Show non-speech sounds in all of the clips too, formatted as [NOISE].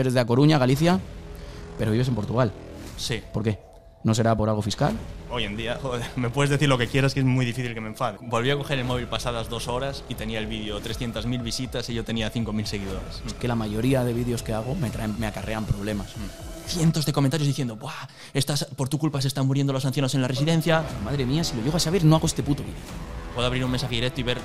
eres de A Coruña, Galicia, pero vives en Portugal. Sí. ¿Por qué? ¿No será por algo fiscal? Hoy en día, joder, [LAUGHS] me puedes decir lo que quieras, que es muy difícil que me enfade. Volví a coger el móvil pasadas dos horas y tenía el vídeo 300.000 visitas y yo tenía 5.000 seguidores. Es que la mayoría de vídeos que hago me, traen, me acarrean problemas. Cientos de comentarios diciendo, Buah, estás, por tu culpa se están muriendo los ancianos en la residencia. Madre mía, si lo llego a saber, no hago este puto vídeo. Puedo abrir un mensaje directo y ver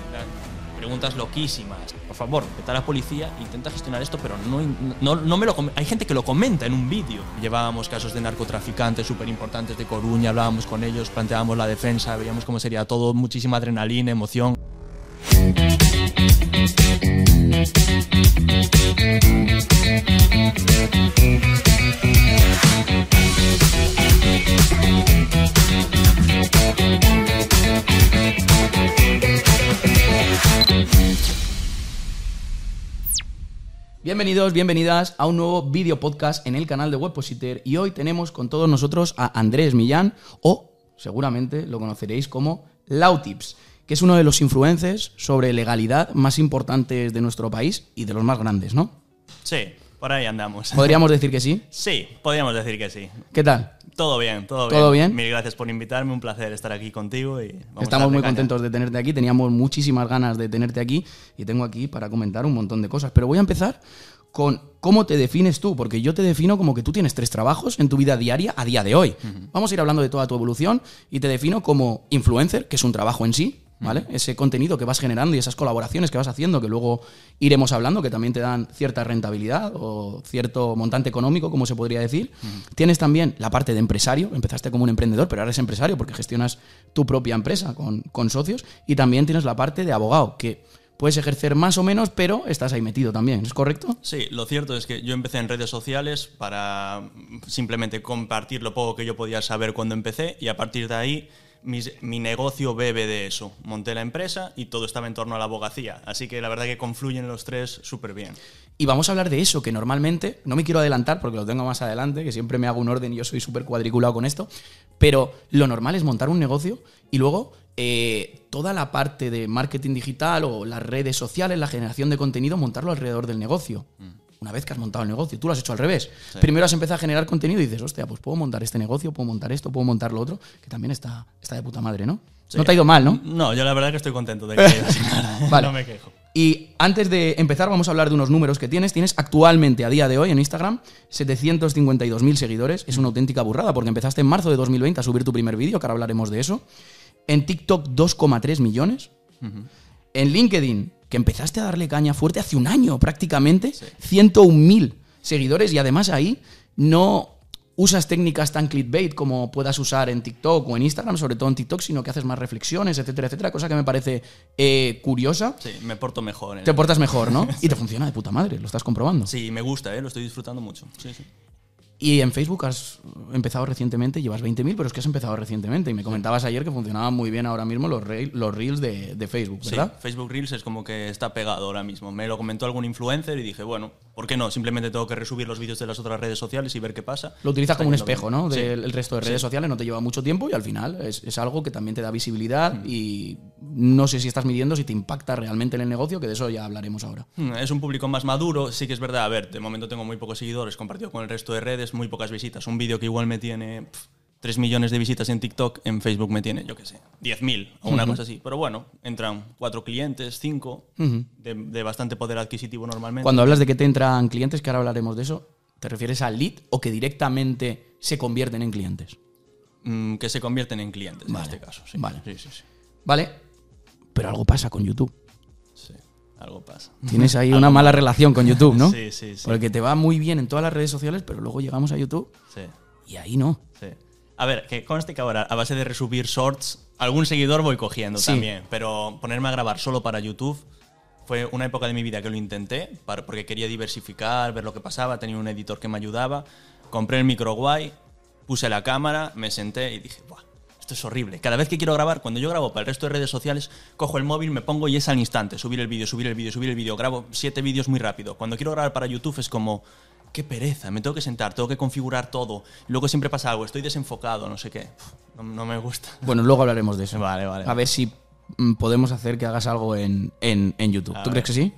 preguntas loquísimas. Por favor, vete a la policía, intenta gestionar esto, pero no, no, no me lo Hay gente que lo comenta en un vídeo. Llevábamos casos de narcotraficantes súper importantes de Coruña, hablábamos con ellos, planteábamos la defensa, veíamos cómo sería todo, muchísima adrenalina, emoción. Bienvenidos, bienvenidas a un nuevo vídeo podcast en el canal de Webpositor y hoy tenemos con todos nosotros a Andrés Millán o seguramente lo conoceréis como Lautips, que es uno de los influencers sobre legalidad más importantes de nuestro país y de los más grandes, ¿no? Sí, por ahí andamos. Podríamos decir que sí. Sí, podríamos decir que sí. ¿Qué tal? Todo bien, todo bien. ¿Todo bien? Mil gracias por invitarme, un placer estar aquí contigo y vamos Estamos muy caña. contentos de tenerte aquí, teníamos muchísimas ganas de tenerte aquí y tengo aquí para comentar un montón de cosas. Pero voy a empezar con cómo te defines tú, porque yo te defino como que tú tienes tres trabajos en tu vida diaria a día de hoy. Vamos a ir hablando de toda tu evolución y te defino como influencer, que es un trabajo en sí, ¿vale? Ese contenido que vas generando y esas colaboraciones que vas haciendo, que luego iremos hablando, que también te dan cierta rentabilidad o cierto montante económico, como se podría decir. Tienes también la parte de empresario, empezaste como un emprendedor, pero ahora eres empresario porque gestionas tu propia empresa con, con socios. Y también tienes la parte de abogado, que puedes ejercer más o menos, pero estás ahí metido también, ¿es correcto? Sí, lo cierto es que yo empecé en redes sociales para simplemente compartir lo poco que yo podía saber cuando empecé y a partir de ahí mi negocio bebe de eso. Monté la empresa y todo estaba en torno a la abogacía, así que la verdad que confluyen los tres súper bien. Y vamos a hablar de eso, que normalmente, no me quiero adelantar porque lo tengo más adelante, que siempre me hago un orden y yo soy súper cuadriculado con esto, pero lo normal es montar un negocio y luego eh, toda la parte de marketing digital o las redes sociales, la generación de contenido, montarlo alrededor del negocio. Una vez que has montado el negocio, tú lo has hecho al revés. Primero has empezado a generar contenido y dices, hostia, pues puedo montar este negocio, puedo montar esto, puedo montar lo otro, que también está, está de puta madre, ¿no? No te ha ido mal, ¿no? No, yo la verdad que estoy contento de [LAUGHS] que haya sido así. Vale. no me quejo. Y antes de empezar, vamos a hablar de unos números que tienes. Tienes actualmente, a día de hoy, en Instagram, 752.000 seguidores. Es una auténtica burrada porque empezaste en marzo de 2020 a subir tu primer vídeo, que ahora hablaremos de eso. En TikTok, 2,3 millones. En LinkedIn, que empezaste a darle caña fuerte hace un año prácticamente, 101.000 seguidores y además ahí no usas técnicas tan clickbait como puedas usar en TikTok o en Instagram, sobre todo en TikTok, sino que haces más reflexiones, etcétera, etcétera, cosa que me parece eh, curiosa. Sí, me porto mejor. Te portas mejor, ¿no? [LAUGHS] Y te funciona de puta madre, lo estás comprobando. Sí, me gusta, ¿eh? lo estoy disfrutando mucho. Sí, sí. Y en Facebook has empezado recientemente, llevas 20.000, pero es que has empezado recientemente. Y me comentabas ayer que funcionaban muy bien ahora mismo los, los reels de, de Facebook, Sí, ¿verdad? Facebook Reels es como que está pegado ahora mismo. Me lo comentó algún influencer y dije, bueno, ¿por qué no? Simplemente tengo que resubir los vídeos de las otras redes sociales y ver qué pasa. Lo utilizas como un espejo. ¿no? Sí. Del el resto de redes Sí. sociales, no te lleva mucho tiempo y al final es, es algo que también te da visibilidad Mm. y no sé si estás midiendo si te impacta realmente en el negocio, que de eso ya hablaremos ahora. Mm, Es un público más maduro, sí que es verdad. A ver, de momento tengo muy pocos seguidores compartido con el resto de redes, muy pocas visitas. Un vídeo que igual me tiene pf, 3 millones de visitas en TikTok, en Facebook me tiene, yo qué sé, 10.000 o una cosa así. Pero bueno, entran cuatro clientes, cinco, de, de bastante poder adquisitivo normalmente. Cuando hablas de que te entran clientes, que ahora hablaremos de eso, ¿te refieres al lead o que directamente se convierten en clientes? Mm, que se convierten en clientes Vale. en este caso. Sí. Vale. Sí, sí, sí. ¿Vale? Pero algo pasa con YouTube. Algo pasa. Tienes ahí [LAUGHS] una mala relación con YouTube, ¿no? [LAUGHS] Sí, sí, sí. Porque te va muy bien en todas las redes sociales, pero luego llegamos a YouTube Sí, y ahí no. sí. A ver, que conste que ahora, a base de resubir shorts, algún seguidor voy cogiendo Sí. también. Pero ponerme a grabar solo para YouTube fue una época de mi vida que lo intenté, para- porque quería diversificar, ver lo que pasaba, tenía un editor que me ayudaba. Compré el micro guay, puse la cámara, me senté y dije, Buah, esto es horrible. Cada vez que quiero grabar, cuando yo grabo para el resto de redes sociales, cojo el móvil, me pongo y es al instante, subir el vídeo, subir el vídeo, subir el vídeo. Grabo siete vídeos muy rápido. Cuando quiero grabar para YouTube es como, qué pereza, me tengo que sentar, tengo que configurar todo. Luego siempre pasa algo, estoy desenfocado, no sé qué. No, no me gusta. Bueno, luego hablaremos de eso. Vale, vale. A ver si mm, podemos hacer que hagas algo en, en- en YouTube. A ¿Tú ver. crees que sí?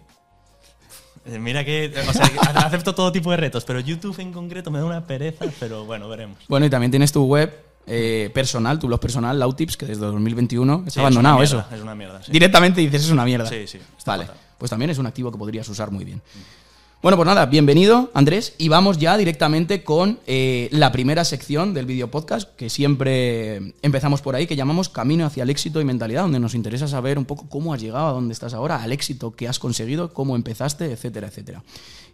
Eh, Mira que, o sea, que acepto todo tipo de retos, pero YouTube en concreto me da una pereza, pero bueno, veremos. Bueno, y también tienes tu web eh, personal, tu blog personal, Lautips, que desde 2021 está Sí, abandonado es una eso. mierda, Es una mierda, sí. Directamente dices es una mierda. Sí, sí, Vale, fatal. pues también es un activo que podrías usar muy bien. Bueno, pues nada, bienvenido Andrés y vamos ya directamente con eh, la primera sección del video podcast que siempre empezamos por ahí, que llamamos Camino hacia el éxito y mentalidad, donde nos interesa saber un poco cómo has llegado a donde estás ahora, al éxito que has conseguido, cómo empezaste, etcétera, etcétera.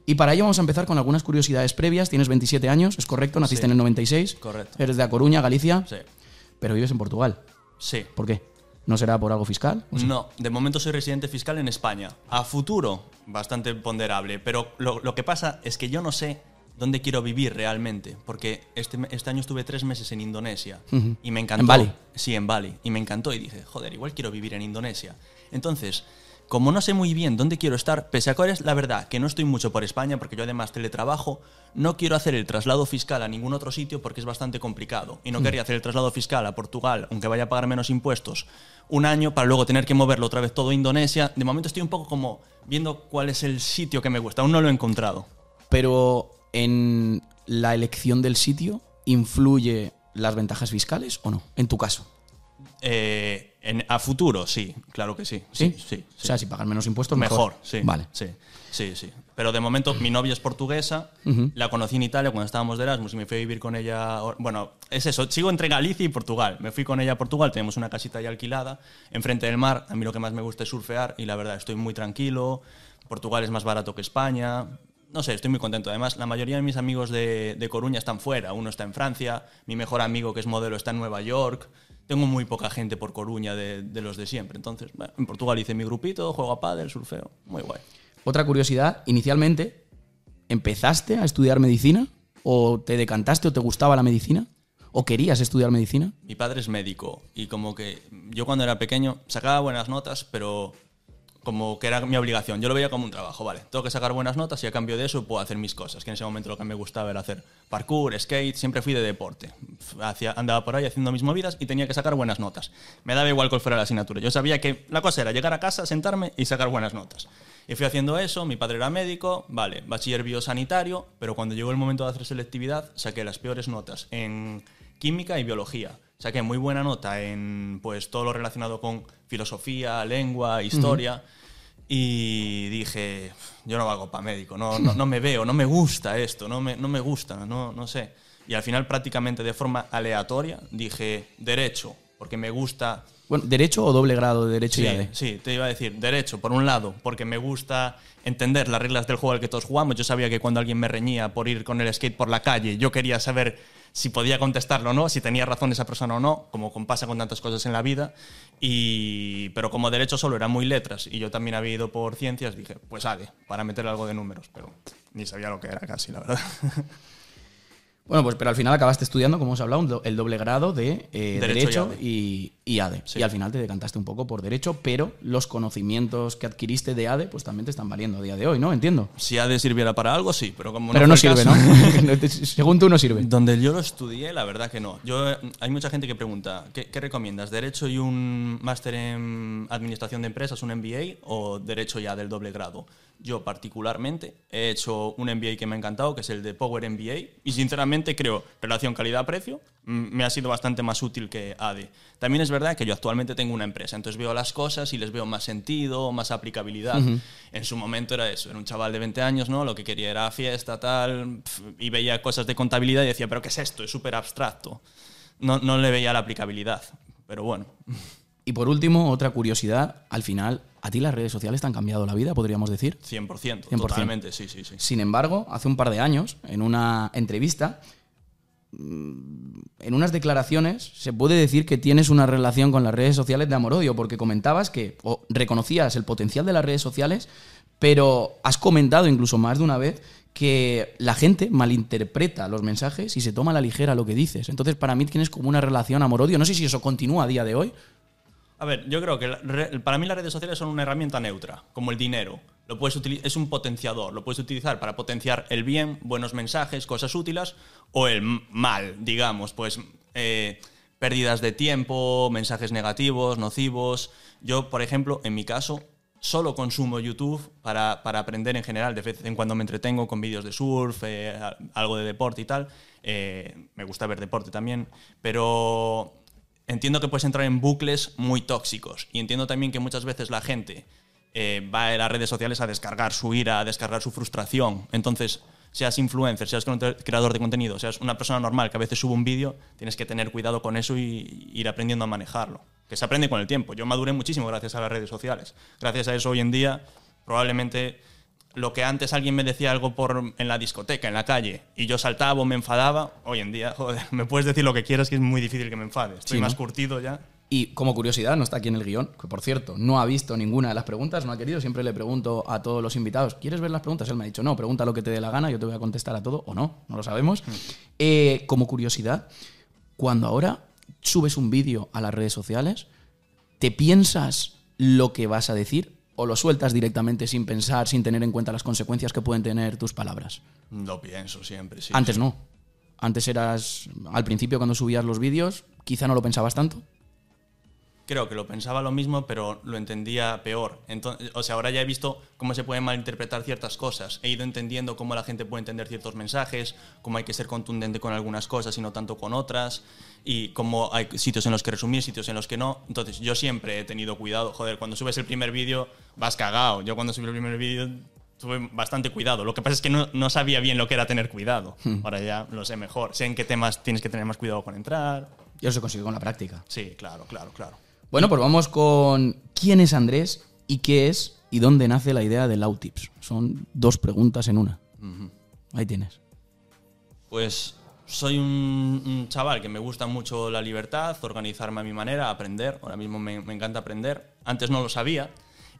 Y para ello vamos a empezar con algunas curiosidades previas. Tienes 27 años, ¿es correcto? Naciste Sí. en el 96. Correcto. Eres de A Coruña, Galicia, Sí. pero vives en Portugal. Sí. ¿Por qué? ¿No será por algo fiscal? No, de momento soy residente fiscal en España. A futuro, bastante ponderable. Pero lo, lo que pasa es que yo no sé dónde quiero vivir realmente. Porque este, este año estuve tres meses en Indonesia. Y me encantó. ¿En Bali? Sí, en Bali. Y me encantó. Y dije, joder, igual quiero vivir en Indonesia. Entonces, como no sé muy bien dónde quiero estar, pese a que es la verdad que no estoy mucho por España, porque yo además teletrabajo, no quiero hacer el traslado fiscal a ningún otro sitio porque es bastante complicado. Y no quería hacer el traslado fiscal a Portugal, aunque vaya a pagar menos impuestos, un año para luego tener que moverlo otra vez todo a Indonesia. De momento estoy un poco como viendo cuál es el sitio que me gusta. Aún no lo he encontrado. Pero en la elección del sitio influye las ventajas fiscales o no, en tu caso. Eh, en- a futuro, sí, claro que sí. ¿Sí? Sí, sí. O sea, si pagas menos impuestos, mejor. Mejor, sí. Vale. Sí, sí, sí. Pero de momento mi novia es portuguesa, Ujú. la conocí en Italia cuando estábamos de Erasmus y me fui a vivir con ella. Bueno, es eso, sigo entre Galicia y Portugal. Me fui con ella a Portugal, tenemos una casita ya alquilada, enfrente del mar. A mí lo que más me gusta es surfear y la verdad estoy muy tranquilo. Portugal es más barato que España. No sé, estoy muy contento. Además, la mayoría de mis amigos de, de Coruña están fuera. Uno está en Francia, mi mejor amigo que es modelo está en Nueva York. Tengo muy poca gente por Coruña de, de los de siempre. Entonces, bueno, en Portugal hice mi grupito, juego a pádel, surfeo. Muy guay. Otra curiosidad, inicialmente, ¿empezaste a estudiar medicina? ¿O te decantaste o te gustaba la medicina? ¿O querías estudiar medicina? Mi padre es médico y como que yo cuando era pequeño sacaba buenas notas, pero como que era mi obligación. Yo lo veía como un trabajo, vale. Tengo que sacar buenas notas y a cambio de eso puedo hacer mis cosas. Que en ese momento lo que me gustaba era hacer parkour, skate, siempre fui de deporte. Hacía, andaba por ahí haciendo mis movidas y tenía que sacar buenas notas. Me daba igual cuál fuera la asignatura. Yo sabía que la cosa era llegar a casa, sentarme y sacar buenas notas. Y fui haciendo eso, mi padre era médico, vale, bachiller biosanitario, pero cuando llegó el momento de hacer selectividad saqué las peores notas en química y biología. Saqué muy buena nota en pues todo lo relacionado con filosofía, lengua, historia. Y dije, yo no valgo para médico, no, no, no me veo, no me gusta esto, no me, no me gusta, no, no sé. Y al final prácticamente de forma aleatoria dije derecho, porque me gusta Bueno, ¿derecho o doble grado de derecho Sí, y AD? sí, te iba a decir, derecho, por un lado, porque me gusta entender las reglas del juego al que todos jugamos. Yo sabía que cuando alguien me reñía por ir con el skate por la calle, yo quería saber si podía contestarlo o no, si tenía razón esa persona o no, como pasa con tantas cosas en la vida. Y, pero como derecho solo era muy letras y yo también había ido por ciencias, dije, pues ADE, para meter algo de números, pero ni sabía lo que era casi, la verdad. [LAUGHS] Bueno, pues pero al final acabaste estudiando, como hemos hablado, el doble grado de eh, Derecho Derecho, y y, y ADE. Sí. Y al final te decantaste un poco por Derecho, pero los conocimientos que adquiriste de ADE pues también te están valiendo a día de hoy, ¿no? Entiendo. si ADE sirviera para algo, sí, pero como pero no, no fue el sirve, caso- ¿no? [LAUGHS] [LAUGHS] No Según tú no sirve. Donde yo lo estudié, la verdad que no. Yo, eh, hay mucha gente que pregunta, ¿qué, qué recomiendas? ¿Derecho y un máster en Administración de Empresas, un MBA, o Derecho ya del doble grado? Yo particularmente he hecho un MBA que me ha encantado, que es el de Power MBA, y sinceramente creo, relación calidad-precio, mm, me ha sido bastante más útil que ADE. También es verdad que yo actualmente tengo una empresa, entonces veo las cosas y les veo más sentido, más aplicabilidad. En su momento era eso, era un chaval de 20 años, ¿no? Lo que quería era fiesta, tal, y veía cosas de contabilidad y decía, pero ¿qué es esto? Es súper abstracto. No, no le veía la aplicabilidad, pero bueno. Y por último, otra curiosidad, al final, ¿a ti las redes sociales te han cambiado la vida, podríamos decir? 100%, 100%. totalmente, sí, sí, sí. Sin embargo, hace un par de años, en una entrevista, mm, en unas declaraciones, se puede decir que tienes una relación con las redes sociales de amor-odio, porque comentabas que o reconocías el potencial de las redes sociales, pero has comentado incluso más de una vez que la gente malinterpreta los mensajes y se toma a la ligera lo que dices. Entonces, para mí tienes como una relación amor-odio. No sé si eso continúa a día de hoy. A ver, yo creo que la para mí las redes sociales son una herramienta neutra, como el dinero. Lo puedes es un potenciador, lo puedes utilizar para potenciar el bien, buenos mensajes, cosas útiles, o el mal, digamos, pues eh, pérdidas de tiempo, mensajes negativos, nocivos. Yo, por ejemplo, en mi caso, solo consumo YouTube para, para, aprender en general. De vez en cuando me entretengo con vídeos de surf, eh, algo de deporte y tal. Eh, me gusta ver deporte también, pero entiendo que puedes entrar en bucles muy tóxicos. Y entiendo también que muchas veces la gente eh, va a las redes sociales a descargar su ira, a descargar su frustración. Entonces, seas influencer, seas creador de contenido, seas una persona normal que a veces sube un vídeo, tienes que tener cuidado con eso y ir aprendiendo a manejarlo. Que se aprende con el tiempo. Yo maduré muchísimo gracias a las redes sociales. Gracias a eso hoy en día probablemente lo que antes alguien me decía algo por, en la discoteca, en la calle, y yo saltaba o me enfadaba, hoy en día, [LAUGHS] joder, me puedes decir lo que quieras, que es muy difícil que me enfade. Estoy más curtido ya. Y como curiosidad, no está aquí en el guion, que por cierto, no ha visto ninguna de las preguntas, no ha querido. Siempre le pregunto a todos los invitados, ¿quieres ver las preguntas? Él me ha dicho, no, pregunta lo que te dé la gana, yo te voy a contestar a todo, o no, no lo sabemos. Mm. Eh, como curiosidad, cuando ahora subes un vídeo a las redes sociales, ¿te piensas lo que vas a decir o lo sueltas directamente sin pensar, sin tener en cuenta las consecuencias que pueden tener tus palabras? Lo pienso siempre, sí. Antes no. Antes eras, al principio cuando subías los vídeos, quizá no lo pensabas tanto creo que lo pensaba lo mismo, pero lo entendía peor. Entonces, o sea, ahora ya he visto cómo se pueden malinterpretar ciertas cosas. He ido entendiendo cómo la gente puede entender ciertos mensajes, cómo hay que ser contundente con algunas cosas y no tanto con otras, y cómo hay sitios en los que resumir, sitios en los que no. Entonces, yo siempre he tenido cuidado. Joder, cuando subes el primer vídeo vas cagado. Yo cuando subí el primer vídeo tuve bastante cuidado. Lo que pasa es que no, no, sabía bien lo que era tener cuidado. Hmm. Ahora ya lo sé mejor. Sé en qué temas tienes que tener más cuidado con entrar. Y eso se consigue con la práctica. Sí, claro, claro, claro. Bueno, pues vamos con quién es Andrés y qué es y dónde nace la idea de Lautips. Son dos preguntas en una. Ahí tienes. Pues soy un, chaval que me gusta mucho la libertad, organizarme a mi manera, aprender. Ahora mismo me, encanta aprender. Antes no lo sabía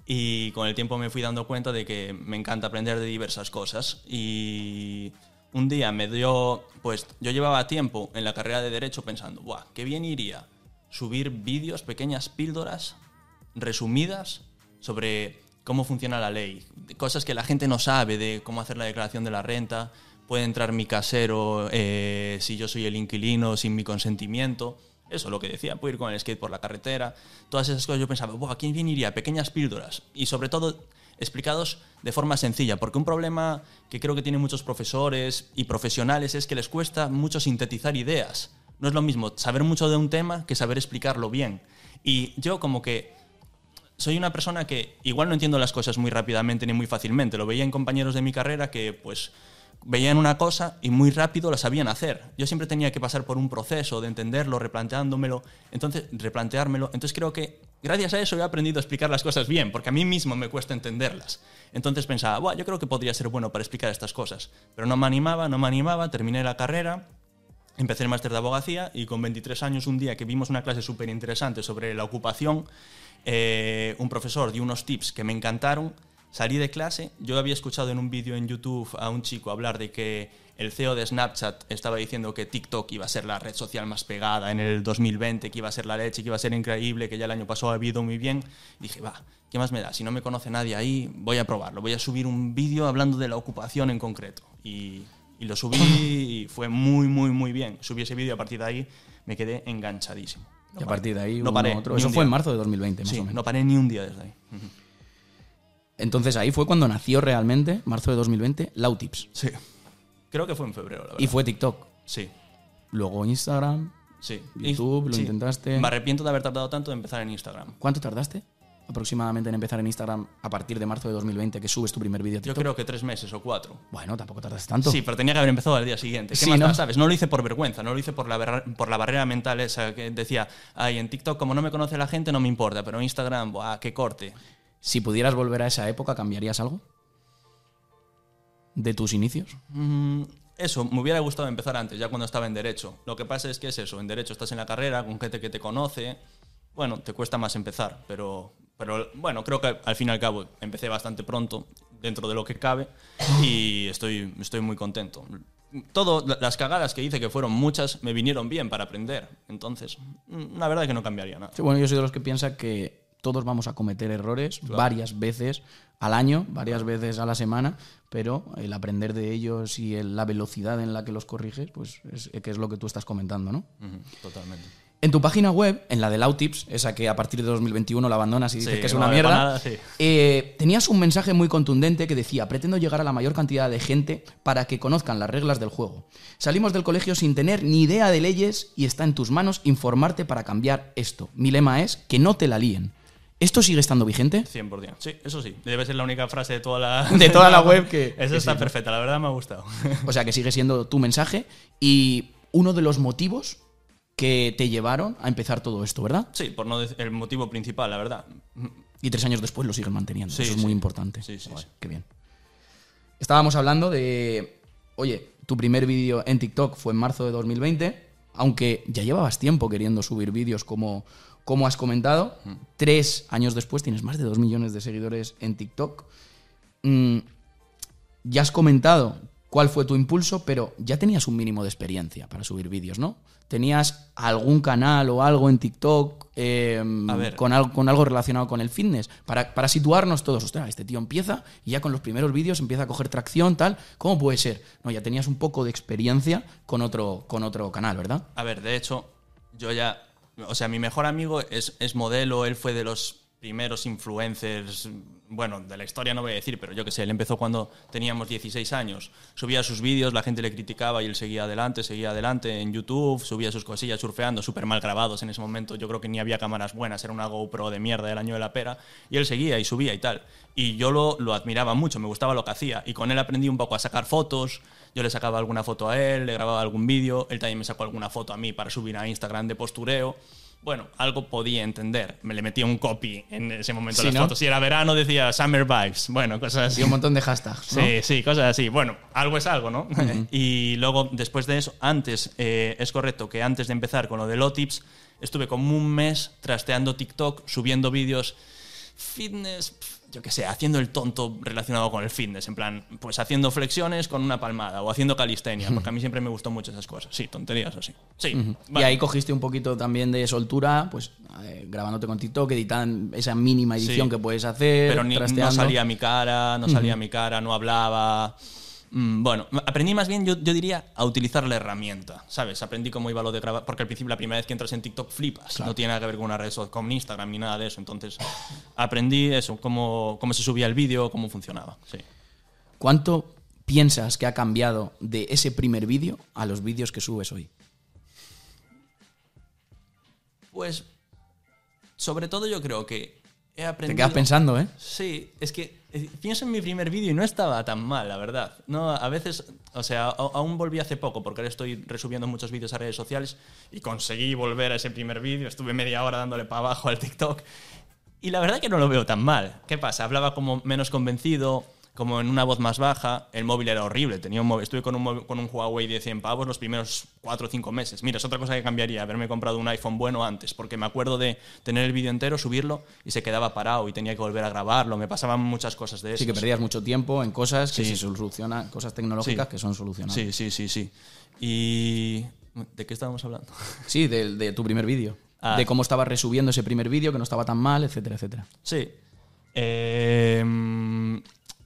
y con el tiempo me fui dando cuenta de que me encanta aprender de diversas cosas. Y un día me dio, pues yo llevaba tiempo en la carrera de Derecho pensando, ¡buah, qué bien iría! Subir vídeos, pequeñas píldoras resumidas sobre cómo funciona la ley, cosas que la gente no sabe de cómo hacer la declaración de la renta, puede entrar mi casero eh, si yo soy el inquilino sin mi consentimiento. Eso es lo que decía, puedo ir con el skate por la carretera. Todas esas cosas yo pensaba, ¿a quién bien iría? Pequeñas píldoras. Y sobre todo explicados de forma sencilla, porque un problema que creo que tienen muchos profesores y profesionales es que les cuesta mucho sintetizar ideas no es lo mismo saber mucho de un tema que saber explicarlo bien. Y yo como que soy una persona que igual no entiendo las cosas muy rápidamente ni muy fácilmente. Lo veía en compañeros de mi carrera que pues veían una cosa y muy rápido la sabían hacer. Yo siempre tenía que pasar por un proceso de entenderlo, replanteándomelo, entonces replanteármelo. Entonces creo que gracias a eso he aprendido a explicar las cosas bien, porque a mí mismo me cuesta entenderlas. Entonces pensaba, Buah, yo creo que podría ser bueno para explicar estas cosas, pero no me animaba, no me animaba, terminé la carrera Empecé el máster de abogacía y con 23 años, un día que vimos una clase súper interesante sobre la ocupación, eh, un profesor dio unos tips que me encantaron. Salí de clase, yo había escuchado en un vídeo en YouTube a un chico hablar de que el CEO de Snapchat estaba diciendo que TikTok iba a ser la red social más pegada en el 2020, que iba a ser la leche, que iba a ser increíble, que ya el año pasado ha ido muy bien. dije, va, ¿qué más me da? Si no me conoce nadie ahí, voy a probarlo. Voy a subir un vídeo hablando de la ocupación en concreto. Y y lo subí y fue muy, muy, muy bien. Subí ese vídeo y a partir de ahí me quedé enganchadísimo. y a partir de ahí, no paré, otro. Eso fue en marzo de 2020, más o menos. No paré ni un día desde ahí. Entonces ahí fue cuando nació realmente, marzo de 2020, Lautips. Sí. Creo que fue en febrero, la verdad. Y fue TikTok. Sí. Luego Instagram. Sí. YouTube, lo intentaste. Me arrepiento de haber tardado tanto de empezar en Instagram. ¿Cuánto tardaste? Aproximadamente en empezar en Instagram a partir de marzo de 2020 que subes tu primer vídeo? Yo creo que tres meses o cuatro. Bueno, tampoco tardas tanto. Sí, pero tenía que haber empezado al día siguiente. ¿Qué más ¿no? sabes? No lo hice por vergüenza, no lo hice por la, por la barrera mental esa que decía, ay, en TikTok como no me conoce la gente no me importa, pero en Instagram, ¡buah, qué corte! Si pudieras volver a esa época, ¿cambiarías algo? ¿De tus inicios? Mm, eso, me hubiera gustado empezar antes, ya cuando estaba en Derecho. Lo que pasa es que es eso, en Derecho estás en la carrera, con gente que te conoce, bueno, te cuesta más empezar, pero pero bueno, creo que al fin y al cabo empecé bastante pronto, dentro de lo que cabe, y estoy, estoy muy contento. Todo, las cagadas que hice, que fueron muchas, me vinieron bien para aprender. Entonces, mm, la verdad es que no cambiaría nada. bueno, yo soy de los que piensa que todos vamos a cometer errores varias veces al año, varias veces a la semana, pero el aprender de ellos y la velocidad en la que los corriges, pues es, que es lo que tú estás comentando, ¿no? totalmente. En tu página web, en la de Lautips, esa que a partir de 2021 la abandonas y dices Sí, que es una mierda, para nada, sí. eh, tenías un mensaje muy contundente que decía, pretendo llegar a la mayor cantidad de gente para que conozcan las reglas del juego. Salimos del colegio sin tener ni idea de leyes y está en tus manos informarte para cambiar esto. Mi lema es que no te la líen. ¿Esto sigue estando vigente? 100%. Sí, eso sí. Debe ser la única frase de toda la, [LAUGHS] De toda la [LAUGHS] web que- Eso que está perfecta, la verdad me ha gustado. O sea, que sigue siendo tu mensaje y uno de los motivos que te llevaron a empezar todo esto, ¿verdad? Sí, por no decir el motivo principal, la verdad. Y tres años después lo siguen manteniendo. Sí, Eso es sí. muy importante. Sí, sí, Joder, sí. Qué bien. Estábamos hablando de. Oye, tu primer vídeo en TikTok fue en marzo de 2020. Aunque ya llevabas tiempo queriendo subir vídeos como, como has comentado. Tres años después tienes más de dos millones de seguidores en TikTok. Mm, ya has comentado cuál fue tu impulso, pero ya tenías un mínimo de experiencia para subir vídeos, ¿no? ¿Tenías algún canal o algo en TikTok eh, A ver. con, algo, con algo relacionado con el fitness? Para, para situarnos todos, ostras, este tío empieza y ya con los primeros vídeos empieza a coger tracción, tal. ¿Cómo puede ser? No, ya tenías un poco de experiencia con otro, con otro canal, ¿verdad? A ver, de hecho, yo ya. O sea, mi mejor amigo es, es modelo, él fue de los primeros influencers. Bueno, de la historia no voy a decir, pero yo que sé, él empezó cuando teníamos 16 años. Subía sus vídeos, la gente le criticaba y él seguía adelante, seguía adelante en YouTube, subía sus cosillas surfeando, súper mal grabados en ese momento. Yo creo que ni había cámaras buenas, era una GoPro de mierda del año de la pera. Y él seguía y subía y tal. Y yo lo, lo admiraba mucho, me gustaba lo que hacía. Y con él aprendí un poco a sacar fotos. Yo le sacaba alguna foto a él, le grababa algún vídeo, él también me sacó alguna foto a mí para subir a Instagram de postureo. Bueno, algo podía entender. Me le metía un copy en ese momento a Sí, las ¿no? fotos. Si era verano decía Summer Vibes. Bueno, cosas así. Y un montón de hashtags. ¿no? Sí, sí, cosas así. Bueno, algo es algo, ¿no? [LAUGHS] y luego, después de eso, antes, eh, es correcto que antes de empezar con lo de Lotips, estuve como un mes trasteando TikTok, subiendo vídeos fitness, yo qué sé, haciendo el tonto relacionado con el fitness, en plan, pues haciendo flexiones con una palmada o haciendo calistenia, porque a mí siempre me gustó mucho esas cosas. Sí, tonterías así. Sí. Y vale. ahí cogiste un poquito también de soltura, pues eh, grabándote con TikTok, editando esa mínima edición Sí. que puedes hacer. pero ni- no salía mi cara, no salía mi cara, no hablaba. Mm, Bueno, aprendí más bien, yo, yo diría, a utilizar la herramienta, ¿sabes? Aprendí cómo iba lo de grabar, porque al principio la primera vez que entras en TikTok flipas, no tiene nada que ver con una red social, con Instagram ni nada de eso, entonces aprendí eso, cómo, cómo se subía el vídeo, cómo funcionaba, sí. ¿Cuánto piensas que ha cambiado de ese primer vídeo a los vídeos que subes hoy? Pues, sobre todo yo creo que he aprendido... Te quedas pensando, ¿eh? Sí, es que eh, pienso en mi primer vídeo y no estaba tan mal, la verdad. No, a veces, o sea, aún volví hace poco porque ahora estoy resubiendo muchos vídeos a redes sociales y conseguí volver a ese primer vídeo. Estuve media hora dándole para abajo al TikTok y la verdad que no lo veo tan mal. ¿Qué pasa? Hablaba como menos convencido, como en una voz más baja. El móvil era horrible. Tenía un móvil, estuve con un, móvil- con un Huawei de 100 pavos los primeros 4 o 5 meses. Mira, es otra cosa que cambiaría, haberme comprado un iPhone bueno antes, porque me acuerdo de tener el vídeo entero, subirlo y se quedaba parado y tenía que volver a grabarlo. Me pasaban muchas cosas de eso. Sí que perdías mucho tiempo en cosas que Sí. se solucionan, cosas tecnológicas Sí. que son solucionables. Sí, sí, sí, sí. Y... ¿De qué estábamos hablando? [LAUGHS] Sí, de, de tu primer vídeo. Ah. De cómo estabas resubiendo ese primer vídeo, que no estaba tan mal, etcétera, etcétera. Sí. Eh,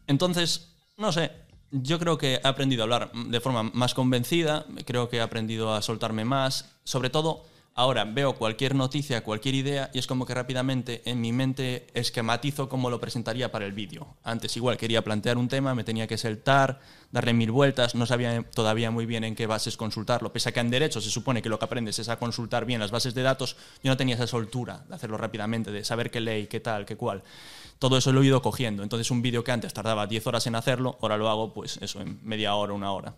entonces, no sé. Yo creo que he aprendido a hablar de forma más convencida, creo que he aprendido a soltarme más. Sobre todo, ahora veo cualquier noticia, cualquier idea y es como que rápidamente en mi mente esquematizo cómo lo presentaría para el vídeo. Antes igual quería plantear un tema, me tenía que saltar, darle mil vueltas, no sabía todavía muy bien en qué bases consultarlo. Pese a que en derecho se supone que lo que aprendes es a consultar bien las bases de datos, yo no tenía esa soltura de hacerlo rápidamente, de saber qué ley, qué tal, qué cual. Todo eso lo he ido cogiendo. Entonces un vídeo que antes tardaba 10 horas en hacerlo, ahora lo hago pues eso, en media hora, una hora.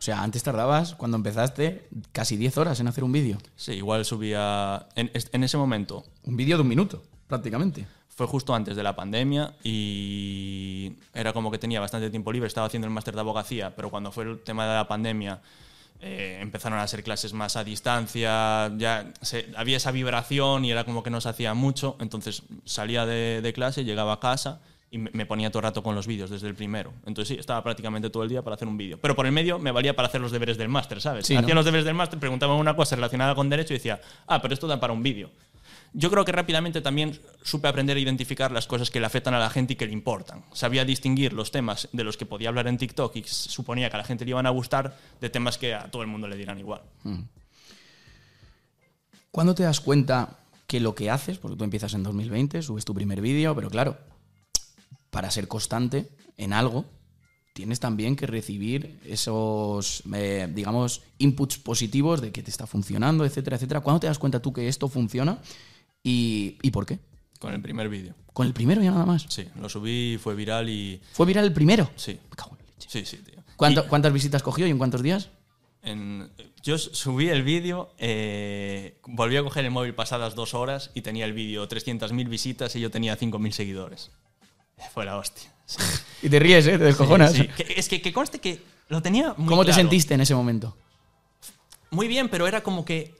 O sea, antes tardabas, cuando empezaste, casi 10 horas en hacer un vídeo. Sí, igual subía... En, en ese momento Un vídeo de un minuto, prácticamente. fue justo antes de la pandemia y era como que tenía bastante tiempo libre, estaba haciendo el máster de abogacía, pero cuando fue el tema de la pandemia eh, empezaron a ser clases más a distancia, ya se- había esa vibración y era como que no se hacía mucho, entonces salía de, de clase, llegaba a casa y me, ponía todo el rato con los vídeos desde el primero. Entonces sí, estaba prácticamente todo el día para hacer un vídeo. Pero por el medio me valía para hacer los deberes del máster, ¿sabes? Sí, ¿no? Hacía los deberes del máster, preguntaba una cosa relacionada con derecho y decía, ah, pero esto da para un vídeo. Yo creo que rápidamente también supe aprender a identificar las cosas que le afectan a la gente y que le importan. Sabía distinguir los temas de los que podía hablar en TikTok y suponía que a la gente le iban a gustar de temas que a todo el mundo le dirán igual. ¿Cuándo te das cuenta que lo que haces, porque tú empiezas en 2020, subes tu primer vídeo, pero claro, para ser constante en algo, tienes también que recibir esos, eh, digamos, inputs positivos de que te está funcionando, etcétera, etcétera. ¿Cuándo te das cuenta tú que esto funciona y, y por qué? Con el primer vídeo. ¿Con el primero ya nada más? Sí, lo subí, fue viral y. ¿Fue viral el primero? Sí. Me cago en la leche. Sí, sí, tío. ¿Cuánto- ¿Cuántas visitas cogió y en cuántos días? En- yo subí el vídeo, eh, volví a coger el móvil pasadas dos horas y tenía el vídeo 300.000 visitas y yo tenía 5.000 seguidores. Fue la hostia. Sí. [LAUGHS] Y te ríes, ¿eh? Te descojonas. Sí, es que, que conste que lo tenía muy ¿Cómo te sentiste en ese momento? Muy bien, pero era como que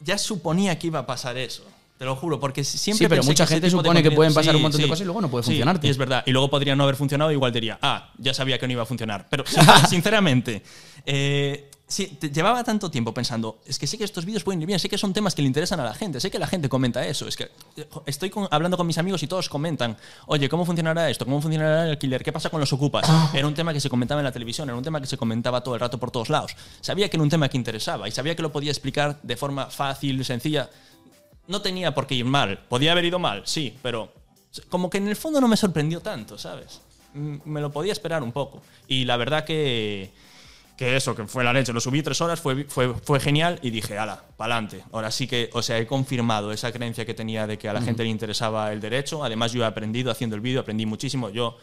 ya suponía que iba a pasar eso. Te lo juro, porque siempre Sí, pero mucha gente supone que pueden pasar Sí, un montón de sí. cosas y luego no puede Sí, funcionarte. y es verdad. Y luego podría no haber funcionado, igual diría, ah, ya sabía que no iba a funcionar. Pero [LAUGHS] sin- sinceramente, eh, sí, te- llevaba tanto tiempo pensando, es que sé que estos vídeos pueden ir bien, sé que son temas que le interesan a la gente, sé que la gente comenta eso. Es que eh, estoy con- hablando con mis amigos y todos comentan, oye, ¿cómo funcionará esto? ¿Cómo funcionará el alquiler? ¿Qué pasa con los ocupas? Era un tema que se comentaba en la televisión, era un tema que se comentaba todo el rato por todos lados. Sabía que era un tema que interesaba y sabía que lo podía explicar de forma fácil, sencilla no tenía por qué ir mal. Podía haber ido mal, sí, pero como que en el fondo no me sorprendió tanto, ¿sabes? Me lo podía esperar un poco. Y la verdad que, que eso, que fue la leche. Lo subí tres horas, fue, fue, fue genial y dije, ala, pa'lante. Ahora sí que, o sea, he confirmado esa creencia que tenía de que a la gente le interesaba el derecho. Además, yo he aprendido haciendo el vídeo, aprendí muchísimo. Yo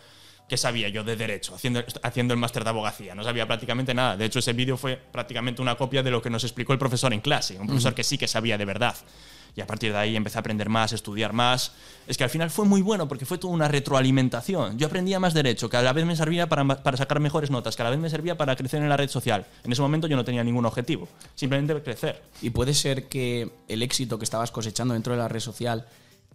¿Qué sabía yo de derecho haciendo, haciendo el máster de abogacía? No sabía prácticamente nada. De hecho, ese vídeo fue prácticamente una copia de lo que nos explicó el profesor en clase. Un profesor que sí que sabía de verdad. Y a partir de ahí empecé a aprender más, estudiar más. Es que al final fue muy bueno porque fue toda una retroalimentación. Yo aprendía más derecho, que a la vez me servía para, para sacar mejores notas, que a la vez me servía para crecer en la red social. En ese momento yo no tenía ningún objetivo, simplemente crecer. ¿Y puede ser que el éxito que estabas cosechando dentro de la red social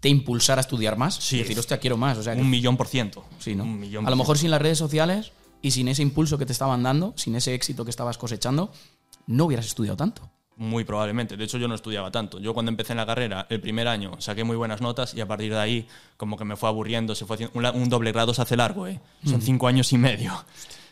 te impulsara a estudiar más? Sí. Decir, hostia, quiero más. O sea, que- Un millón por ciento. sí, ¿no? Un millón a lo mejor sin las redes sociales y sin ese impulso que te estaban dando, sin ese éxito que estabas cosechando, no hubieras estudiado tanto. Muy probablemente. De hecho, yo no estudiaba tanto. Yo cuando empecé en la carrera, el primer año, saqué muy buenas notas y a partir de ahí, como que me fue aburriendo, se fue haciendo- un, doble grado se hace largo, ¿eh? Son cinco años y medio.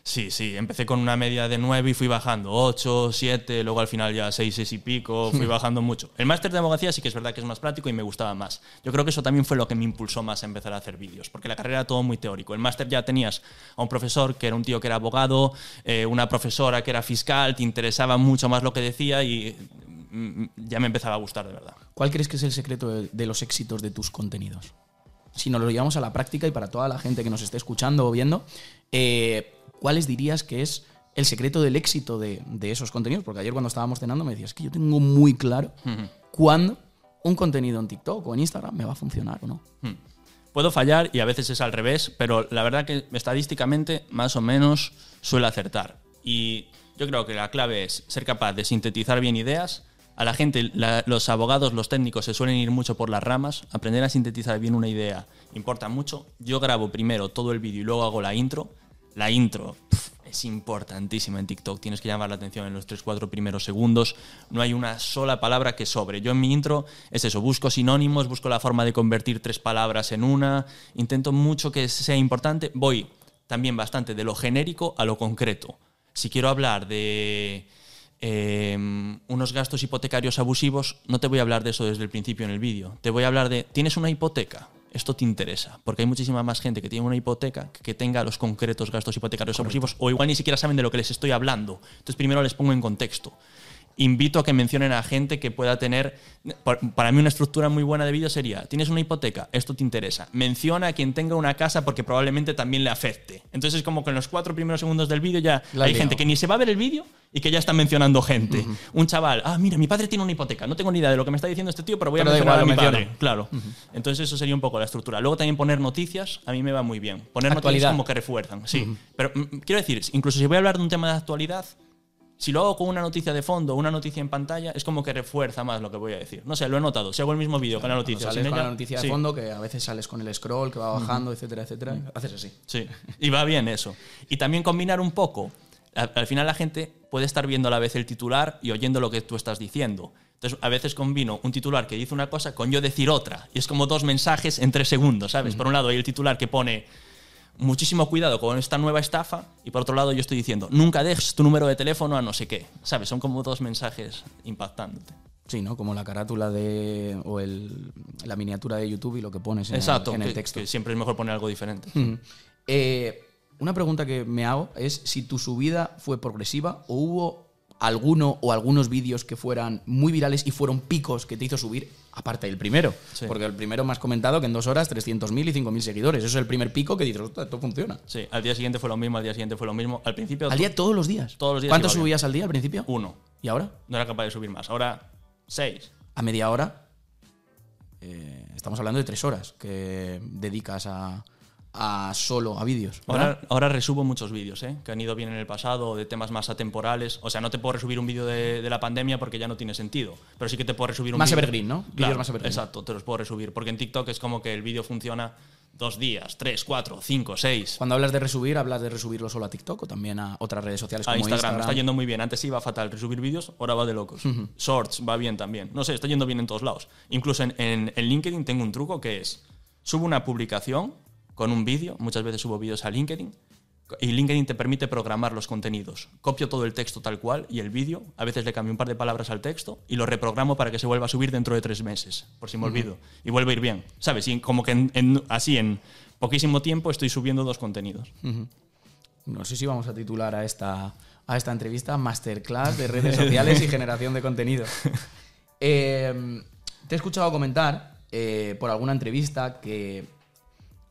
Sí, sí, empecé con una media de nueve y fui bajando, ocho, siete, luego al final ya seis, seis y pico, fui [LAUGHS] bajando mucho. El máster de abogacía sí que es verdad que es más práctico y me gustaba más. Yo creo que eso también fue lo que me impulsó más a empezar a hacer vídeos, porque la carrera era todo muy teórico. El máster ya tenías a un profesor que era un tío que era abogado, eh, una profesora que era fiscal, te interesaba mucho más lo que decía y mm, ya me empezaba a gustar de verdad. ¿Cuál crees que es el secreto de, de los éxitos de tus contenidos? Si nos lo llevamos a la práctica y para toda la gente que nos esté escuchando o viendo, eh, ¿cuáles dirías que es el secreto del éxito de, de esos contenidos? Porque ayer cuando estábamos cenando me decías que yo tengo muy claro cuándo un contenido en TikTok o en Instagram me va a funcionar o no. Puedo fallar y a veces es al revés, pero la verdad que estadísticamente más o menos suele acertar. Y yo creo que la clave es ser capaz de sintetizar bien ideas. A la gente, la- los abogados, los técnicos se suelen ir mucho por las ramas. Aprender a sintetizar bien una idea importa mucho. Yo grabo primero todo el vídeo y luego hago la intro. La intro es importantísima en TikTok. Tienes que llamar la atención en los 3-4 primeros segundos. No hay una sola palabra que sobre. Yo en mi intro es eso. Busco sinónimos, busco la forma de convertir tres palabras en una. Intento mucho que sea importante. Voy también bastante de lo genérico a lo concreto. Si quiero hablar de eh, unos gastos hipotecarios abusivos, no te voy a hablar de eso desde el principio en el vídeo. Te voy a hablar de, ¿tienes una hipoteca? Esto te interesa, porque hay muchísima más gente que tiene una hipoteca que, que tenga los concretos gastos hipotecarios abusivos, o igual ni siquiera saben de lo que les estoy hablando. Entonces primero les pongo en contexto. Invito a que mencionen a gente que pueda tener, para mí una estructura muy buena de vídeo sería, tienes una hipoteca, esto te interesa. Menciona a quien tenga una casa porque probablemente también le afecte. Entonces es como que en los cuatro primeros segundos del vídeo ya La hay gente que ni se va a ver el vídeo y que ya está mencionando gente. Un chaval, ah, mira, mi padre tiene una hipoteca. No tengo ni idea de lo que me está diciendo este tío, pero voy Pero a mencionar igual, a mi padre. Claro. Entonces eso sería un poco la estructura. Luego también poner noticias, a mí me va muy bien. Poner Actualidad. noticias como que refuerzan, sí. Pero mm, quiero decir, incluso si voy a hablar de un tema de actualidad, si lo hago con una noticia de fondo, una noticia en pantalla, es como que refuerza más lo que voy a decir. No sé, lo he notado. Si hago el mismo vídeo con la noticia, sales con ella- la noticia de sí. fondo, que a veces sales con el scroll que va bajando, etcétera, etcétera. Haces así. Sí, y va bien eso. Y también combinar un poco. Al, al final la gente puede estar viendo a la vez el titular y oyendo lo que tú estás diciendo. Entonces, a veces combino un titular que dice una cosa con yo decir otra. Y es como dos mensajes en tres segundos, ¿sabes? Por un lado hay el titular que pone muchísimo cuidado con esta nueva estafa y por otro lado yo estoy diciendo nunca dejes tu número de teléfono a no sé qué. ¿Sabes? Son como dos mensajes impactándote. Sí, ¿no? Como la carátula de. o el, la miniatura de YouTube y lo que pones en, Exacto, el, en el que- texto. que siempre es mejor poner algo diferente. Eh, una pregunta que me hago es si tu subida fue progresiva o hubo alguno o algunos vídeos que fueran muy virales y fueron picos que te hizo subir, aparte del primero. Sí. Porque el primero me has comentado que en dos horas 300.000 y 5.000 seguidores. Eso es el primer pico que dices, "Ostras, esto funciona. Sí, al día siguiente fue lo mismo, al día siguiente fue lo mismo. Al principio, ¿Al día todos los días? Todos los días ¿Cuántos subías al día al principio? uno. ¿Y ahora? No era capaz de subir más. Ahora, seis. A media hora. eh, estamos hablando de tres horas que dedicas a, a solo a vídeos. Ahora, ahora resubo muchos vídeos, ¿eh? que han ido bien en el pasado, de temas más atemporales. O sea, no te puedo resubir un vídeo de, de la pandemia porque ya no tiene sentido. Pero sí que te puedo resubir un Más vídeo- evergreen, ¿no? Vídeos Claro, más evergreen. Exacto, te los puedo resubir. Porque en TikTok es como que el vídeo funciona dos días, tres, cuatro, cinco, seis. Cuando hablas de resubir, ¿hablas de resubirlo solo a TikTok o también a otras redes sociales A como Instagram, Instagram? está yendo muy bien. Antes iba fatal resubir vídeos, ahora va de locos. Shorts va bien también. No sé, está yendo bien en todos lados. Incluso en, en- en LinkedIn tengo un truco que es, subo una publicación con un vídeo, muchas veces subo vídeos a LinkedIn, y LinkedIn te permite programar los contenidos. Copio todo el texto tal cual y el vídeo, a veces le cambio un par de palabras al texto y lo reprogramo para que se vuelva a subir dentro de tres meses, por si me olvido. Y vuelve a ir bien. ¿Sabes? Y como que en- en- así en poquísimo tiempo estoy subiendo dos contenidos. No sé si vamos a titular a esta, a esta entrevista Masterclass de redes sociales y [LAUGHS] generación de contenido. Eh, te he escuchado comentar eh, por alguna entrevista que,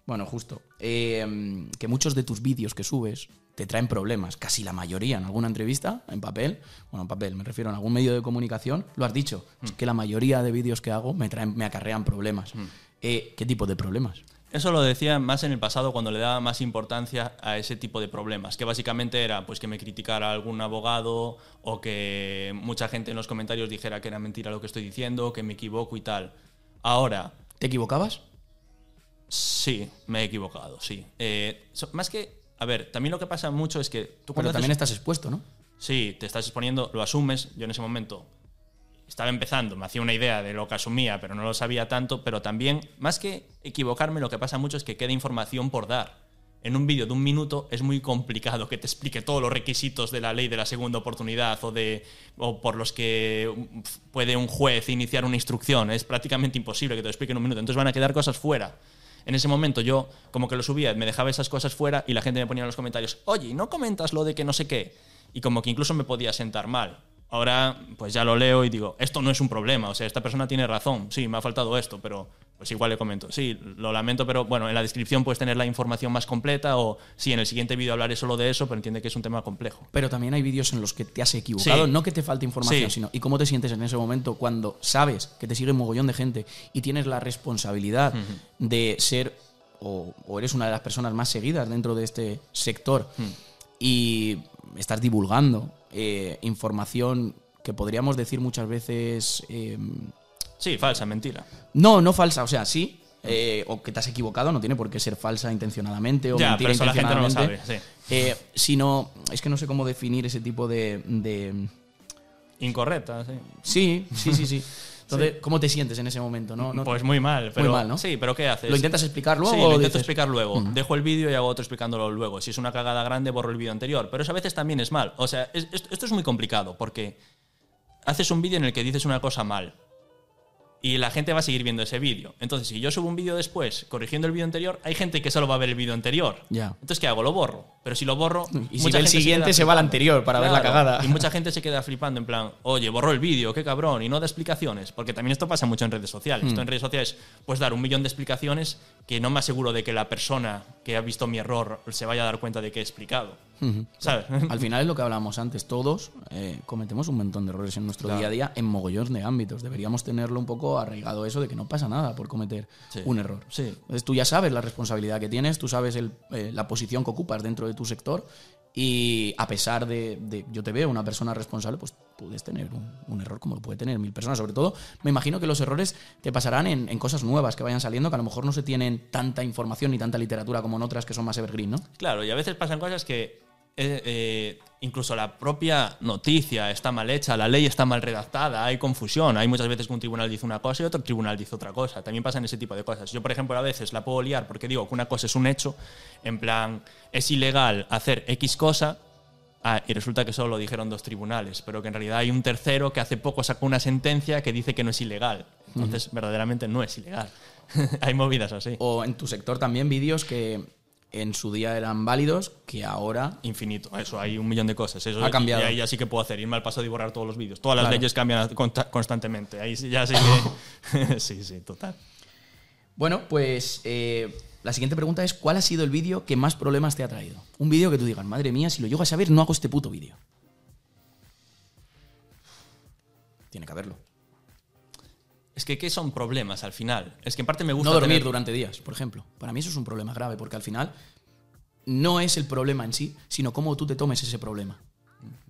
bueno, justo, eh, que muchos de tus vídeos que subes te traen problemas, casi la mayoría, en alguna entrevista, en papel, bueno, en papel, me refiero en algún medio de comunicación, lo has dicho, es que la mayoría de vídeos que hago me, traen, me acarrean problemas. Eh, ¿Qué tipo de problemas? Eso lo decía más en el pasado cuando le daba más importancia a ese tipo de problemas, que básicamente era pues que me criticara algún abogado o que mucha gente en los comentarios dijera que era mentira lo que estoy diciendo, que me equivoco y tal. Ahora, ¿Te equivocabas? Sí, me he equivocado, sí. Eh, so- más que, a ver, también lo que pasa mucho es que tú cuando Pero también haces- estás expuesto, ¿no? Sí, te estás exponiendo, lo asumes. Yo en ese momento estaba empezando, me hacía una idea de lo que asumía, pero no lo sabía tanto. Pero también, más que equivocarme, lo que pasa mucho es que queda información por dar. En un vídeo de un minuto es muy complicado que te explique todos los requisitos de la ley de la segunda oportunidad o, de, o por los que puede un juez iniciar una instrucción. Es prácticamente imposible que te lo explique en un minuto. Entonces van a quedar cosas fuera. En ese momento yo como que lo subía, me dejaba esas cosas fuera y la gente me ponía en los comentarios, oye, ¿y ¿no comentas lo de que no sé qué? Y como que incluso me podía sentar mal. Ahora pues ya lo leo y digo, esto no es un problema, o sea, esta persona tiene razón, sí, me ha faltado esto, pero pues igual le comento, sí, lo lamento, pero bueno, en la descripción puedes tener la información más completa o sí, en el siguiente vídeo hablaré solo de eso, pero entiende que es un tema complejo. Pero también hay vídeos en los que te has equivocado, Sí. no que te falte información, Sí. sino y cómo te sientes en ese momento cuando sabes que te sigue un mogollón de gente y tienes la responsabilidad de ser o, o eres una de las personas más seguidas dentro de este sector y estás divulgando eh, información que podríamos decir muchas veces eh, Sí, falsa, mentira. no, no falsa, o sea, sí. eh, o que te has equivocado, no tiene por qué ser falsa intencionadamente o Ya, mentir pero eso la gente no lo intencionadamente. sabe, Eh, sino, es que no sé cómo definir ese tipo de- de Incorrecta, sí. Sí, sí, sí, sí. [LAUGHS] Entonces, ¿cómo te sientes en ese momento? No, No- Pues muy mal, pero mal, ¿no? Sí, pero ¿qué haces? ¿Lo intentas explicar luego Sí, lo intento dices- explicar luego. Dejo el vídeo y hago otro explicándolo luego. Si es una cagada grande, borro el vídeo anterior. Pero eso a veces también es mal. O sea, es- esto, esto es muy complicado porque haces un vídeo en el que dices una cosa mal y la gente va a seguir viendo ese vídeo. Entonces, si yo subo un vídeo después corrigiendo el vídeo anterior, hay gente que solo va a ver el vídeo anterior. Entonces, ¿qué hago? Lo borro. Pero si lo borro. Y si ve el siguiente, se va al anterior para ver la cagada. Y mucha gente se queda flipando en plan, oye, borró el vídeo, qué cabrón, y no da explicaciones. Porque también esto pasa mucho en redes sociales. Esto en redes sociales puedes dar un millón de explicaciones que no me aseguro de que la persona que ha visto mi error se vaya a dar cuenta de que he explicado. ¿Sabes? [LAUGHS] Al final es lo que hablábamos antes, todos eh, cometemos un montón de errores en nuestro Claro. día a día en mogollón de ámbitos. Deberíamos tenerlo un poco arraigado eso de que no pasa nada por cometer Sí. un error. Sí. Entonces tú ya sabes la responsabilidad que tienes, tú sabes el, eh, la posición que ocupas dentro de tu sector y a pesar de, de- yo te veo una persona responsable, pues puedes tener un, un error como lo puede tener mil personas. Sobre todo, me imagino que los errores te pasarán en, en cosas nuevas que vayan saliendo, que a lo mejor no se tienen tanta información ni tanta literatura como en otras que son más evergreen, ¿no? Claro, y a veces pasan cosas que eh, eh, incluso la propia noticia está mal hecha, la ley está mal redactada, hay confusión. Hay muchas veces que un tribunal dice una cosa y otro tribunal dice otra cosa. También pasan ese tipo de cosas. Yo, por ejemplo, a veces la puedo liar porque digo que una cosa es un hecho, en plan, es ilegal hacer X cosa, Ah, y resulta que solo lo dijeron dos tribunales, pero que en realidad hay un tercero que hace poco sacó una sentencia que dice que no es ilegal. Entonces, verdaderamente no es ilegal. [LAUGHS] hay movidas así. O en tu sector también vídeos que en su día eran válidos, que ahora... Infinito, eso, hay un millón de cosas. Eso, Ha cambiado. Y ahí ya sí que puedo hacer, irme al pasado y borrar todos los vídeos. Todas las Claro. leyes cambian consta- constantemente. Ahí sí- ya sí [LAUGHS] que... [LAUGHS] sí, sí, total. Bueno, pues eh, la siguiente pregunta es, ¿cuál ha sido el vídeo que más problemas te ha traído? Un vídeo que tú digas, madre mía, si lo llego a saber, no hago este puto vídeo. Tiene que haberlo. Es que, ¿qué son problemas al final? Es que en parte me gusta No dormir tener- durante días, por ejemplo. Para mí eso es un problema grave, porque al final no es el problema en sí, sino cómo tú te tomes ese problema.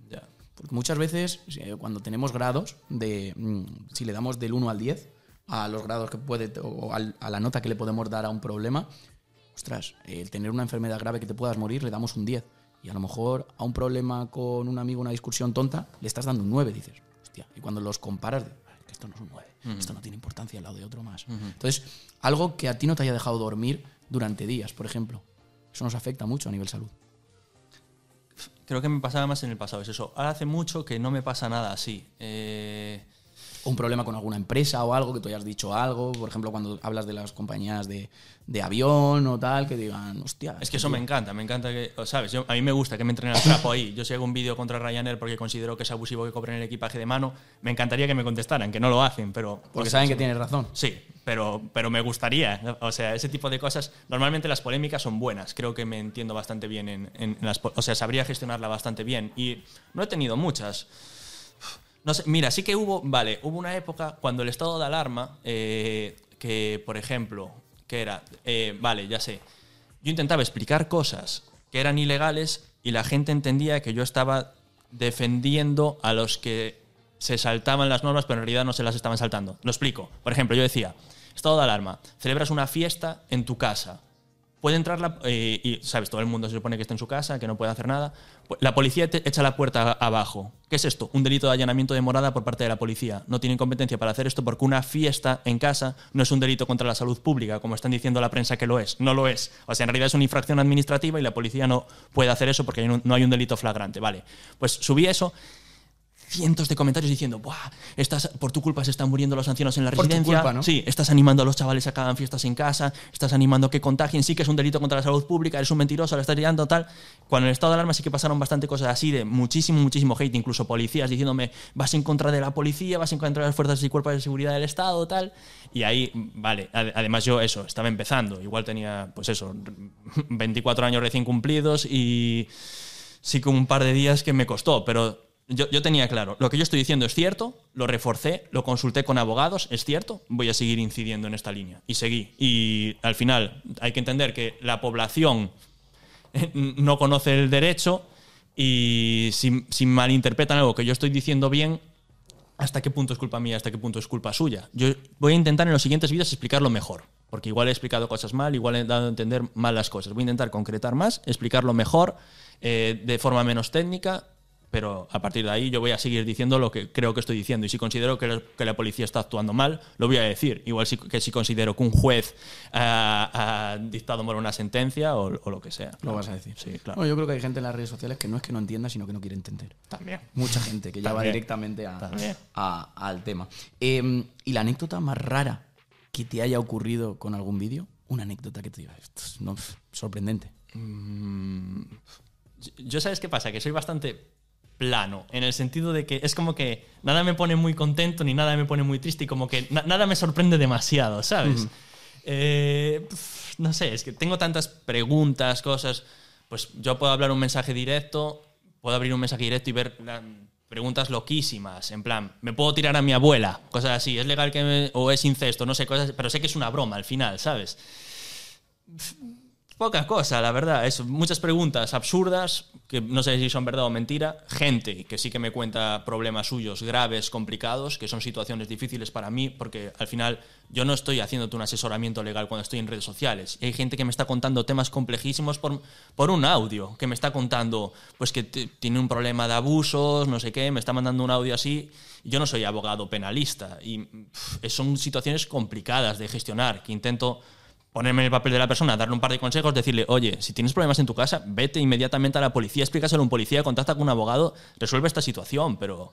Ya. Porque muchas veces, eh, cuando tenemos grados, de mm, si le damos del 1 al 10, a los grados que puede, o a la nota que le podemos dar a un problema, ostras, el tener una enfermedad grave que te puedas morir, le damos un 10. Y a lo mejor a un problema con un amigo, una discusión tonta, le estás dando un 9, dices. Hostia. Y cuando los comparas, de, "Ah, que esto no es un 9, esto no tiene importancia al lado de otro más. Entonces, algo que a ti no te haya dejado dormir durante días, por ejemplo. Eso nos afecta mucho a nivel salud. Creo que me pasaba más en el pasado, es eso. Ahora hace mucho que no me pasa nada así. Eh, un problema con alguna empresa o algo, que tú hayas dicho algo, por ejemplo, cuando hablas de las compañías de, de avión o tal, que digan, hostia. Es que eso me encanta, me encanta que, ¿sabes? Yo- a mí me gusta que me entren al trapo ahí. Yo si hago un vídeo contra Ryanair porque considero que es abusivo que cobren el equipaje de mano, me encantaría que me contestaran, que no lo hacen, pero... Porque saben que tienes razón. Sí, pero, pero me gustaría. O sea, ese tipo de cosas. Normalmente las polémicas son buenas. Creo que me entiendo bastante bien en, en las. po- O sea, sabría gestionarla bastante bien. Y no he tenido muchas. No sé, mira, sí que hubo. Vale, hubo una época cuando el estado de alarma, eh, que por ejemplo, que era. eh, vale, ya sé. Yo intentaba explicar cosas que eran ilegales y la gente entendía que yo estaba defendiendo a los que se saltaban las normas, pero en realidad no se las estaban saltando. Lo explico. Por ejemplo, yo decía, estado de alarma, celebras una fiesta en tu casa. Puede entrar la... eh, y, ¿sabes? Todo el mundo se supone que está en su casa, que no puede hacer nada. Pu- La policía echa la puerta abajo. ¿Qué es esto? Un delito de allanamiento de morada por parte de la policía. No tienen competencia para hacer esto porque una fiesta en casa no es un delito contra la salud pública, como están diciendo la prensa que lo es. No lo es. O sea, en realidad es una infracción administrativa y la policía no puede hacer eso porque no hay un delito flagrante. Vale. Pues subí eso cientos de comentarios diciendo, Buah, estás, por tu culpa se están muriendo los ancianos en la Por tu residencia. culpa, ¿no? Sí, estás animando a los chavales a que hagan fiestas en casa, estás animando a que contagien, sí que es un delito contra la salud pública, eres un mentiroso, lo estás liando, tal. Cuando en el estado de alarma sí que pasaron bastante cosas así, de muchísimo, muchísimo hate, incluso policías diciéndome, vas en contra de la policía, vas en contra de las fuerzas y cuerpos de seguridad del Estado, tal. Y ahí, vale, ade- además yo eso, estaba empezando, igual tenía, pues eso, 24 años recién cumplidos y sí que un par de días que me costó, pero yo, tenía claro, lo que yo estoy diciendo es cierto, lo reforcé, lo consulté con abogados, es cierto, voy a seguir incidiendo en esta línea. Y seguí. Y al final hay que entender que la población eh, no conoce el derecho y si, si malinterpretan algo que yo estoy diciendo bien, ¿hasta qué punto es culpa mía? ¿Hasta qué punto es culpa suya? Yo voy a intentar en los siguientes vídeos explicarlo mejor. Porque igual he explicado cosas mal, igual he dado a entender mal las cosas. Voy a intentar concretar más, explicarlo mejor, eh, de forma menos técnica, pero a partir de ahí yo voy a seguir diciendo lo que creo que estoy diciendo. Y si considero que, la- que la policía está actuando mal, lo voy a decir. Igual si- que si considero que un juez ha, ha dictado mal una sentencia o, o lo que sea. Lo vas a decir. Sí, claro. Bueno, yo creo que hay gente en las redes sociales que no es que no entienda, sino que no quiere entender. También. Mucha gente que ya va directamente a- También. a- al tema. Eh, ¿Y la anécdota más rara que te haya ocurrido con algún vídeo? Una anécdota que te diga, esto es no, pf, sorprendente. Yo sabes qué pasa, que soy bastante plano, en el sentido de que es como que nada me pone muy contento ni nada me pone muy triste y como que na- nada me sorprende demasiado, ¿sabes? Eh, pf, no sé, es que tengo tantas preguntas, cosas, pues yo puedo hablar un mensaje directo, puedo abrir un mensaje directo y ver preguntas loquísimas, en plan, me puedo tirar a mi abuela, cosas así, es legal que me- o es incesto, no sé, cosas, pero sé que es una broma al final, ¿sabes? Poca cosa, la verdad. Eso, muchas preguntas absurdas, que no sé si son verdad o mentira. Gente que sí que me cuenta problemas suyos graves, complicados, que son situaciones difíciles para mí, porque al final yo no estoy haciéndote un asesoramiento legal cuando estoy en redes sociales. Y hay gente que me está contando temas complejísimos por, por un audio, que me está contando pues que tiene un problema de abusos, no sé qué, me está mandando un audio así. Yo no soy abogado penalista y son situaciones complicadas de gestionar, que intento ponerme en el papel de la persona, darle un par de consejos, decirle, oye, si tienes problemas en tu casa, vete inmediatamente a la policía, explícaselo a un policía, contacta con un abogado, resuelve esta situación, pero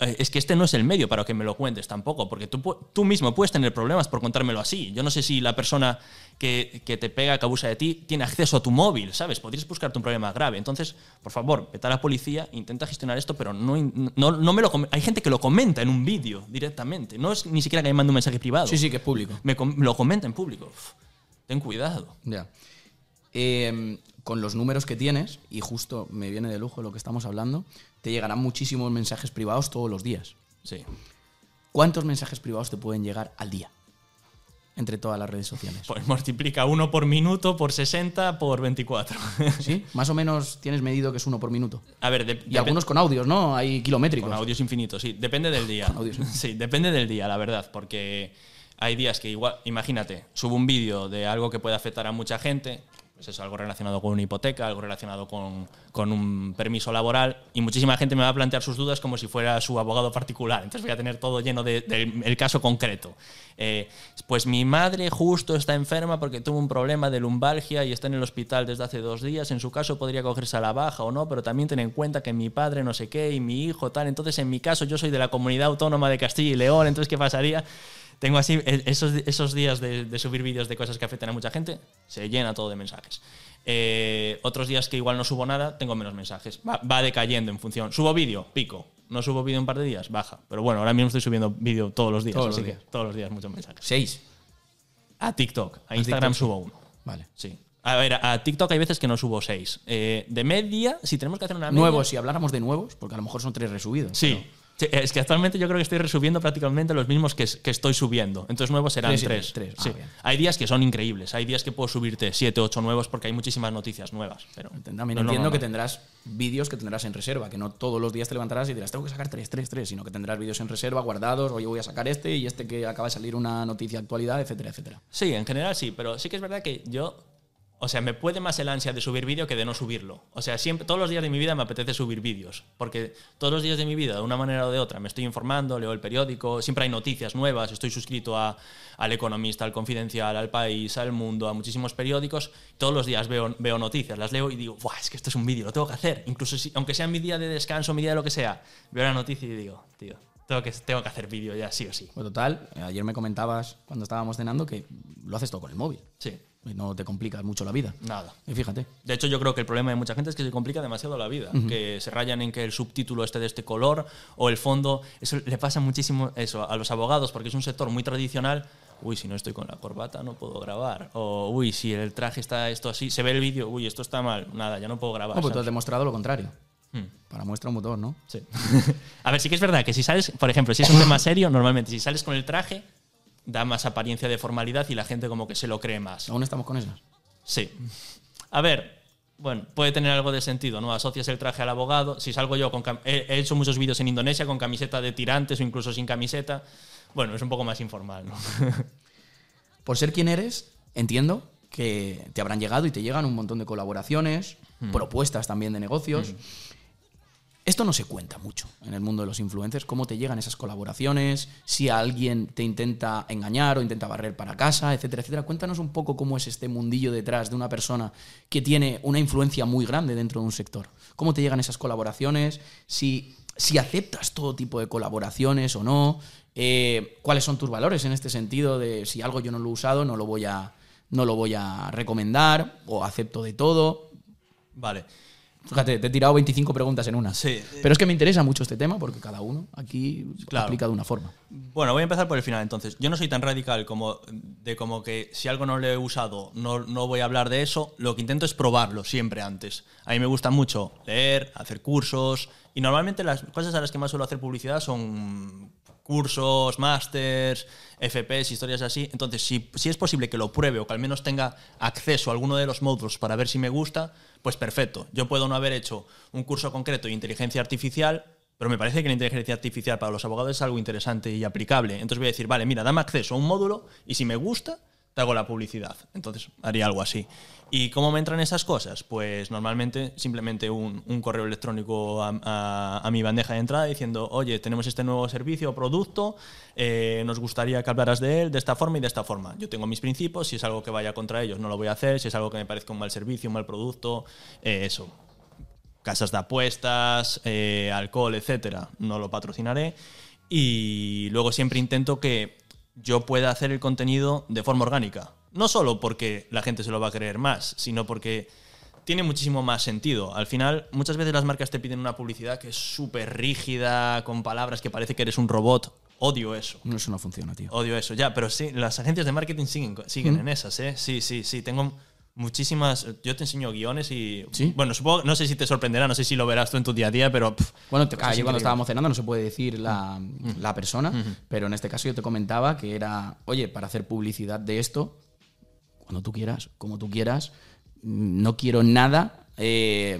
es que este no es el medio para que me lo cuentes tampoco, porque tú, tú mismo puedes tener problemas por contármelo así. Yo no sé si la persona que, que, te pega, que abusa de ti, tiene acceso a tu móvil, ¿sabes? Podrías buscarte un problema grave. Entonces, por favor, vete a la policía, intenta gestionar esto, pero no, no, no me lo Hay gente que lo comenta en un vídeo directamente. No es ni siquiera que me mande un mensaje privado. Sí, sí, que es público. Me, lo comenta en público. ten cuidado. Ya. Eh, con los números que tienes, y justo me viene de lujo lo que estamos hablando, te llegarán muchísimos mensajes privados todos los días. Sí. ¿Cuántos mensajes privados te pueden llegar al día? Entre todas las redes sociales. Pues multiplica uno por minuto, por 60, por 24. [LAUGHS] ¿Sí? Más o menos tienes medido que es uno por minuto. A ver, y algunos con audios, ¿no? Hay kilométricos. Con audios infinitos, sí. Depende del día. Sí, depende del día, la verdad, porque hay días que igual, imagínate, subo un vídeo de algo que puede afectar a mucha gente, pues algo relacionado con una hipoteca, algo relacionado con, con, un permiso laboral, y muchísima gente me va a plantear sus dudas como si fuera su abogado particular. Entonces voy a tener todo lleno del de, caso concreto. Eh, pues mi madre justo está enferma porque tuvo un problema de lumbalgia y está en el hospital desde hace dos días. En su caso podría cogerse a la baja o no, pero también ten en cuenta que mi padre no sé qué y mi hijo tal. Entonces en mi caso yo soy de la comunidad autónoma de Castilla y León, entonces ¿qué pasaría? Tengo así e, esos, esos días de, subir vídeos de cosas que afectan a mucha gente, se llena todo de mensajes. Eh, otros días que igual no subo nada, tengo menos mensajes. Va, decayendo en función. Subo vídeo, pico. No subo vídeo un par de días, baja. Pero bueno, ahora mismo estoy subiendo vídeo todos los días. Todos los días. todos los días, muchos mensajes. ¿Seis? A TikTok. A, Instagram subo uno. Vale. Sí. A ver, a TikTok hay veces que no subo seis. Eh, de media, si tenemos que hacer una media... Nuevos, si habláramos de nuevos, porque a lo mejor son tres resubidos. Sí es que actualmente yo creo que estoy resubiendo prácticamente los mismos que, que estoy subiendo. Entonces nuevos serán tres. Ah, hay días que son increíbles. Hay días que puedo subirte siete, ocho nuevos porque hay muchísimas noticias nuevas. Pero También entiendo que tendrás vídeos que tendrás en reserva, que no todos los días te levantarás y dirás, tengo que sacar tres, tres, tres, sino que tendrás vídeos en reserva guardados, oye, voy a sacar este y este que acaba de salir una noticia actualidad, etcétera, etcétera. Sí, en general sí, pero sí que es verdad que yo o sea, me puede más el ansia de subir vídeo que de no subirlo. O sea, siempre, todos los días de mi vida me apetece subir vídeos, porque todos los días de mi vida, de una manera o de otra, me estoy informando, leo el periódico, siempre hay noticias nuevas, estoy suscrito a, al Economista, al Confidencial, al País, al Mundo, a muchísimos periódicos, todos los días veo, veo noticias, las leo y digo, Buah, es que esto es un vídeo, lo tengo que hacer. Incluso si, aunque sea mi día de descanso, mi día de lo que sea, veo la noticia y digo, tío, tengo que, tengo que hacer vídeo ya, sí o sí. Pues total, ayer me comentabas cuando estábamos cenando que lo haces todo con el móvil. Sí no te complicas mucho la vida. Nada. Y fíjate. De hecho, yo creo que el problema de mucha gente es que se complica demasiado la vida. Que se rayan en que el subtítulo esté de este color o el fondo. Eso le pasa muchísimo eso a los abogados porque es un sector muy tradicional. Uy, si no estoy con la corbata no puedo grabar. O, uy, si el traje está esto así, se ve el vídeo, uy, esto está mal, nada, ya no puedo grabar. No, pues tú has demostrado lo contrario. Hmm. Para muestra un motor, ¿no? Sí. [LAUGHS] a ver, sí que es verdad que si sales, por ejemplo, si es un [COUGHS] tema serio, normalmente si sales con el traje, da más apariencia de formalidad y la gente como que se lo cree más. ¿Aún estamos con esas? Sí. A ver, bueno, puede tener algo de sentido, ¿no? Asocias el traje al abogado. Si salgo yo con. He, hecho muchos vídeos en Indonesia con camiseta de tirantes o incluso sin camiseta. Bueno, es un poco más informal, ¿no? [LAUGHS] Por ser quien eres, entiendo que te habrán llegado y te llegan un montón de colaboraciones, mm. propuestas también de negocios. Mm. Esto no se cuenta mucho en el mundo de los influencers, cómo te llegan esas colaboraciones, si alguien te intenta engañar o intenta barrer para casa, etcétera, etcétera. Cuéntanos un poco cómo es este mundillo detrás de una persona que tiene una influencia muy grande dentro de un sector. ¿Cómo te llegan esas colaboraciones? Si, si aceptas todo tipo de colaboraciones o no. Eh, ¿Cuáles son tus valores en este sentido de si algo yo no lo he usado, no lo voy a, no lo voy a recomendar o acepto de todo? Vale. Fíjate, te he tirado 25 preguntas en una. Sí. Pero es que me interesa mucho este tema porque cada uno aquí aplica de una forma. Bueno, voy a empezar por el final entonces. Yo no soy tan radical como de como que si algo no lo he usado no, no voy a hablar de eso. Lo que intento es probarlo siempre antes. A mí me gusta mucho leer, hacer cursos y normalmente las cosas a las que más suelo hacer publicidad son cursos, másters, FPs, historias así. Entonces, si, si es posible que lo pruebe o que al menos tenga acceso a alguno de los módulos para ver si me gusta, pues perfecto. Yo puedo no haber hecho un curso concreto de inteligencia artificial, pero me parece que la inteligencia artificial para los abogados es algo interesante y aplicable. Entonces voy a decir, vale, mira, dame acceso a un módulo y si me gusta, te hago la publicidad. Entonces haría algo así. ¿Y cómo me entran esas cosas? Pues normalmente simplemente un, correo electrónico a, a- a mi bandeja de entrada diciendo, oye, tenemos este nuevo servicio o producto, eh, nos gustaría que hablaras de él de esta forma y de esta forma. Yo tengo mis principios, si es algo que vaya contra ellos no lo voy a hacer, si es algo que me parezca un mal servicio, un mal producto, eh, eso. Casas de apuestas, eh, alcohol, etcétera, no lo patrocinaré. Y luego siempre intento que yo pueda hacer el contenido de forma orgánica. No solo porque la gente se lo va a creer más, sino porque tiene muchísimo más sentido. Al final, muchas veces las marcas te piden una publicidad que es súper rígida, con palabras que parece que eres un robot. Odio eso. No, eso no funciona, tío. Odio eso, ya, pero sí, las agencias de marketing siguen, siguen en esas, ¿eh? Sí, sí, sí. Tengo muchísimas. Yo te enseño guiones y. ¿Sí? Bueno, supongo, no sé si te sorprenderá, no sé si lo verás tú en tu día a día, pero. pff, Bueno, te, cosas ayer cuando estábamos cenando no se puede decir la, Mm. la persona, pero en este caso yo te comentaba que era, oye, para hacer publicidad de esto, cuando tú quieras, como tú quieras, no quiero nada eh,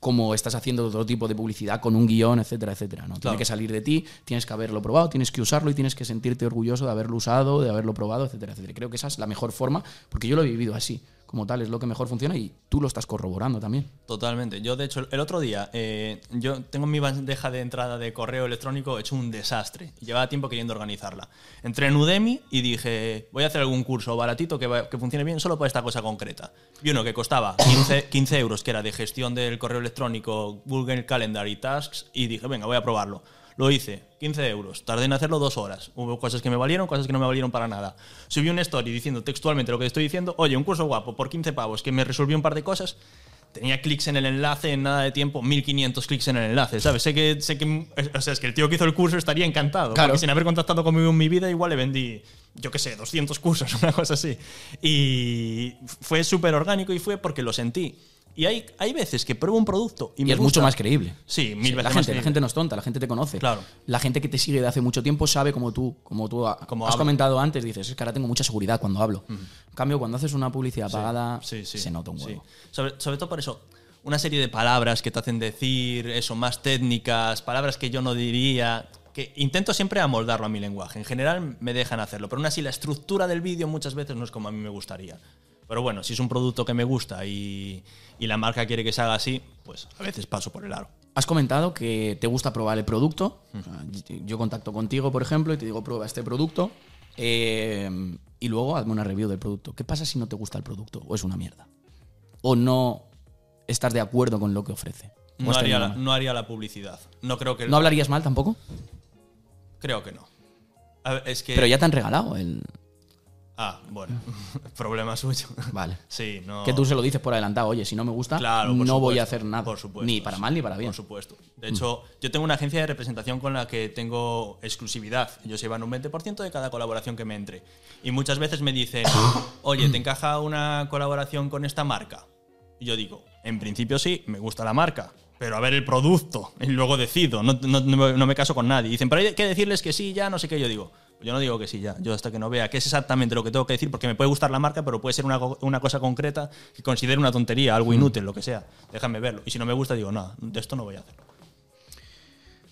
como estás haciendo otro tipo de publicidad con un guion, etcétera, etcétera. ¿no? Tiene que salir de ti, tienes que haberlo probado, tienes que usarlo y tienes que sentirte orgulloso de haberlo usado, de haberlo probado, etcétera, etcétera. Creo que esa es la mejor forma, porque yo lo he vivido así, como tal, es lo que mejor funciona y tú lo estás corroborando también. Totalmente. Yo, de hecho, el otro día, eh, yo tengo en mi bandeja de entrada de correo electrónico hecho un desastre. Llevaba tiempo queriendo organizarla. Entré en Udemy y dije, voy a hacer algún curso baratito que, funcione bien solo para esta cosa concreta. Vi uno que costaba 15, 15 euros, que era de gestión del correo electrónico, Google Calendar y Tasks, y dije, venga, voy a probarlo. Lo hice, 15 euros. Tardé en hacerlo dos horas. Hubo cosas que me valieron, cosas que no me valieron para nada. Subí una story diciendo textualmente lo que estoy diciendo. Oye, un curso guapo por 15 pavos que me resolvió un par de cosas. Tenía clics en el enlace en nada de tiempo, 1500 clics en el enlace, ¿sabes? Sé que, sé que, o sea, es que el tío que hizo el curso estaría encantado. Claro. Porque sin haber contactado conmigo en mi vida, igual le vendí, yo qué sé, 200 cursos, [LAUGHS] una cosa así. Y fue súper orgánico y fue porque lo sentí. Y hay, hay veces que pruebo un producto y, Y, me es mucho gusta. más creíble. Sí, mil Sí, veces la más gente, la creíble. gente no es tonta, la gente te conoce. Claro. La gente que te sigue de hace mucho tiempo sabe como tú, como tú Como has hablo. comentado antes, dices, es que ahora tengo mucha seguridad cuando hablo. En cambio, cuando haces una publicidad pagada, Sí, sí, se nota un huevo. Sobre, sobre todo por eso, una serie de palabras que te hacen decir, eso, más técnicas, palabras que yo no diría, que intento siempre amoldarlo a mi lenguaje. En general me dejan hacerlo, pero aún así la estructura del vídeo muchas veces no es como a mí me gustaría. Pero bueno, si es un producto que me gusta y, y la marca quiere que se haga así, pues a veces paso por el aro. Has comentado que te gusta probar el producto. O sea, yo contacto contigo, por ejemplo, y te digo, prueba este producto. eh, y luego hazme una review del producto. ¿Qué pasa si no te gusta el producto? ¿O es una mierda? ¿O no estás de acuerdo con lo que ofrece? ¿O No haría, la, no haría la publicidad. No creo que... ¿No hablarías mal tampoco? Creo que no. A ver, es que... Pero ya te han regalado el... Ah, bueno. [LAUGHS] Problema suyo. Vale. Sí, no... Que tú se lo dices por adelantado, oye, si no me gusta, Claro, no voy a hacer nada. Por supuesto. Ni para mal ni para bien. Por supuesto. De hecho, yo tengo una agencia de representación con la que tengo exclusividad. Ellos llevan un 20% de cada colaboración que me entre. Y muchas veces me dicen, [COUGHS] oye, ¿te encaja una colaboración con esta marca? Y yo digo, en principio sí, me gusta la marca. Pero a ver el producto. Y luego decido. No, no- no me caso con nadie. Dicen, pero hay que decirles que sí, ya, no sé qué. Yo digo, yo no digo que sí, ya. Yo hasta que no vea qué es exactamente lo que tengo que decir, porque me puede gustar la marca, pero puede ser una, una cosa concreta que considere una tontería, algo inútil, lo que sea. Déjame verlo. Y si no me gusta, digo, no, de esto no voy a hacerlo.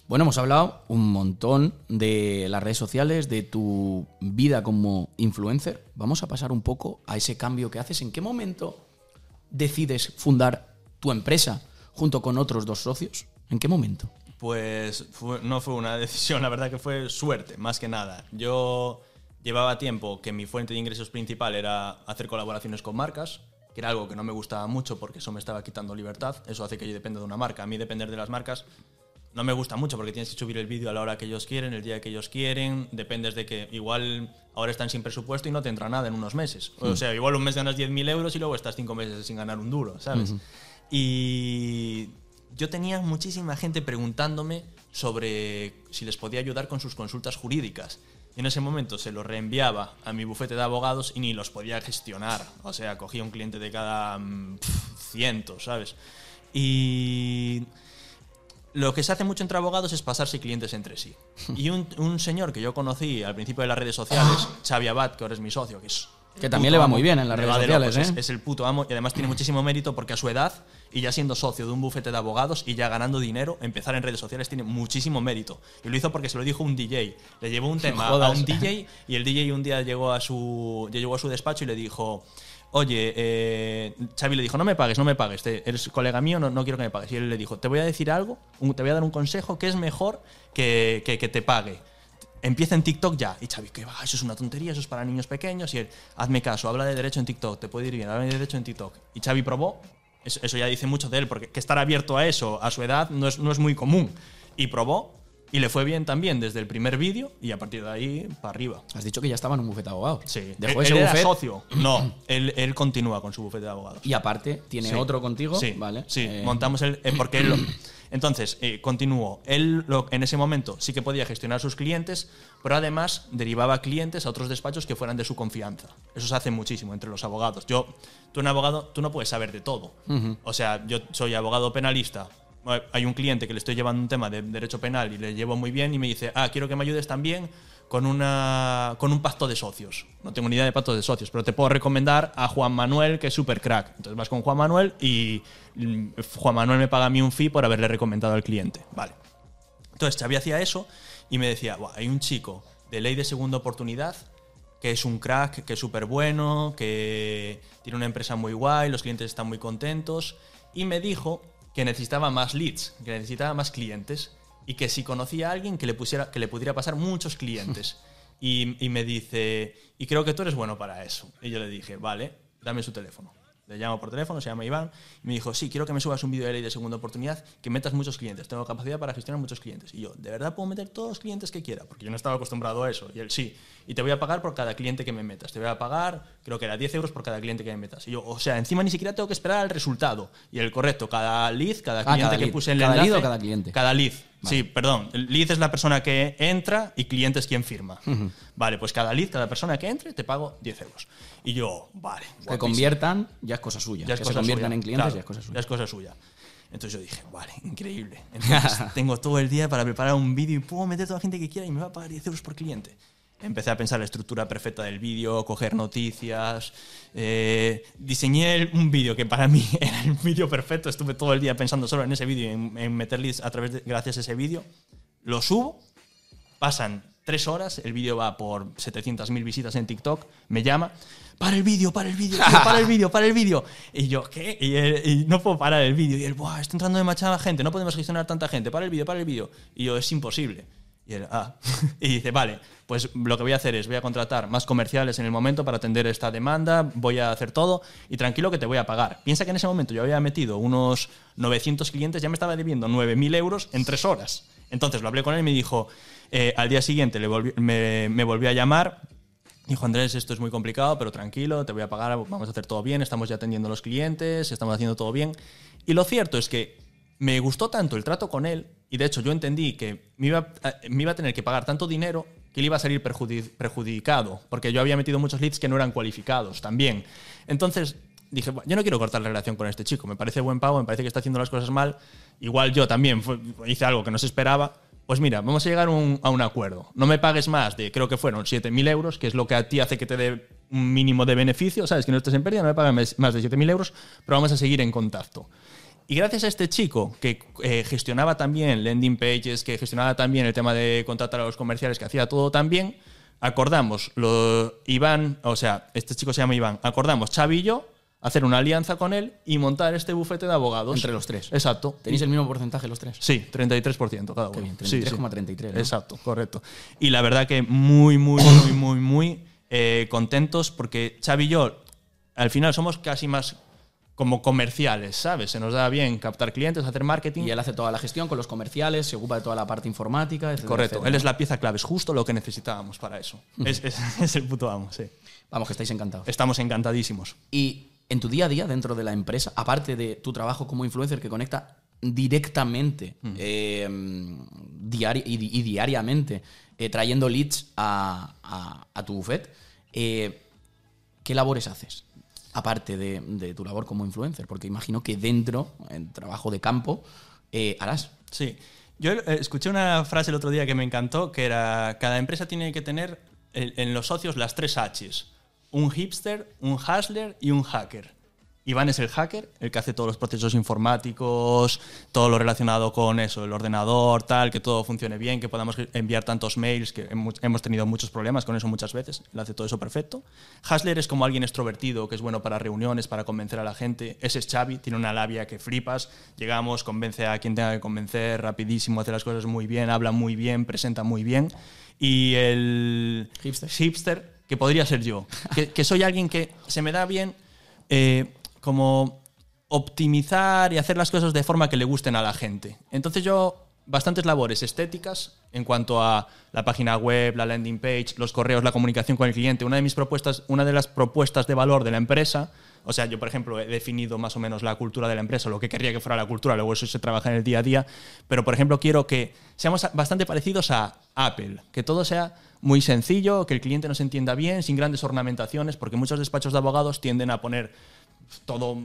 Bueno, hemos hablado un montón de las redes sociales, de tu vida como influencer. Vamos a pasar un poco a ese cambio que haces. ¿En qué momento decides fundar tu empresa junto con otros dos socios? ¿En qué momento? Pues fue- no fue una [LAUGHS] decisión, la verdad que fue suerte, más que nada. Yo llevaba tiempo que mi fuente de ingresos principal era hacer colaboraciones con marcas, que era algo que no me gustaba mucho porque eso me estaba quitando libertad. Eso hace que yo dependa de una marca. A mí depender de las marcas no me gusta mucho porque tienes que subir el vídeo a la hora que ellos quieren, el día que ellos quieren. Dependes de que igual ahora están sin presupuesto y no te entra nada en unos meses. O sea, igual un mes ganas 10.000 euros y luego estás cinco meses sin ganar un duro, ¿sabes? Y yo tenía muchísima gente preguntándome sobre si les podía ayudar con sus consultas jurídicas. Y en ese momento se los reenviaba a mi bufete de abogados y ni los podía gestionar. O sea, cogía un cliente de cada mm, ciento, ¿sabes? Y lo que se hace mucho entre abogados es pasarse clientes entre sí. [LAUGHS] Y un, un señor que yo conocí al principio de las redes sociales, Xavi Abad, que ahora es mi socio, que es Que también le va amo. muy bien en las Le redes sociales, locos, ¿eh? Es, es el puto amo y además tiene muchísimo mérito porque a su edad y ya siendo socio de un bufete de abogados y ya ganando dinero, empezar en redes sociales tiene muchísimo mérito. Y lo hizo porque se lo dijo un DJ. Le llevó un tema a un DJ [LAUGHS] y el DJ un día llegó a su, llegó a su despacho y le dijo. Oye, eh, Xavi le dijo, no me pagues, no me pagues, te- eres colega mío, no, no quiero que me pagues. Y él le dijo, te voy a decir algo, un- te voy a dar un consejo que es mejor que, que, que te pague empieza en TikTok ya. Y Xavi, que va, eso es una tontería, eso es para niños pequeños. Y él, hazme caso, habla de derecho en TikTok, te puede ir bien, habla de derecho en TikTok. Y Xavi probó, eso, eso ya dice mucho de él, porque que estar abierto a eso a su edad no es, no es muy común. Y probó, y le fue bien también desde el primer vídeo, y a partir de ahí, para arriba. Has dicho que ya estaba en un bufete de abogados. Sí. Dejó él, ese él era socio. [CLEARS THROAT] No, él, él continúa con su bufete de abogados. y aparte tiene Sí. otro contigo. Sí, vale. Sí, Eh, montamos el. eh, porque él. Entonces, eh, continuó. Él lo- en ese momento sí que podía gestionar sus clientes, pero además derivaba clientes a otros despachos que fueran de su confianza. Eso se hace muchísimo entre los abogados. Yo, tú, un abogado, tú no puedes saber de todo. O sea, yo soy abogado penalista. Hay un cliente que le estoy llevando un tema de derecho penal y le llevo muy bien y me dice, ah, quiero que me ayudes también con, una, con un pacto de socios. No tengo ni idea de pacto de socios, pero te puedo recomendar a Juan Manuel, que es súper crack. Entonces vas con Juan Manuel y mm, Juan Manuel me paga a mí un fee por haberle recomendado al cliente. Vale. Entonces Xavi hacía eso y me decía, "Buah, hay un chico de ley de segunda oportunidad que es un crack, que es súper bueno, que tiene una empresa muy guay, los clientes están muy contentos. Y me dijo que necesitaba más leads, que necesitaba más clientes y que si conocía a alguien que le, pusiera, que le pudiera pasar muchos clientes. [LAUGHS] Y, y me dice, y creo que tú eres bueno para eso. Y yo le dije, vale, dame su teléfono. Le llamo por teléfono, se llama Iván, y me dijo, sí, quiero que me subas un vídeo de ley de segunda oportunidad, que metas muchos clientes. Tengo capacidad para gestionar muchos clientes. Y yo, ¿de verdad puedo meter todos los clientes que quiera? Porque yo no estaba acostumbrado a eso. Y él, sí. Y te voy a pagar por cada cliente que me metas. Te voy a pagar, creo que era 10 euros por cada cliente que me metas. Y yo, o sea, encima ni siquiera tengo que esperar al resultado. Y el correcto, cada lead, cada Ah, cliente cada que lead. puse en el ¿Cada lead enlace- o cada cliente? Cada lead. Sí, perdón. Lead es la persona que entra y cliente es quien firma. Vale, pues cada lead, cada persona que entre, te pago 10 euros. Y yo, vale. Que conviertan, ya es cosa suya. Ya es que cosa se conviertan suya. en clientes, Claro, ya es cosa suya. Ya es cosa suya. Entonces yo dije, vale, increíble. Entonces [LAUGHS] tengo todo el día para preparar un vídeo y puedo meter toda la gente que quiera y me va a pagar 10 euros por cliente. Empecé a pensar la estructura perfecta del vídeo, coger noticias. eh, diseñé un vídeo que para mí [LAUGHS] era el vídeo perfecto. Estuve todo el día pensando solo en ese vídeo y en, en meter leads a través de, gracias a ese vídeo. Lo subo Pasan tres horas, el vídeo va por 700.000 visitas en TikTok, me llama, para el vídeo, para el vídeo, para el vídeo, para el vídeo. Y yo, ¿qué? Y, él- y no puedo parar el vídeo. Y él, Buah, está entrando demasiada gente, no podemos gestionar tanta gente, para el vídeo, para el vídeo. Y yo, es imposible. Y él, ah. [LAUGHS] Y dice, vale, pues lo que voy a hacer es, voy a contratar más comerciales en el momento para atender esta demanda, voy a hacer todo y tranquilo que te voy a pagar. Piensa que en ese momento yo había metido unos 900 clientes, ya me estaba debiendo 9.000 euros en tres horas. Entonces lo hablé con él y me dijo, eh, al día siguiente le me, me volvió a llamar. Dijo Andrés, esto es muy complicado, pero tranquilo, te voy a pagar, vamos a hacer todo bien, estamos ya atendiendo a los clientes, estamos haciendo todo bien. Y lo cierto es que me gustó tanto el trato con él, y de hecho yo entendí que me iba, iba a tener que pagar tanto dinero que él iba a salir perjudi- perjudicado, porque yo había metido muchos leads que no eran cualificados también. Entonces dije, "Buah, yo no quiero cortar la relación con este chico, me parece buen pavo, me parece que está haciendo las cosas mal, igual yo también hice algo que no se esperaba, pues mira, vamos a llegar a un acuerdo. No me pagues más de, creo que fueron 7.000 euros, que es lo que a ti hace que te dé un mínimo de beneficio, ¿sabes? Que no estés en pérdida, no me pagues más de 7.000 euros, pero vamos a seguir en contacto. Y gracias a este chico que eh, gestionaba también landing pages, que gestionaba también el tema de contratar a los comerciales, que hacía todo también, acordamos, lo, Iván, o sea, este chico se llama Iván, acordamos Xavi y yo hacer una alianza con él y montar este bufete de abogados. Entre los tres. Exacto. ¿Tenéis el mismo porcentaje los tres? Sí, 33% cada uno. Qué bien, Sí, sí. 33,33, ¿no? Exacto, correcto. Y la verdad que muy, muy, muy, muy, muy eh, contentos porque Xavi y yo al final somos casi más como comerciales, ¿sabes? Se nos da bien captar clientes, hacer marketing. Y él hace toda la gestión con los comerciales, se ocupa de toda la parte informática, etcétera, Correcto, etcétera. él es la pieza clave, es justo lo que necesitábamos para eso. es, es- [LAUGHS] es el puto amo, sí. Vamos, que estáis encantados. Estamos encantadísimos. Y en tu día a día dentro de la empresa, aparte de tu trabajo como influencer que conecta directamente eh, diari- y, di- y diariamente eh, trayendo leads a, a- a tu buffet, eh, ¿qué labores haces? Aparte de, tu labor como influencer, porque imagino que dentro, en trabajo de campo, eh, harás. Sí. Yo eh, escuché una frase el otro día que me encantó, que era, cada empresa tiene que tener en los socios las tres Hs. un hipster, un hustler y un hacker. Iván es el hacker, el que hace todos los procesos informáticos, todo lo relacionado con eso, el ordenador, tal, que todo funcione bien, que podamos enviar tantos mails, que hemos tenido muchos problemas con eso muchas veces, él hace todo eso perfecto. Hasler es como alguien extrovertido, que es bueno para reuniones, para convencer a la gente. Ese es Xavi, tiene una labia que flipas, llegamos, convence a quien tenga que convencer, rapidísimo, hace las cosas muy bien, habla muy bien, presenta muy bien. Y el hipster, hipster que podría ser yo, que, soy alguien que se me da bien... Eh, como optimizar y hacer las cosas de forma que le gusten a la gente. Entonces yo bastantes labores estéticas en cuanto a la página web, la landing page, los correos, la comunicación con el cliente. Una de mis propuestas, una de las propuestas de valor de la empresa, o sea, yo por ejemplo he definido más o menos la cultura de la empresa, lo que querría que fuera la cultura, luego eso se trabaja en el día a día, pero por ejemplo quiero que seamos bastante parecidos a Apple, que todo sea muy sencillo, que el cliente nos entienda bien, sin grandes ornamentaciones, porque muchos despachos de abogados tienden a poner todo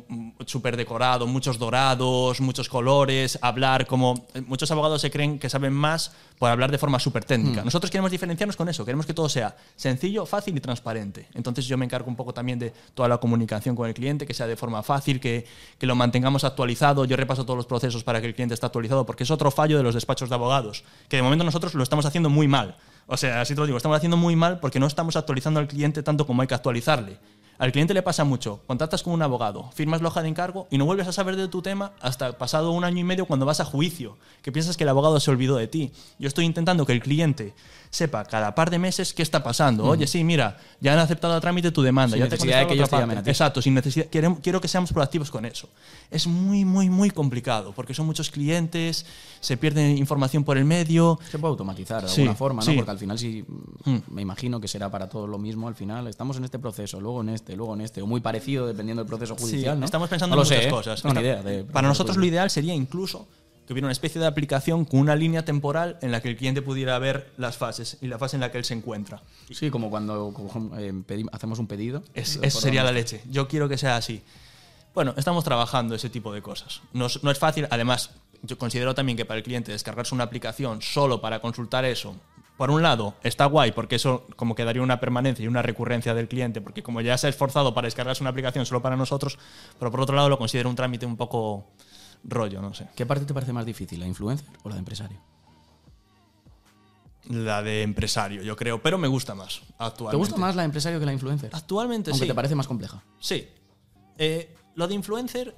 súper decorado, muchos dorados, muchos colores, hablar como... Muchos abogados se creen que saben más por hablar de forma súper técnica. Hmm. Nosotros queremos diferenciarnos con eso, queremos que todo sea sencillo, fácil y transparente. Entonces yo me encargo un poco también de toda la comunicación con el cliente, que sea de forma fácil, que, que lo mantengamos actualizado. Yo repaso todos los procesos para que el cliente esté actualizado, porque es otro fallo de los despachos de abogados, que de momento nosotros lo estamos haciendo muy mal. O sea, así te lo digo, estamos haciendo muy mal porque no estamos actualizando al cliente tanto como hay que actualizarle. Al cliente le pasa mucho. Contactas con un abogado, firmas la hoja de encargo y no vuelves a saber de tu tema hasta pasado un año y medio cuando vas a juicio, que piensas que el abogado se olvidó de ti. Yo estoy intentando que el cliente sepa cada par de meses qué está pasando. Oye, sí, mira, ya han aceptado a trámite tu demanda. Sin ya necesidad de que ellos te llamen Exacto, sin necesidad. Quiero, quiero que seamos proactivos con eso. Es muy, muy, muy complicado porque son muchos clientes, se pierde información por el medio. Se puede automatizar de alguna forma, ¿no? Porque al final sí, mm. me imagino que será para todos lo mismo. Al final estamos en este proceso, luego en este, luego en este, o muy parecido dependiendo del proceso judicial. ¿no? Estamos pensando en muchas ¿eh? cosas. idea para nosotros lo ideal sería incluso que hubiera una especie de aplicación con una línea temporal en la que el cliente pudiera ver las fases y la fase en la que él se encuentra. Sí, como cuando eh, hacemos un pedido. eso sería la leche. Yo quiero que sea así. Bueno, estamos trabajando ese tipo de cosas. No, no es fácil, además, yo considero también que para el cliente descargarse una aplicación solo para consultar eso, por un lado, está guay porque eso como que daría una permanencia y una recurrencia del cliente, porque como ya se ha esforzado para descargarse una aplicación solo para nosotros, pero por otro lado lo considero un trámite un poco rollo, no sé. ¿Qué parte te parece más difícil, la influencer o la de empresario? La de empresario, yo creo, pero me gusta más actualmente. ¿Te gusta más la de empresario que la influencer? Actualmente Aunque sí. te parece más compleja. Sí. Eh, lo de influencer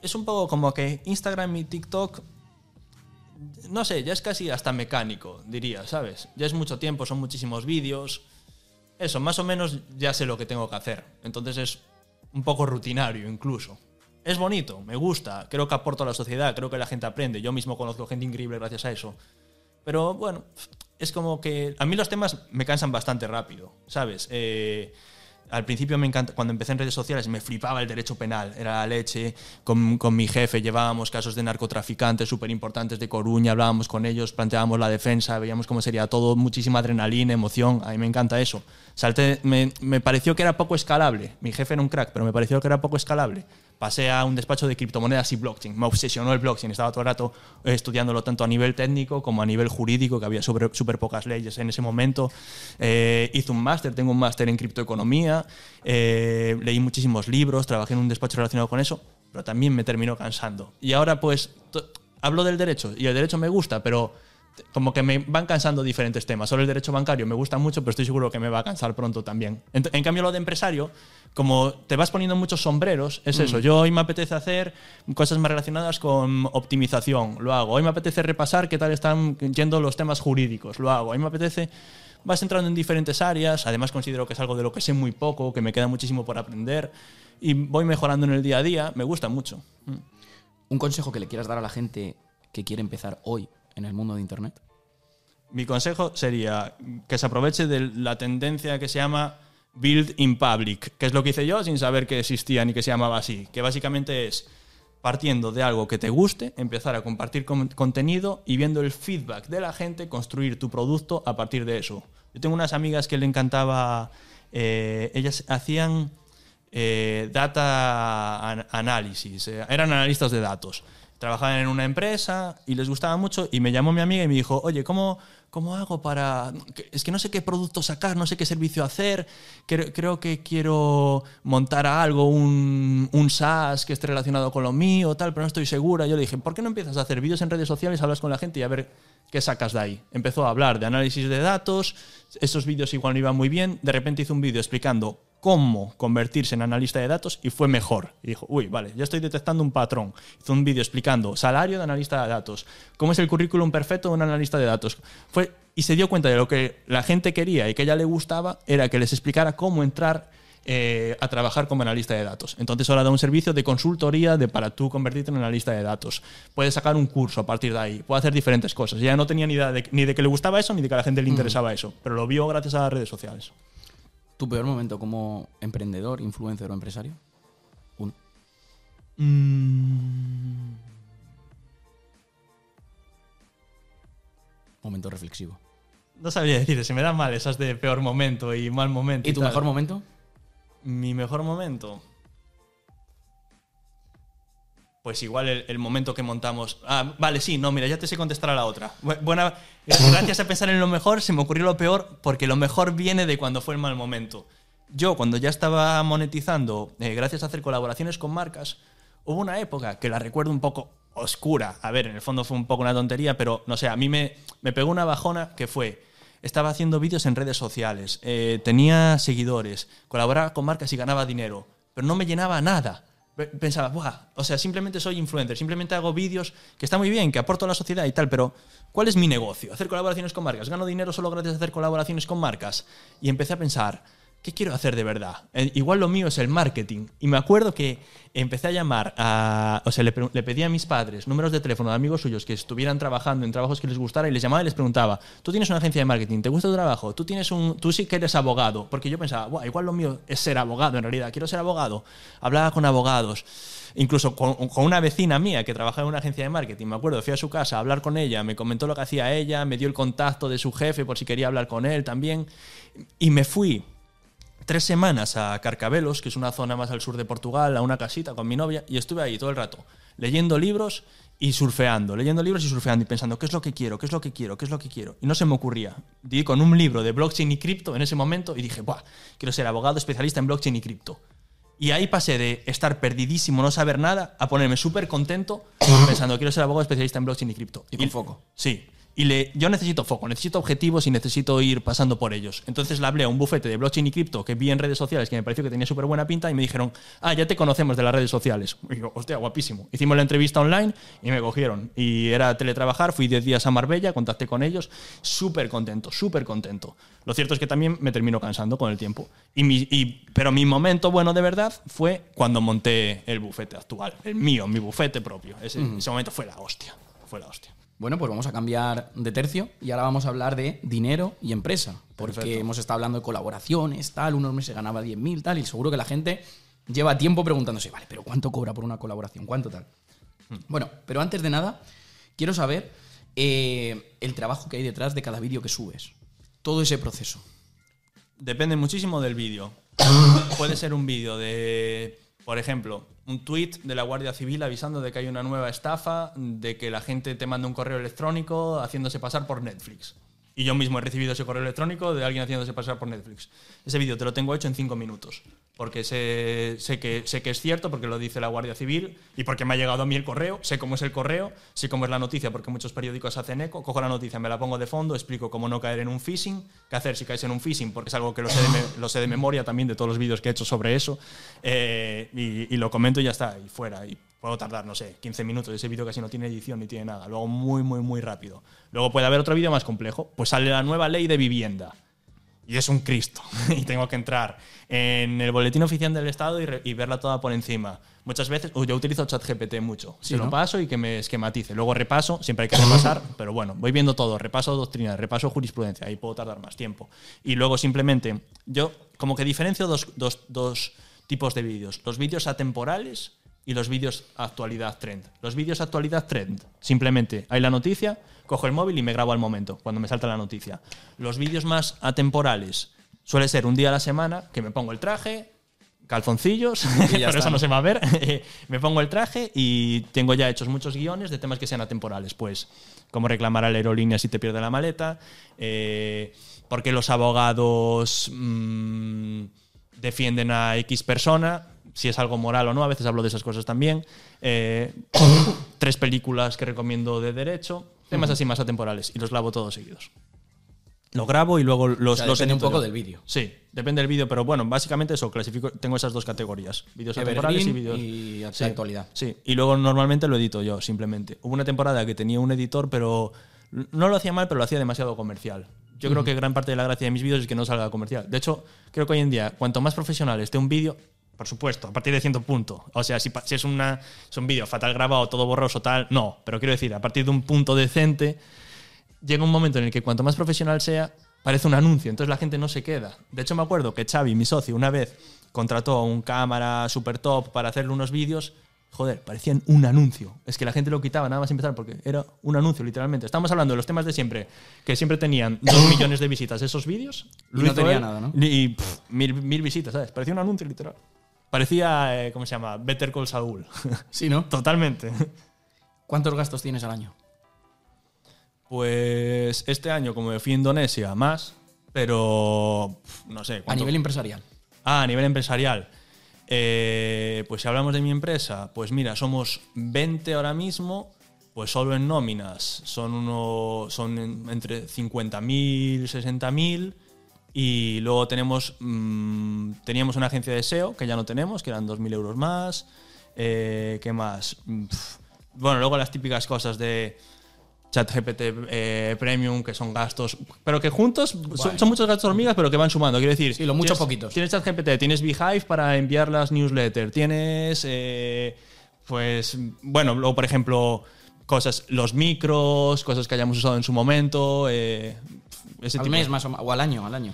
es un poco como que Instagram y TikTok, no sé, ya es casi hasta mecánico, diría, ¿sabes? Ya es mucho tiempo, son muchísimos vídeos. Eso, más o menos ya sé lo que tengo que hacer. Entonces es un poco rutinario incluso es bonito, me gusta, creo que aporto a la sociedad, creo que la gente aprende. Yo mismo conozco gente increíble gracias a eso. Pero bueno, es como que a mí los temas me cansan bastante rápido, ¿sabes? Eh, al principio me encanta, cuando empecé en redes sociales me flipaba el derecho penal, era la leche, con, con mi jefe llevábamos casos de narcotraficantes súper importantes de Coruña, hablábamos con ellos, planteábamos la defensa, veíamos cómo sería todo, muchísima adrenalina, emoción, a mí me encanta eso. Me, me pareció que era poco escalable, mi jefe era un crack, pero me pareció que era poco escalable pasé a un despacho de criptomonedas y blockchain. Me obsesionó el blockchain. Estaba todo el rato estudiándolo tanto a nivel técnico como a nivel jurídico, que había súper pocas leyes en ese momento. Eh, hice un máster, tengo un máster en criptoeconomía, eh, leí muchísimos libros, trabajé en un despacho relacionado con eso, pero también me terminó cansando. Y ahora pues hablo del derecho y el derecho me gusta, pero como que me van cansando diferentes temas. Solo el derecho bancario me gusta mucho, pero estoy seguro que me va a cansar pronto también. En, cambio, lo de empresario, como te vas poniendo muchos sombreros, es eso. Mm. Yo hoy me apetece hacer cosas más relacionadas con optimización, lo hago. Hoy me apetece repasar qué tal están yendo los temas jurídicos, lo hago. Hoy me apetece... Vas entrando en diferentes áreas, además considero que es algo de lo que sé muy poco, que me queda muchísimo por aprender y voy mejorando en el día a día, me gusta mucho. Mm. Un consejo que le quieras dar a la gente que quiere empezar hoy en el mundo de Internet? Mi consejo sería que se aproveche de la tendencia que se llama Build in Public, que es lo que hice yo sin saber que existía ni que se llamaba así, que básicamente es partiendo de algo que te guste, empezar a compartir contenido y viendo el feedback de la gente, construir tu producto a partir de eso. Yo tengo unas amigas que le encantaba, eh, ellas hacían eh, data análisis, eh, eran analistas de datos trabajaban en una empresa y les gustaba mucho y me llamó mi amiga y me dijo, oye, ¿cómo, cómo hago para...? Es que no sé qué producto sacar, no sé qué servicio hacer, creo, creo que quiero montar algo, un, un SaaS que esté relacionado con lo mío, tal, pero no estoy segura. Yo le dije, ¿por qué no empiezas a hacer vídeos en redes sociales, hablas con la gente y a ver qué sacas de ahí? Empezó a hablar de análisis de datos, esos vídeos igual no iban muy bien, de repente hizo un vídeo explicando cómo convertirse en analista de datos y fue mejor. Y dijo, uy, vale, ya estoy detectando un patrón. Hizo un vídeo explicando salario de analista de datos, cómo es el currículum perfecto de un analista de datos. Fue, y se dio cuenta de lo que la gente quería y que a ella le gustaba era que les explicara cómo entrar eh, a trabajar como analista de datos. Entonces ahora da un servicio de consultoría de para tú convertirte en analista de datos. Puedes sacar un curso a partir de ahí, puede hacer diferentes cosas. Ya no tenía ni idea de, ni de que le gustaba eso ni de que a la gente le interesaba eso, pero lo vio gracias a las redes sociales. ¿Tu peor momento como emprendedor, influencer o empresario? Uno. Mm. Momento reflexivo. No sabría decir, se me dan mal esas de peor momento y mal momento. ¿Y tu tal. mejor momento? Mi mejor momento. Pues igual el, el momento que montamos. Ah, vale, sí, no, mira, ya te sé contestar a la otra. Bu- Buena, gracias a pensar en lo mejor, se me ocurrió lo peor, porque lo mejor viene de cuando fue el mal momento. Yo, cuando ya estaba monetizando, eh, gracias a hacer colaboraciones con marcas, hubo una época que la recuerdo un poco oscura. A ver, en el fondo fue un poco una tontería, pero no sé, a mí me, me pegó una bajona que fue. Estaba haciendo vídeos en redes sociales, eh, tenía seguidores, colaboraba con marcas y ganaba dinero, pero no me llenaba nada. Pe- Pensaba, Buah, o sea, simplemente soy influencer, simplemente hago vídeos que está muy bien, que aporto a la sociedad y tal, pero ¿cuál es mi negocio? Hacer colaboraciones con marcas. ¿Gano dinero solo gracias a hacer colaboraciones con marcas? Y empecé a pensar, ¿qué quiero hacer de verdad? Eh, igual lo mío es el marketing. Y me acuerdo que empecé a llamar a. O sea, le, le pedí a mis padres números de teléfono de amigos suyos que estuvieran trabajando en trabajos que les gustara y les llamaba y les preguntaba: ¿Tú tienes una agencia de marketing? ¿Te gusta tu trabajo? ¿Tú, tienes un, tú sí que eres abogado? Porque yo pensaba, "Buah, igual lo mío es ser abogado en realidad. Quiero ser abogado. Hablaba con abogados. Incluso con, con una vecina mía que trabajaba en una agencia de marketing, me acuerdo, fui a su casa a hablar con ella, me comentó lo que hacía ella, me dio el contacto de su jefe por si quería hablar con él también. Y me fui tres semanas a Carcabelos, que es una zona más al sur de Portugal, a una casita con mi novia, y estuve ahí todo el rato, leyendo libros y surfeando, leyendo libros y surfeando y pensando, ¿qué es lo que quiero? ¿Qué es lo que quiero? ¿Qué es lo que quiero? Y no se me ocurría. Di con un libro de blockchain y cripto en ese momento y dije, Buah, quiero ser abogado especialista en blockchain y cripto. Y ahí pasé de estar perdidísimo, no saber nada, a ponerme súper contento [COUGHS] pensando, quiero ser abogado especialista en blockchain y cripto. Y con foco. Sí. Y le, yo necesito foco, necesito objetivos y necesito ir pasando por ellos. Entonces le hablé a un bufete de blockchain y cripto que vi en redes sociales que me pareció que tenía súper buena pinta y me dijeron, ah, ya te conocemos de las redes sociales. Y yo, hostia, guapísimo. Hicimos la entrevista online y me cogieron. Y era teletrabajar, fui 10 días a Marbella, contacté con ellos, súper contento, súper contento. Lo cierto es que también me terminó cansando con el tiempo. Y mi, y- pero mi momento bueno de verdad fue cuando monté el bufete actual, el mío, mi bufete propio. Ese, ese momento fue la hostia, fue la hostia. Bueno, pues vamos a cambiar de tercio y ahora vamos a hablar de dinero y empresa. Porque Perfecto. hemos estado hablando de colaboraciones, tal, unos meses ganaba 10.000, tal, y seguro que la gente lleva tiempo preguntándose, vale, pero ¿cuánto cobra por una colaboración? ¿Cuánto tal? Bueno, pero antes de nada, quiero saber eh, el trabajo que hay detrás de cada vídeo que subes. Todo ese proceso. Depende muchísimo del vídeo. [COUGHS] Puede ser un vídeo de, por ejemplo, un tweet de la Guardia Civil avisando de que hay una nueva estafa, de que la gente te manda un correo electrónico haciéndose pasar por Netflix. Y yo mismo he recibido ese correo electrónico de alguien haciéndose pasar por Netflix. Ese vídeo te lo tengo hecho en cinco minutos. Porque sé, que, sé que es cierto, porque lo dice la Guardia Civil y porque me ha llegado a mí el correo. Sé cómo es el correo, sé cómo es la noticia, porque muchos periódicos hacen eco. Cojo la noticia, me la pongo de fondo, explico cómo no caer en un phishing, qué hacer si caes en un phishing, porque es algo que lo sé de, memoria también de todos los vídeos que he hecho sobre eso. Eh, y, y lo comento y ya está, y fuera. Y puedo tardar, no sé, 15 minutos. Ese vídeo casi no tiene edición ni tiene nada. Lo hago muy, muy, muy rápido. Luego puede haber otro vídeo más complejo. Pues sale la nueva ley de vivienda. Y es un Cristo. [LAUGHS] y tengo que entrar en el boletín oficial del Estado y, re- y verla toda por encima. Muchas veces, yo utilizo ChatGPT mucho. Sí, Se lo ¿no? paso y que me esquematice. Luego repaso, siempre hay que repasar, [LAUGHS] pero bueno, voy viendo todo. Repaso doctrina, repaso jurisprudencia, ahí puedo tardar más tiempo. Y luego simplemente, yo como que diferencio dos, dos- dos tipos de vídeos. Los vídeos atemporales y los vídeos actualidad trend. Los vídeos actualidad trend, simplemente hay la noticia, cojo el móvil y me grabo al momento, cuando me salta la noticia. Los vídeos más atemporales suele ser un día a la semana que me pongo el traje, calzoncillos, [LAUGHS] [LAUGHS] pero está, eso ¿no? no se va a ver. [LAUGHS] me pongo el traje y tengo ya hechos muchos guiones de temas que sean atemporales. Pues, cómo reclamar a la aerolínea si te pierde la maleta, eh, por qué los abogados mm, defienden a X persona, si es algo moral o no, a veces hablo de esas cosas también. Eh, [COUGHS] tres películas que recomiendo de derecho, temas así más atemporales, y los grabo todos seguidos. Lo grabo y luego los, sea, los depende un poco yo. del vídeo. Sí, depende del vídeo, pero bueno, básicamente eso, clasifico, tengo esas dos categorías, vídeos atemporales y vídeos y de Sí, actualidad. Sí, y luego normalmente lo edito yo, simplemente. Hubo una temporada que tenía un editor, pero no lo hacía mal, pero lo hacía demasiado comercial. Yo creo que gran parte de la gracia de mis vídeos es que no salga comercial. De hecho, creo que hoy en día, cuanto más profesional esté un vídeo, por supuesto, a partir de cierto punto. O sea, si, si es, una, es un vídeo fatal grabado, todo borroso, tal, no. Pero quiero decir, a partir de un punto decente, llega un momento en el que cuanto más profesional sea, parece un anuncio, entonces la gente no se queda. De hecho, me acuerdo que Xavi, mi socio, una vez contrató a un cámara super top para hacerle unos vídeos. Joder, parecían un anuncio. Es que la gente lo quitaba nada más empezar porque era un anuncio, literalmente. Estamos hablando de los temas de siempre, que siempre tenían dos [COUGHS] millones de visitas esos vídeos. Y no tenía él, nada, ¿no? Y pff, mil, mil visitas, ¿sabes? Parecía un anuncio, literal. Parecía, eh, ¿cómo se llama? Better Call Saul. [LAUGHS] Sí, ¿no? Totalmente. ¿Cuántos gastos tienes al año? Pues este año, como me fui a Indonesia, más, pero no sé. A nivel empresarial. Ah, a nivel empresarial. Eh, pues si hablamos de mi empresa, pues mira, somos 20 ahora mismo, pues solo en nóminas son, uno, son en- entre 50.000, 60.000 y luego tenemos, mm, teníamos una agencia de SEO que ya no tenemos, que eran 2.000 euros más. Eh, ¿Qué más? Mm. Bueno, luego las típicas cosas de ChatGPT eh, Premium, que son gastos, pero que juntos son, son muchos gastos hormigas, pero que van sumando. Quiero decir, Sí, lo mucho tienes- poquitos. Tienes ChatGPT, tienes Beehive para enviar las newsletters, tienes, eh, pues, bueno, luego, por ejemplo, cosas, los micros, cosas que hayamos usado en su momento, eh, ese Al tipo. mes más o, o al año, al año.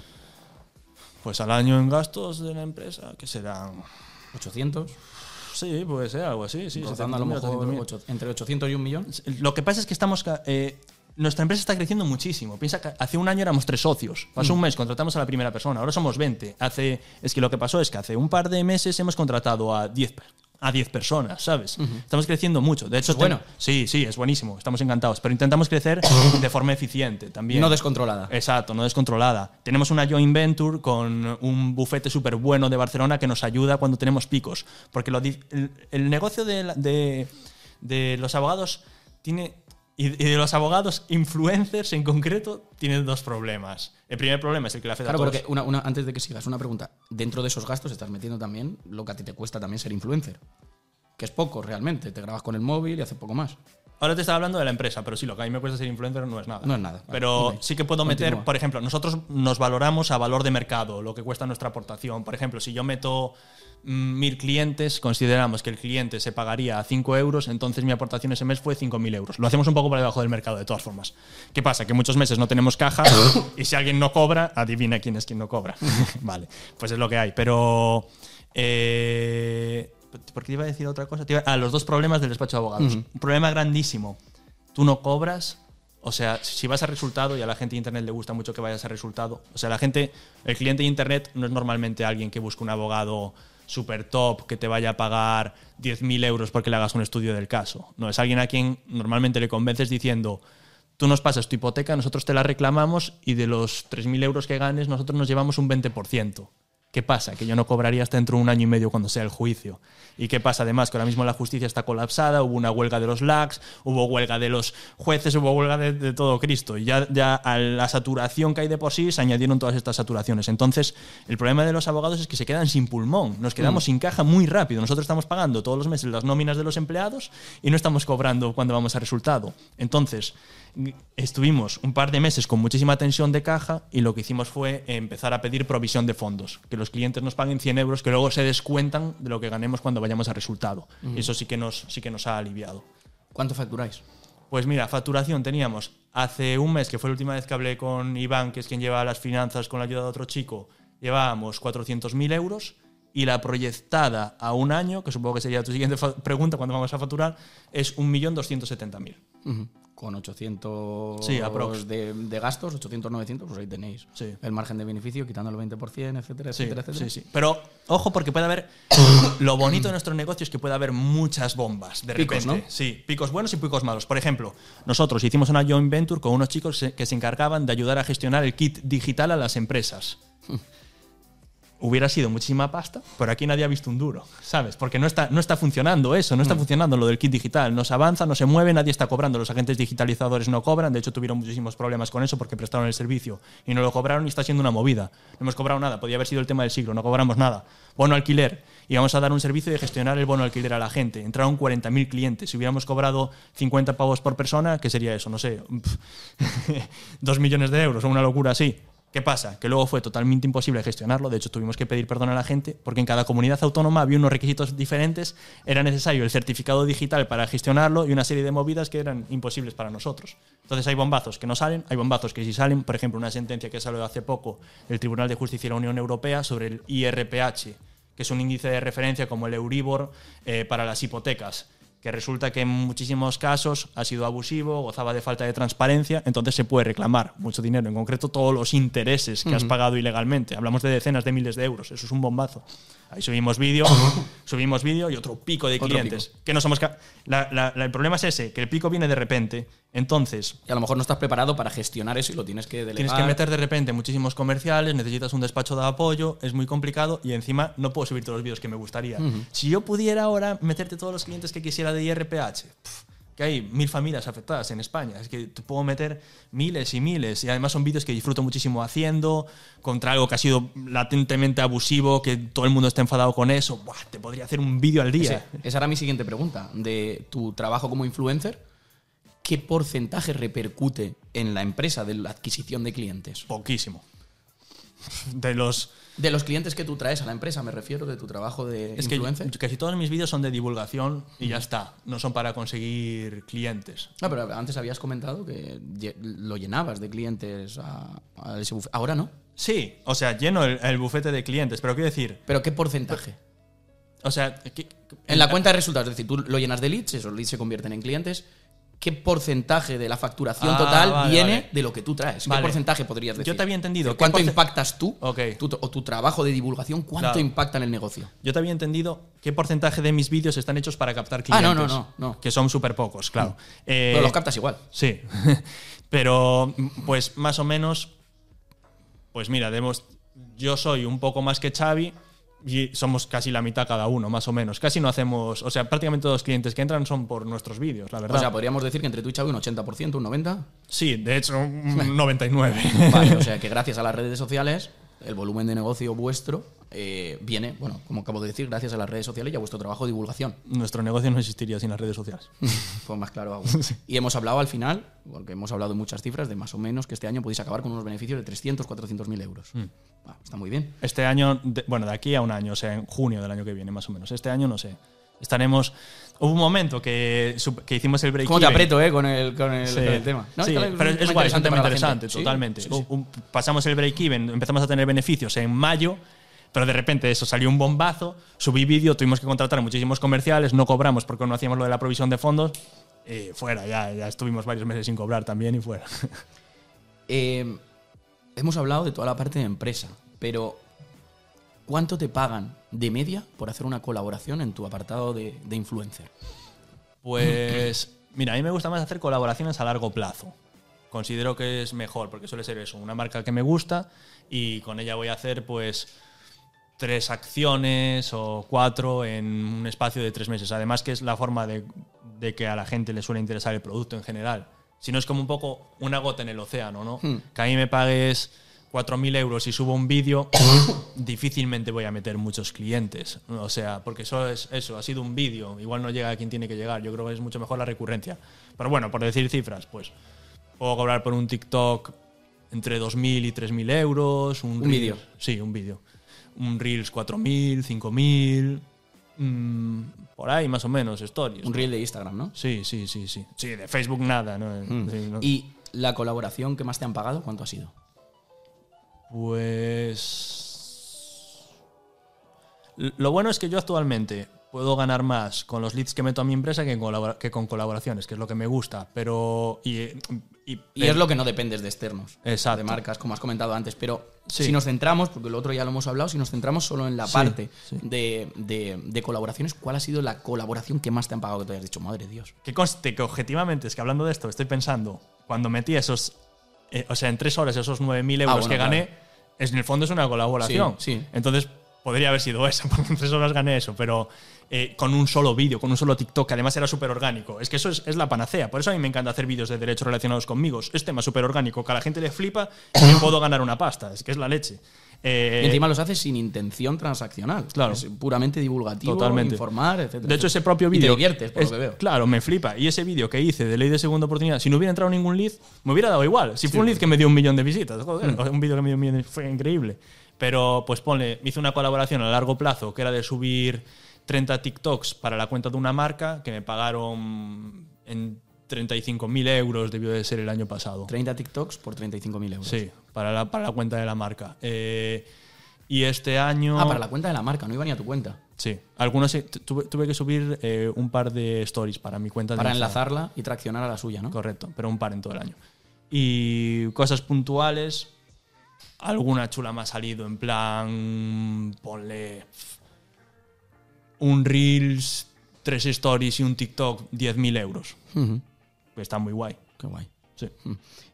Pues al año en gastos de la empresa, que serán. 800. Sí, puede ser algo así. Sí, a lo 700.000, mejor 800.000. ocho- entre 800 y un millón. Lo que pasa es que estamos. eh, nuestra empresa está creciendo muchísimo. Piensa que hace un año éramos tres socios. Pasó un mes, contratamos a la primera persona. Ahora somos 20. Hace, es que lo que pasó es que hace un par de meses hemos contratado a 10, per- a 10 personas, ¿sabes? Estamos creciendo mucho. De hecho, Es bueno. sí, sí, es buenísimo. Estamos encantados. Pero intentamos crecer de forma eficiente también. No descontrolada. Exacto, no descontrolada. Tenemos una joint venture con un bufete súper bueno de Barcelona que nos ayuda cuando tenemos picos. Porque lo el, el negocio de, la- de- de los abogados tiene. Y de los abogados influencers en concreto tiene dos problemas. El primer problema es el que le afecta Claro, a todos. porque una, una- antes de que sigas, una pregunta. Dentro de esos gastos estás metiendo también lo que a ti te cuesta también ser influencer. Que es poco realmente. Te grabas con el móvil y haces poco más. Ahora te estaba hablando de la empresa, pero sí, lo que a mí me cuesta ser influencer no es nada. No es nada. Vale, Pero sí que puedo meter, por ejemplo, nosotros nos valoramos a valor de mercado, lo que cuesta nuestra aportación. Por ejemplo, si yo meto mil clientes, consideramos que el cliente se pagaría a 5 euros, entonces mi aportación ese mes fue 5.000 euros. Lo hacemos un poco por debajo del mercado, de todas formas. ¿Qué pasa? Que muchos meses no tenemos caja [COUGHS] y si alguien no cobra, adivina quién es quien no cobra. [LAUGHS] vale, pues es lo que hay. Pero... Eh, ¿Por qué iba a decir otra cosa? Te iba- Ah, los dos problemas del despacho de abogados. Un problema grandísimo. Tú no cobras. O sea, si vas a resultado y a la gente de Internet le gusta mucho que vayas a resultado. O sea, la gente, el cliente de Internet no es normalmente alguien que busca un abogado super top que te vaya a pagar 10.000 euros porque le hagas un estudio del caso. No, es alguien a quien normalmente le convences diciendo, tú nos pasas tu hipoteca, nosotros te la reclamamos y de los 3.000 euros que ganes nosotros nos llevamos un 20%. ¿Qué pasa? Que yo no cobraría hasta dentro de un año y medio cuando sea el juicio. ¿Y qué pasa? Además, que ahora mismo la justicia está colapsada, hubo una huelga de los LACs, hubo huelga de los jueces, hubo huelga de, de todo Cristo. Y ya, ya a la saturación que hay de por sí se añadieron todas estas saturaciones. Entonces, el problema de los abogados es que se quedan sin pulmón, nos quedamos sin caja muy rápido. Nosotros estamos pagando todos los meses las nóminas de los empleados y no estamos cobrando cuando vamos a resultado. Entonces, estuvimos un par de meses con muchísima tensión de caja y lo que hicimos fue empezar a pedir provisión de fondos, que los clientes nos paguen 100 euros que luego se descuentan de lo que ganemos cuando vayamos a resultado. Eso sí que, nos, sí que nos ha aliviado. ¿Cuánto facturáis? Pues mira, facturación teníamos hace un mes, que fue la última vez que hablé con Iván, que es quien lleva las finanzas con la ayuda de otro chico, llevábamos 400.000 euros y la proyectada a un año, que supongo que sería tu siguiente pregunta cuando vamos a facturar, es 1.270.000. Ujú. Con 800 Sí, de, de gastos, 800, 900, pues ahí tenéis Sí. el margen de beneficio, quitando el 20%, etcétera, Sí, etcétera, etcétera. sí, sí. Pero ojo, porque puede haber. [COUGHS] lo bonito de nuestro negocio es que puede haber muchas bombas de Picos, repente. ¿no? Sí, picos buenos y picos malos. Por ejemplo, nosotros hicimos una joint venture con unos chicos que se encargaban de ayudar a gestionar el kit digital a las empresas. [LAUGHS] Hubiera sido muchísima pasta, pero aquí nadie ha visto un duro, ¿sabes? Porque no está, no está funcionando eso, no está funcionando lo del kit digital. No se avanza, no se mueve, nadie está cobrando. Los agentes digitalizadores no cobran. De hecho, tuvieron muchísimos problemas con eso porque prestaron el servicio y no lo cobraron y está siendo una movida. No hemos cobrado nada. Podía haber sido el tema del siglo, no cobramos nada. Bono alquiler. Y vamos a dar un servicio de gestionar el bono alquiler a la gente. Entraron 40.000 clientes. Si hubiéramos cobrado 50 pavos por persona, ¿qué sería eso? No sé, [LAUGHS] dos millones de euros o una locura así. ¿Qué pasa? Que luego fue totalmente imposible gestionarlo. De hecho, tuvimos que pedir perdón a la gente porque en cada comunidad autónoma había unos requisitos diferentes. Era necesario el certificado digital para gestionarlo y una serie de movidas que eran imposibles para nosotros. Entonces hay bombazos que no salen, hay bombazos que sí salen. Por ejemplo, una sentencia que salió hace poco del Tribunal de Justicia de la Unión Europea sobre el IRPH, que es un índice de referencia como el Euribor eh, para las hipotecas que resulta que en muchísimos casos ha sido abusivo, gozaba de falta de transparencia, entonces se puede reclamar mucho dinero, en concreto todos los intereses que has pagado ilegalmente. Hablamos de decenas de miles de euros, eso es un bombazo. Ahí subimos vídeo, [LAUGHS] subimos vídeo y otro pico de clientes. Que no somos ca- la- la- la- el problema es ese, que el pico viene de repente, entonces Y a lo mejor no estás preparado para gestionar eso y lo tienes que delegar. Tienes que meter de repente muchísimos comerciales, necesitas un despacho de apoyo, es muy complicado y encima no puedo subir todos los vídeos que me gustaría. Si yo pudiera ahora meterte todos los clientes que quisiera de IRPH, que hay mil familias afectadas en España, es que te puedo meter miles y miles y además son vídeos que disfruto muchísimo haciendo contra algo que ha sido latentemente abusivo, que todo el mundo está enfadado con eso, Buah, te podría hacer un vídeo al día. Ese- esa era mi siguiente pregunta. De tu trabajo como influencer, ¿qué porcentaje repercute en la empresa de la adquisición de clientes? Poquísimo. [LAUGHS] De los De los clientes que tú traes a la empresa, me refiero, de tu trabajo de Es que influencer. yo- casi todos mis vídeos son de divulgación y ya está. No son para conseguir clientes. No, pero antes habías comentado que lo llenabas de clientes a, a ese bufete. Ahora no. Sí, o sea, lleno el, el bufete de clientes, pero quiero decir, ¿Pero qué porcentaje? o sea, que- En la cuenta de resultados, es decir, tú lo llenas de leads, esos leads se convierten en clientes. ¿Qué porcentaje de la facturación Ah, total vale, viene vale. de lo que tú traes? ¿Qué porcentaje podrías decir? Yo te había entendido. ¿Cuánto ¿Qué porce- impactas tú? O tu trabajo de divulgación, ¿cuánto Claro. impacta en el negocio? yo te había entendido qué porcentaje de mis vídeos están hechos para captar Ah, clientes. no, no, no, no. Que son súper pocos, claro. Eh, Pero los captas igual. Sí, [LAUGHS] pero pues más o menos, pues mira, demos, yo soy un poco más que Xavi y somos casi la mitad cada uno, más o menos. Casi no hacemos, o sea, prácticamente todos los clientes que entran son por nuestros vídeos, la verdad. O sea, podríamos decir que entre tú y Xavi un 80%, un 90%. sí, de hecho, un [LAUGHS] 99. Vale, o sea [LAUGHS] que gracias a las redes sociales, el volumen de negocio vuestro eh, viene, bueno, como acabo de decir, gracias a las redes sociales y a vuestro trabajo de divulgación. Nuestro negocio no existiría sin las redes sociales. [LAUGHS] Pues más claro aún. [LAUGHS] Y hemos hablado al final, porque hemos hablado de muchas cifras, de más o menos que este año podéis acabar con unos beneficios de 300, 400 mil euros. Ah, está muy bien. Este año, de- bueno, de aquí a un año, o sea, en junio del año que viene, más o menos. Este año no sé. Estaremos. Hubo un momento que, hicimos el break. ¿Cómo te aprieto, eh, con el, con el, Sí, con el tema? No, Sí, pero es, guay, es un tema interesante, totalmente. Un- pasamos el break-even, empezamos a tener beneficios en mayo, pero de repente eso salió un bombazo, subí vídeo, tuvimos que contratar muchísimos comerciales, no cobramos porque no hacíamos lo de la provisión de fondos, y fuera, ya, ya estuvimos varios meses sin cobrar también y fuera. [LAUGHS] Eh, hemos hablado de toda la parte de empresa, pero ¿cuánto te pagan de media por hacer una colaboración en tu apartado de, de influencer? Pues, mira, a mí me gusta más hacer colaboraciones a largo plazo. Considero que es mejor, porque suele ser eso, una marca que me gusta y con ella voy a hacer, pues, tres acciones o cuatro en un espacio de tres meses. Además, que es la forma de, de que a la gente le suele interesar el producto en general. Si no es como un poco una gota en el océano, ¿no? Que a mí me pagues 4.000 euros y subo un vídeo, [COUGHS] difícilmente voy a meter muchos clientes. O sea, porque eso es eso, ha sido un vídeo, igual no llega a quien tiene que llegar. Yo creo que es mucho mejor la recurrencia. Pero bueno, por decir cifras, pues puedo cobrar por un TikTok entre 2.000 y 3.000 euros. Un, Un vídeo. Sí, un vídeo. Un Reels 4.000, 5.000. mm, por ahí más o menos, stories. Un reel de Instagram, ¿no? Sí, sí, sí, sí. Sí, de Facebook nada, ¿no? Sí, no. ¿Y la colaboración que más te han pagado, cuánto ha sido? Pues. Lo bueno es que yo actualmente puedo ganar más con los leads que meto a mi empresa que, colabora- que con colaboraciones, que es lo que me gusta. Pero. Y, y- Y es lo que no dependes de externos. Exacto. De marcas, como has comentado antes. Pero Sí. si nos centramos, porque lo otro ya lo hemos hablado, si nos centramos solo en la Sí, parte sí. De, de- de colaboraciones, ¿cuál ha sido la colaboración que más te han pagado que te hayas dicho, madre de Dios? Que conste que objetivamente, es que hablando de esto, estoy pensando, cuando metí esos, eh, o sea, en tres horas esos 9.000 euros Ah, bueno, que gané, claro. es, en el fondo es una colaboración. Sí, sí. Entonces, podría haber sido esa, [LAUGHS] porque en tres horas gané eso, pero eh, con un solo vídeo, con un solo TikTok, que además era súper orgánico. Es que eso es, es la panacea. Por eso a mí me encanta hacer vídeos de derechos relacionados conmigo. Es tema súper orgánico, que a la gente le flipa y me puedo ganar una pasta. Es que es la leche. Eh, y encima los haces sin intención transaccional. Claro. Es puramente divulgativo, Totalmente. informar, etc. De hecho, ese propio Y te vídeo. diviertes, por es- lo que veo. Claro, me flipa. Y ese vídeo que hice de ley de segunda oportunidad, si no hubiera entrado ningún lead, me hubiera dado igual. Si fue un lead que me dio un millón de visitas, joder, Mm. un vídeo que me dio un millón de fue increíble. Pero, pues ponle, hice una colaboración a largo plazo que era de subir 30 TikToks para la cuenta de una marca que me pagaron en 35.000 euros, debió de ser el año pasado. 30 TikToks por 35.000 euros. Sí, para la, para la cuenta de la marca. Eh, y este año. Ah, para la cuenta de la marca, no iba ni a tu cuenta. Sí, algunos eh, tuve, tuve que subir eh, un par de stories para mi cuenta Para enlazarla y traccionar a la suya, ¿no? Correcto, pero un par en todo el año. Y cosas puntuales, alguna chula me ha salido en plan, ponle un Reels, tres stories y un TikTok, 10.000 euros. Está muy guay. Qué guay. Sí.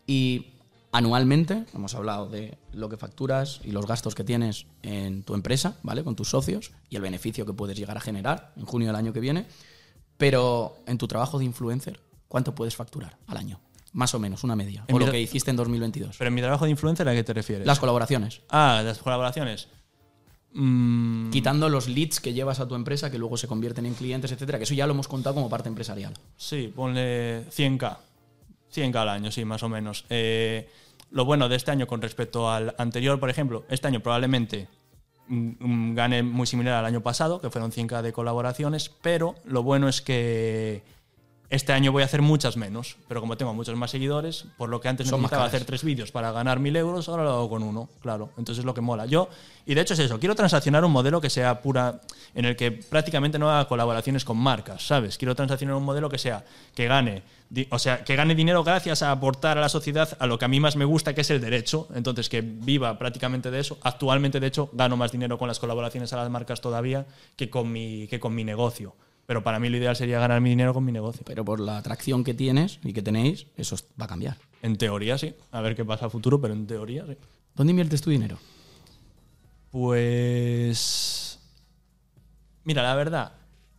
Y anualmente, hemos hablado de lo que facturas y los gastos que tienes en tu empresa, ¿vale? Con tus socios y el beneficio que puedes llegar a generar en junio del año que viene. Pero en tu trabajo de influencer, ¿cuánto puedes facturar al año? Más o menos, una media. En O lo que hiciste en 2022. Pero en mi trabajo de influencer, ¿a qué te refieres? Las colaboraciones. ah, las colaboraciones. Mm, Quitando los leads que llevas a tu empresa, que luego se convierten en clientes, etcétera, que eso ya lo hemos contado como parte empresarial. Sí, ponle 100k. 100k al año, sí, más o menos. Eh, lo bueno de este año con respecto al anterior, por ejemplo, este año probablemente mm, mm, gane muy similar al año pasado, que fueron 100k de colaboraciones, pero lo bueno es que este año voy a hacer muchas menos, pero como tengo muchos más seguidores, por lo que antes Son necesitaba hacer tres vídeos para ganar mil euros, ahora lo hago con uno, claro. Entonces es lo que mola. Yo, y de hecho es eso, quiero transaccionar un modelo que sea pura, en el que prácticamente no haga colaboraciones con marcas, ¿sabes? Quiero transaccionar un modelo que sea, que gane, o sea, que gane dinero gracias a aportar a la sociedad a lo que a mí más me gusta, que es el derecho. Entonces, que viva prácticamente de eso. Actualmente, de hecho, gano más dinero con las colaboraciones a las marcas todavía que con mi, que con mi negocio. Pero para mí lo ideal sería ganar mi dinero con mi negocio. Pero por la atracción que tienes y que tenéis, eso va a cambiar. En teoría sí. A ver qué pasa a futuro, pero en teoría sí. ¿Dónde inviertes tu dinero? Pues. Mira, la verdad.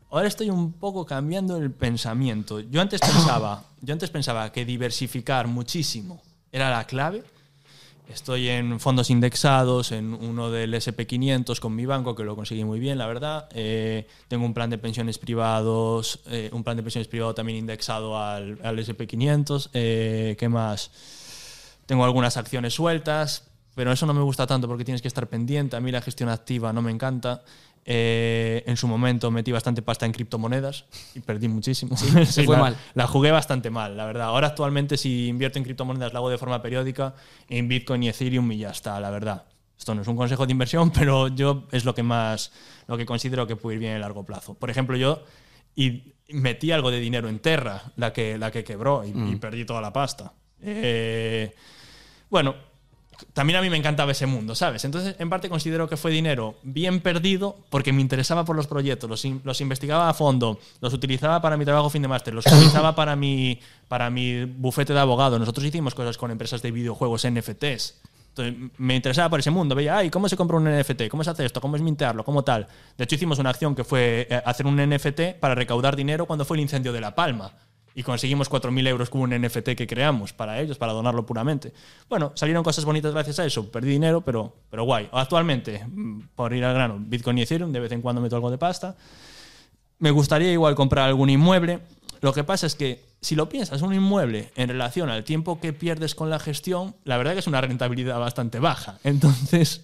Ahora estoy un poco cambiando el pensamiento. Yo antes [COUGHS] pensaba, yo antes pensaba que diversificar muchísimo era la clave. Estoy en fondos indexados, en uno del SP500 con mi banco, que lo conseguí muy bien, la verdad. Eh, tengo un plan de pensiones privados, eh, un plan de pensiones privado también indexado al, al SP500. Eh, ¿Qué más? Tengo algunas acciones sueltas, pero eso no me gusta tanto porque tienes que estar pendiente. A mí la gestión activa no me encanta. Eh, en su momento metí bastante pasta en criptomonedas y perdí muchísimo. [LAUGHS] se fue la, mal. La jugué bastante mal, la verdad. Ahora actualmente si invierto en criptomonedas lo hago de forma periódica, en Bitcoin y Ethereum y ya está, la verdad. Esto no es un consejo de inversión, [LAUGHS] pero yo es lo que más, lo que considero que puede ir bien a largo plazo. Por ejemplo, yo y metí algo de dinero en Terra, la que, la que quebró y, y perdí toda la pasta. Eh, bueno, también a mí me encantaba ese mundo, ¿sabes? Entonces, en parte considero que fue dinero bien perdido porque me interesaba por los proyectos, los, los investigaba a fondo, los utilizaba para mi trabajo fin de máster, los utilizaba para mi, para mi bufete de abogado. Nosotros hicimos cosas con empresas de videojuegos, NFTs. Entonces, me interesaba por ese mundo. Veía, ay, ¿cómo se compra un NFT? ¿Cómo se hace esto? ¿Cómo es mintearlo? ¿Cómo tal? De hecho, hicimos una acción que fue eh, hacer un NFT para recaudar dinero cuando fue el incendio de La Palma y conseguimos 4.000 euros con un NFT que creamos para ellos, para donarlo puramente. Bueno, salieron cosas bonitas gracias a eso. Perdí dinero, pero, pero guay. Actualmente, mm, por ir al grano, Bitcoin y Ethereum, de vez en cuando meto algo de pasta. Me gustaría igual comprar algún inmueble. Lo que pasa es que si lo piensas, un inmueble en relación al tiempo que pierdes con la gestión, la verdad que es una rentabilidad bastante baja. [LAUGHS] Entonces,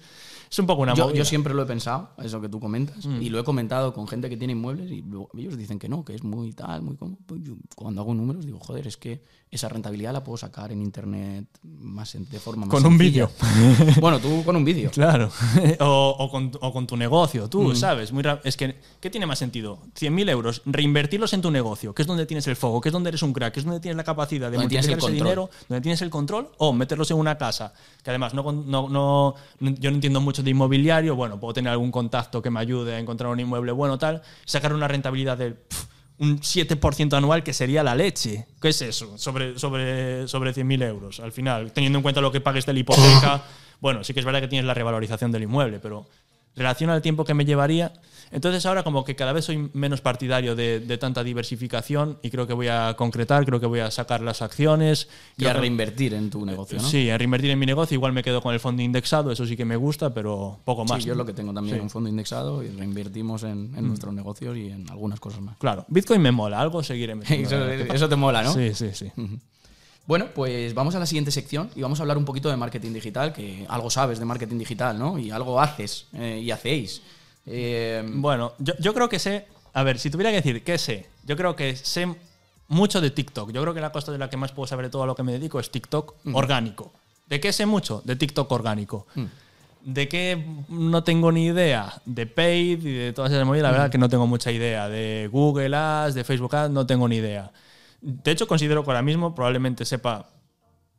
Es un poco una Yo, movida. yo siempre lo he pensado, eso que tú comentas, y lo he comentado con gente que tiene inmuebles y ellos dicen que no, que es muy tal, muy como. pues yo cuando hago números digo, joder, es que esa rentabilidad la puedo sacar en internet más en- de forma más Con un vídeo. [LAUGHS] bueno, tú con un vídeo. Claro. [LAUGHS] o, o con, o con tu negocio, tú, Mm. ¿sabes? Muy es que, ¿qué tiene más sentido? 100.000 euros, reinvertirlos en tu negocio, que es donde tienes el foco, que es donde eres un crack, que es donde tienes la capacidad de multiplicar ese dinero, donde tienes el control, o meterlos en una casa, que además no, no- no- yo no entiendo mucho de inmobiliario, bueno, puedo tener algún contacto que me ayude a encontrar un inmueble bueno, tal, sacar una rentabilidad del pf, un 7% anual que sería la leche. ¿Qué es eso? Sobre, sobre, sobre 100.000 euros. Al final, teniendo en cuenta lo que pagues de la hipoteca, [LAUGHS] bueno, sí que es verdad que tienes la revalorización del inmueble, pero relación al tiempo que me llevaría. Entonces ahora como que cada vez soy menos partidario de, de tanta diversificación y creo que voy a concretar, creo que voy a sacar las acciones. Y a que- reinvertir en tu negocio, ¿no? Sí, a reinvertir en mi negocio. Igual me quedo con el fondo indexado, eso sí que me gusta, pero poco más. Sí, yo es lo que tengo también, Sí. un fondo indexado y reinvertimos en, en nuestros negocios y en algunas cosas más. Claro, Bitcoin me mola, algo seguiré. [LAUGHS] Eso, eso te mola, ¿no? Sí, sí, sí. Bueno, pues vamos a la siguiente sección y vamos a hablar un poquito de marketing digital, que algo sabes de marketing digital, ¿no? Y algo haces eh, y hacéis. Eh, Bueno, yo, yo creo que sé. A ver, si tuviera que decir qué sé, yo creo que sé mucho de TikTok. Yo creo que la cosa de la que más puedo saber de todo a lo que me dedico es TikTok orgánico. ¿De qué sé mucho? De TikTok orgánico. ¿De qué no tengo ni idea? De Paid y de todas esas movidas, la verdad que no tengo mucha idea. De Google Ads, de Facebook Ads, no tengo ni idea. De hecho, considero que ahora mismo probablemente sepa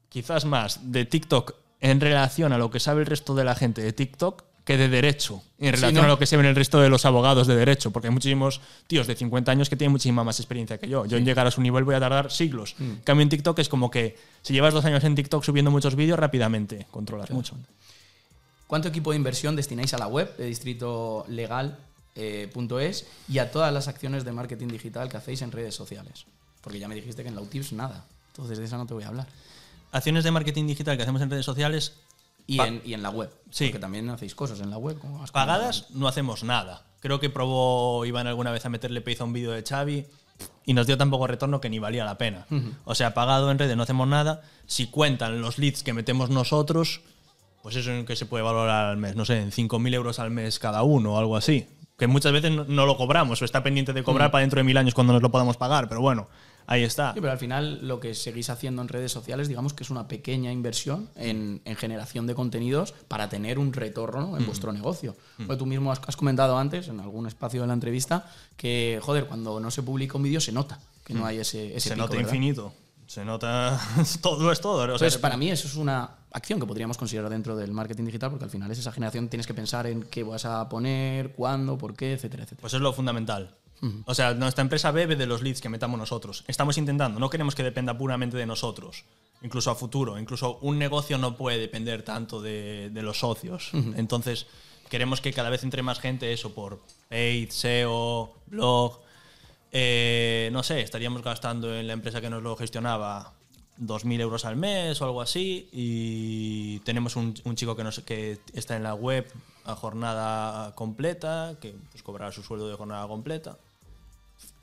quizás más de TikTok en relación a lo que sabe el resto de la gente de TikTok que de derecho, en relación ¿no? a lo que saben el resto de los abogados de derecho, porque hay muchísimos tíos de 50 años que tienen muchísima más experiencia que yo. Yo en llegar a su nivel voy a tardar siglos. En cambio, en TikTok es como que si llevas dos años en TikTok subiendo muchos vídeos, rápidamente controlas mucho. ¿Cuánto equipo de inversión destináis a la web de distrito legal eh, punto es y a todas las acciones de marketing digital que hacéis en redes sociales? Porque ya me dijiste que en la UTIPS nada. Entonces de esa no te voy a hablar. Acciones de marketing digital que hacemos en redes sociales, Y, en, y en la web. Sí. Porque también hacéis cosas en la web. como Pagadas no hacemos nada. Creo que probó Iván alguna vez a meterle pez a un vídeo de Xavi y nos dio tan poco retorno que ni valía la pena. O sea, pagado en redes no hacemos nada. Si cuentan los leads que metemos nosotros, pues eso en que se puede valorar al mes, no sé, en 5.000 euros al mes cada uno o algo así. Que muchas veces no, no lo cobramos o está pendiente de cobrar para dentro de mil años cuando nos lo podamos pagar, pero bueno, ahí está. Sí, pero al final lo que seguís haciendo en redes sociales, digamos que es una pequeña inversión en, en generación de contenidos para tener un retorno Mm. en vuestro negocio. Porque tú mismo has, has comentado antes, en algún espacio de la entrevista, que, joder, cuando no se publica un vídeo se nota que no hay ese, ese Mm. se pico, nota ¿verdad? infinito. Se nota [LAUGHS] todo es todo. O sea, Entonces, para mí eso es una acción que podríamos considerar dentro del marketing digital, porque al final es esa generación, tienes que pensar en qué vas a poner, cuándo, por qué, etcétera, etcétera. Pues es lo fundamental. O sea, nuestra empresa bebe de los leads que metamos nosotros. Estamos intentando, no queremos que dependa puramente de nosotros, incluso a futuro. Incluso un negocio no puede depender tanto de, de los socios. Entonces, queremos que cada vez entre más gente, eso por paid, SEO, blog. Eh, no sé, estaríamos gastando en la empresa que nos lo gestionaba 2.000 euros al mes o algo así y tenemos un, un chico que, nos, que está en la web a jornada completa, que pues, cobrará su sueldo de jornada completa.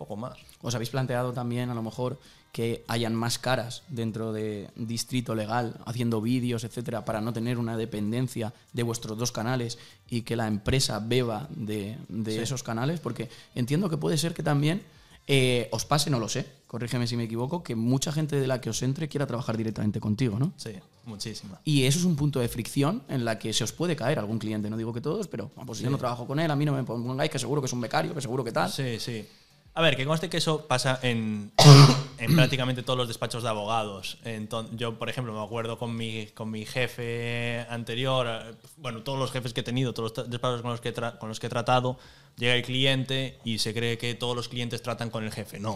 Poco más. ¿Os habéis planteado también a lo mejor que hayan más caras dentro de distrito legal haciendo vídeos, etcétera, para no tener una dependencia de vuestros dos canales y que la empresa beba de, de esos canales? Porque entiendo que puede ser que también eh, os pase, no lo sé, corrígeme si me equivoco, que mucha gente de la que os entre quiera trabajar directamente contigo, ¿no? Sí, muchísima. Y eso es un punto de fricción en la que se os puede caer algún cliente. No digo que todos, pero pues yo no trabajo con él, a mí no me pongáis, que seguro que es un becario, que seguro que tal. Sí, sí. A ver, que conste que eso pasa en, en [COUGHS] prácticamente todos los despachos de abogados. Enton- yo, por ejemplo, me acuerdo con mi, con mi jefe anterior, bueno, todos los jefes que he tenido, todos los despachos con los, que con los que he tratado, llega el cliente y se cree que todos los clientes tratan con el jefe. No,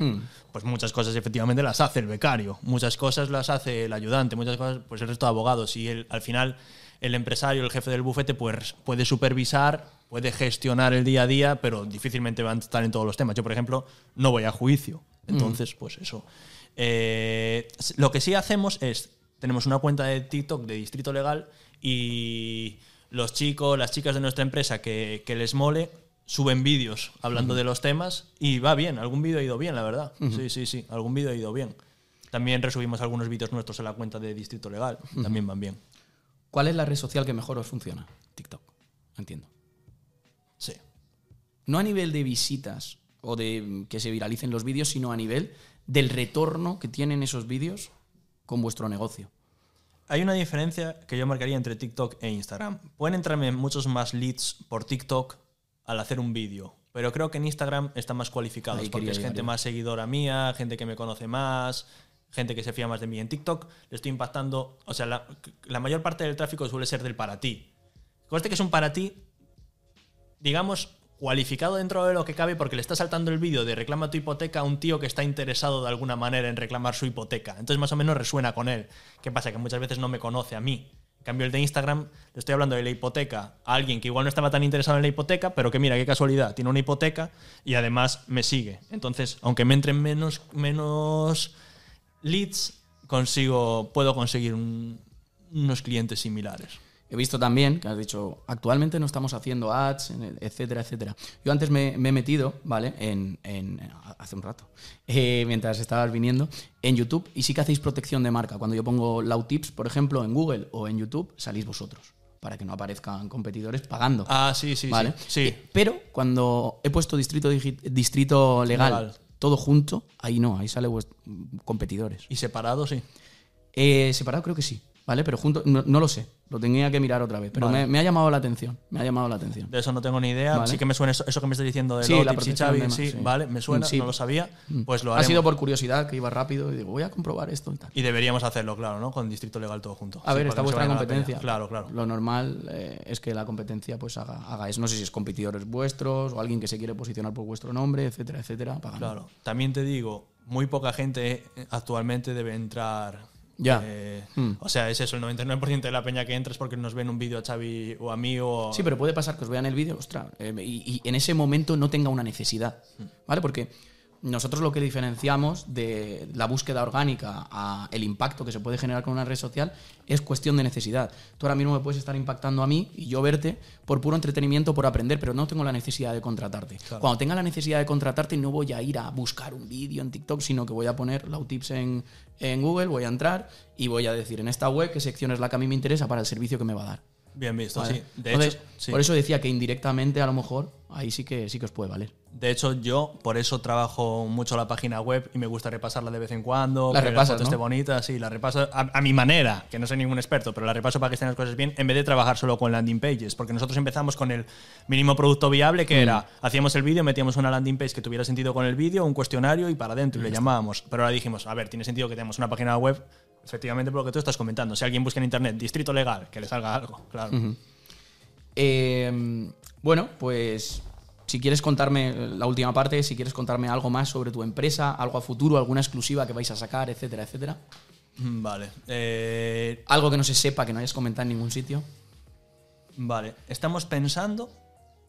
pues muchas cosas efectivamente las hace el becario, muchas cosas las hace el ayudante, muchas cosas pues el resto de abogados. Y el- al final el empresario, el jefe del bufete, pues puede supervisar, puede gestionar el día a día, pero difícilmente va a estar en todos los temas. Yo, por ejemplo, no voy a juicio. Entonces, pues eso. Eh, lo que sí hacemos es, tenemos una cuenta de TikTok de Distrito Legal y los chicos, las chicas de nuestra empresa que, que les mole, suben vídeos hablando de los temas y va bien. Algún vídeo ha ido bien, la verdad. Sí, sí, sí. Algún vídeo ha ido bien. También resubimos algunos vídeos nuestros en la cuenta de Distrito Legal. También van bien. ¿Cuál es la red social que mejor os funciona? TikTok. Entiendo. Sí. No a nivel de visitas o de que se viralicen los vídeos, sino a nivel del retorno que tienen esos vídeos con vuestro negocio. Hay una diferencia que yo marcaría entre TikTok e Instagram. Pueden entrarme muchos más leads por TikTok al hacer un vídeo, pero creo que en Instagram están más cualificados Ahí porque es gente yo. más seguidora mía, gente que me conoce más, gente que se fía más de mí. En TikTok le estoy impactando, o sea, la, la mayor parte del tráfico suele ser del para ti. Conste que es un para ti, digamos, cualificado dentro de lo que cabe porque le está saltando el vídeo de reclama tu hipoteca a un tío que está interesado de alguna manera en reclamar su hipoteca. Entonces más o menos resuena con él. ¿Qué pasa? Que muchas veces no me conoce a mí. En cambio el de Instagram, le estoy hablando de la hipoteca a alguien que igual no estaba tan interesado en la hipoteca, pero que mira, qué casualidad, tiene una hipoteca y además me sigue. Entonces, aunque me entren menos, menos leads, consigo, puedo conseguir un- unos clientes similares. He visto también que has dicho, actualmente no estamos haciendo ads, etcétera, etcétera. Yo antes me, me he metido, ¿vale? En, en- hace un rato, eh, mientras estabas viniendo, en YouTube y sí que hacéis protección de marca. Cuando yo pongo Tips, por ejemplo, en Google o en YouTube, salís vosotros para que no aparezcan competidores pagando. Ah, sí, sí, ¿vale? sí. Sí. Eh, Pero cuando he puesto distrito, distrito legal, Legal. todo junto, ahí no, ahí sale competidores. Y separado, sí. Eh, separado creo que sí, ¿vale? Pero junto, no, no lo sé, lo tenía que mirar otra vez, pero Vale. me, me ha llamado la atención, me ha llamado la atención. De eso no tengo ni idea. Vale. Sí que me suena eso, eso que me estás diciendo de Sí, la y Xavi, sí, sí. vale, me suena, Sí. no lo sabía. Pues lo ha haremos. sido por curiosidad que iba rápido y digo, voy a comprobar esto y tal. Y deberíamos hacerlo, claro, ¿no? Con Distrito Legal todo junto. A ver, está vuestra competencia. Claro, claro. Lo normal eh, es que la competencia pues haga, haga eso. No sé si es competidores vuestros o alguien que se quiere posicionar por vuestro nombre, etcétera, etcétera. Claro. También te digo, muy poca gente eh, actualmente debe entrar. Ya. eh, Hmm. O sea, es eso, el 99% de la peña que entra es porque nos ven un vídeo a Xavi o a mí o. Sí, pero puede pasar que os vean el vídeo, ostras, eh, y, y en ese momento no tenga una necesidad, ¿vale? Porque nosotros lo que diferenciamos de la búsqueda orgánica a el impacto que se puede generar con una red social es cuestión de necesidad. Tú ahora mismo me puedes estar impactando a mí y yo verte por puro entretenimiento, por aprender, pero no tengo la necesidad de contratarte. Cuando tenga la necesidad de contratarte no voy a ir a buscar un vídeo en TikTok, sino que voy a poner Tips en, en Google, voy a entrar y voy a decir en esta web qué sección es la que a mí me interesa para el servicio que me va a dar. Bien visto, ¿vale? sí. De Entonces, hecho, sí. por eso decía que indirectamente a lo mejor ahí sí que sí que os puede valer. De hecho, yo por eso trabajo mucho la página web y me gusta repasarla de vez en cuando. La que repasas, ¿no? esté bonita, sí, la repaso a, a mi manera, que no soy ningún experto, pero la repaso para que estén las cosas bien, en vez de trabajar solo con landing pages. Porque nosotros empezamos con el mínimo producto viable, Mm. que era, hacíamos el vídeo, metíamos una landing page que tuviera sentido con el vídeo, un cuestionario y para adentro, y le llamábamos. Pero ahora dijimos, a ver, tiene sentido que tengamos una página web, efectivamente, por lo que tú estás comentando. Si alguien busca en internet distrito legal, que le salga algo, claro. Eh, bueno, pues si quieres contarme la última parte, si quieres contarme algo más sobre tu empresa, algo a futuro, alguna exclusiva que vais a sacar, etcétera, etcétera. Mm, Vale. Eh, Algo que no se sepa, que no hayas comentado en ningún sitio. Vale, estamos pensando.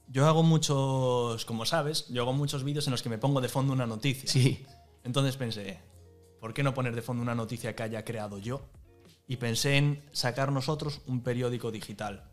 Yo hago muchos, como sabes, yo hago muchos vídeos en los que me pongo de fondo una noticia. Sí. Entonces pensé, ¿por qué no poner de fondo una noticia que haya creado yo? Y pensé en sacar nosotros un periódico digital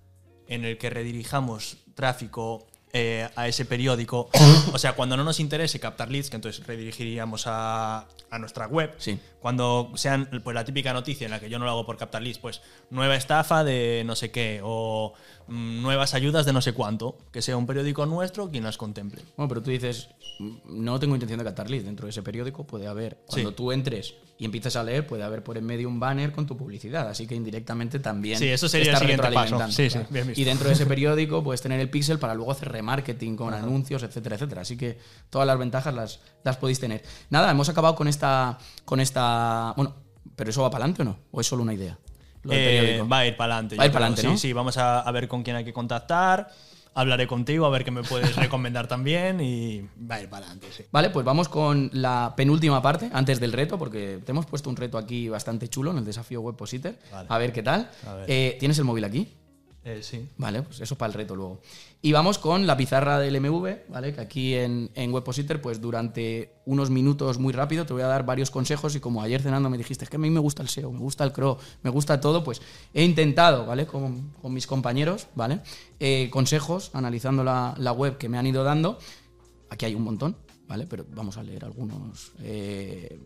en el que redirijamos tráfico eh, a ese periódico. o sea, cuando no nos interese captar leads, que entonces redirigiríamos a, a nuestra web. Sí. Cuando sean pues, la típica noticia en la que yo no lo hago por captar leads, pues nueva estafa de no sé qué o mm, nuevas ayudas de no sé cuánto, que sea un periódico nuestro quien las contemple. Bueno, pero tú dices, "Mm, no tengo intención de captar leads. Dentro de ese periódico puede haber, cuando Sí. tú entres y empieces a leer, puede haber por en medio un banner con tu publicidad. Así que indirectamente también. Sí, eso sería el siguiente paso. retroalimentando, Sí, sí, bien visto. Y dentro de ese [LAUGHS] periódico puedes tener el pixel para luego hacer remarketing con anuncios, etcétera, etcétera. Así que todas las ventajas las, las podéis tener. Nada, hemos acabado con esta. con esta. Bueno, ¿pero eso va para adelante o no? ¿O es solo una idea? Lo del Eh, va a ir para adelante. Va a ir Sí, ¿no? sí, vamos a, a ver con quién hay que contactar. Hablaré contigo a ver qué me puedes recomendar también y va a ir para adelante, sí. Vale, pues vamos con la penúltima parte, antes del reto, porque te hemos puesto un reto aquí bastante chulo en el desafío Webpositor. Vale. A ver qué tal. Ver. Eh, ¿Tienes el móvil aquí? Eh, sí. Vale, pues eso para el reto luego. Y vamos con la pizarra del MV, ¿vale? Que aquí en, en Webpositor, pues durante unos minutos muy rápido te voy a dar varios consejos y como ayer cenando me dijiste, es que a mí me gusta el SEO, me gusta el CRO, me gusta todo, pues he intentado, ¿vale? Con, mis compañeros, ¿vale? Eh, consejos, analizando la, web que me han ido dando. Aquí hay un montón, ¿vale? Pero vamos a leer algunos eh,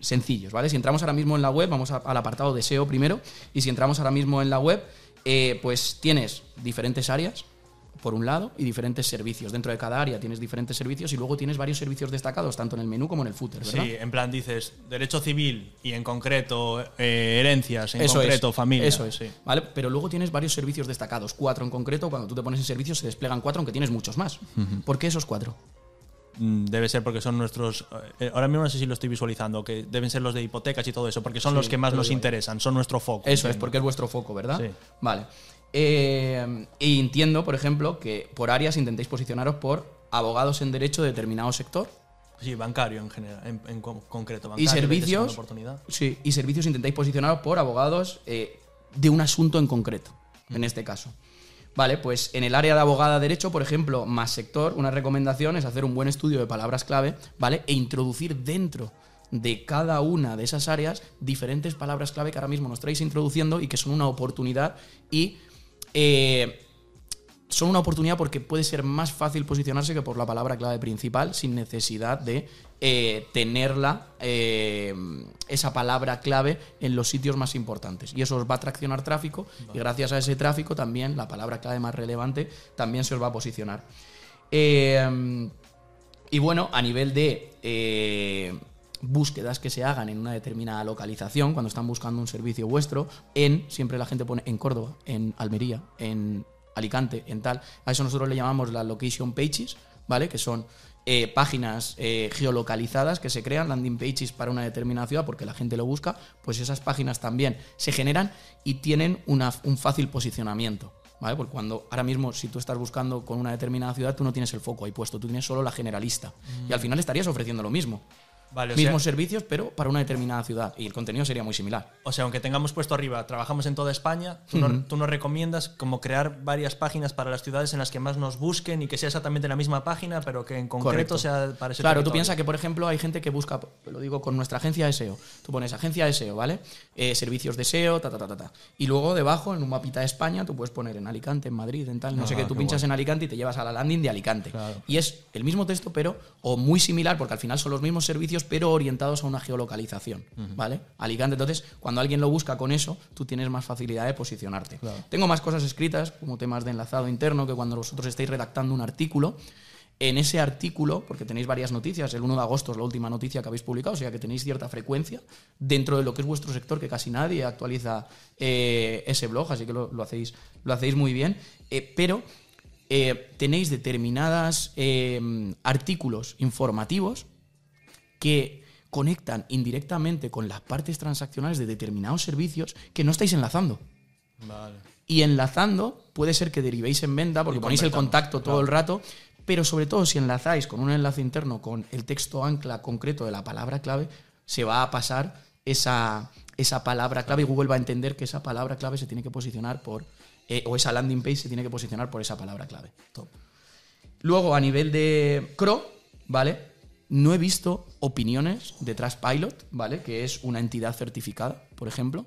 sencillos, ¿vale? Si entramos ahora mismo en la web, vamos al apartado de SEO primero, y si entramos ahora mismo en la web, eh, pues tienes diferentes áreas, por un lado, y diferentes servicios. Dentro de cada área tienes diferentes servicios y luego tienes varios servicios destacados, tanto en el menú como en el footer, ¿verdad? Sí, en plan dices derecho civil y en concreto eh, herencias, en Eso concreto es, familia. Eso es. sí. ¿Vale? Pero luego tienes varios servicios destacados, cuatro en concreto. Cuando tú te pones en servicios se desplegan cuatro, aunque tienes muchos más. ¿Por qué esos cuatro? Mm, Debe ser porque son nuestros. eh, ahora mismo no sé si lo estoy visualizando, que deben ser los de hipotecas y todo eso, porque son los que más nos interesan, son nuestro foco. Eso es, porque es vuestro foco, ¿verdad? Sí. Vale. Eh, y entiendo, por ejemplo, que por áreas intentéis posicionaros por abogados en derecho de determinado sector. Sí, bancario en general, en, en con- concreto. Y Bancario, servicios. oportunidad. Sí, y servicios intentáis posicionaros por abogados eh, de un asunto en concreto, en Mm. este caso. Vale, pues en el área de abogada derecho, por ejemplo, más sector, una recomendación es hacer un buen estudio de palabras clave, ¿vale? E introducir dentro de cada una de esas áreas diferentes palabras clave que ahora mismo nos estáis introduciendo y que son una oportunidad y eh, son una oportunidad porque puede ser más fácil posicionarse que por la palabra clave principal sin necesidad de eh, tenerla, eh, esa palabra clave en los sitios más importantes. Y eso os va a traccionar tráfico y gracias a ese tráfico también la palabra clave más relevante también se os va a posicionar. Eh, y bueno, a nivel de búsquedas que se hagan en una determinada localización, cuando están buscando un servicio vuestro, en, siempre la gente pone en Córdoba, en Almería, en Alicante, en tal. A eso nosotros le llamamos las location pages, ¿vale? Que son eh, páginas eh, geolocalizadas que se crean, landing pages para una determinada ciudad porque la gente lo busca, pues esas páginas también se generan y tienen una- un fácil posicionamiento. ¿Vale? Porque cuando ahora mismo, si tú estás buscando con una determinada ciudad, tú no tienes el foco ahí puesto, tú tienes solo la generalista. Y al final estarías ofreciendo lo mismo. Vale, Mismos sea, servicios, pero para una determinada ciudad. Y el contenido sería muy similar. o sea, aunque tengamos puesto arriba, trabajamos en toda España, tú, nos, tú nos recomiendas como crear varias páginas para las ciudades en las que más nos busquen y que sea exactamente la misma página, pero que en concreto Correcto. sea para ese Claro, tú piensas que, por ejemplo, hay gente que busca, lo digo con nuestra agencia de SEO. Tú pones agencia de SEO, ¿vale? Eh, servicios de SEO, ta, ta, ta, ta, ta. Y luego debajo, en un mapita de España, tú puedes poner en Alicante, en Madrid, en tal, no sé Ah, qué. Tú qué pinchas en Alicante y te llevas a la landing de Alicante. Claro. Y es el mismo texto, pero, o muy similar, porque al final son los mismos servicios, pero orientados a una geolocalización, ¿vale? Alicante. Entonces, cuando alguien lo busca con eso, tú tienes más facilidad de posicionarte. Tengo más cosas escritas, como temas de enlazado interno, que cuando vosotros estáis redactando un artículo, en ese artículo, porque tenéis varias noticias, el 1 de agosto es la última noticia que habéis publicado, o sea que tenéis cierta frecuencia dentro de lo que es vuestro sector, que casi nadie actualiza eh, ese blog, así que lo, lo hacéis, lo hacéis muy bien. Eh, pero eh, tenéis determinados artículos informativos que conectan indirectamente con las partes transaccionales de determinados servicios que no estáis enlazando. Vale. Y enlazando puede ser que derivéis en venta porque ponéis el contacto todo el rato, pero sobre todo si enlazáis con un enlace interno con el texto ancla concreto de la palabra clave, se va a pasar esa, esa palabra clave y Google va a entender que esa palabra clave se tiene que posicionar por, eh, o esa landing page se tiene que posicionar por esa palabra clave. Top. Luego, a nivel de CRO, ¿vale? No he visto opiniones de Trustpilot, ¿vale? Que es una entidad certificada, por ejemplo.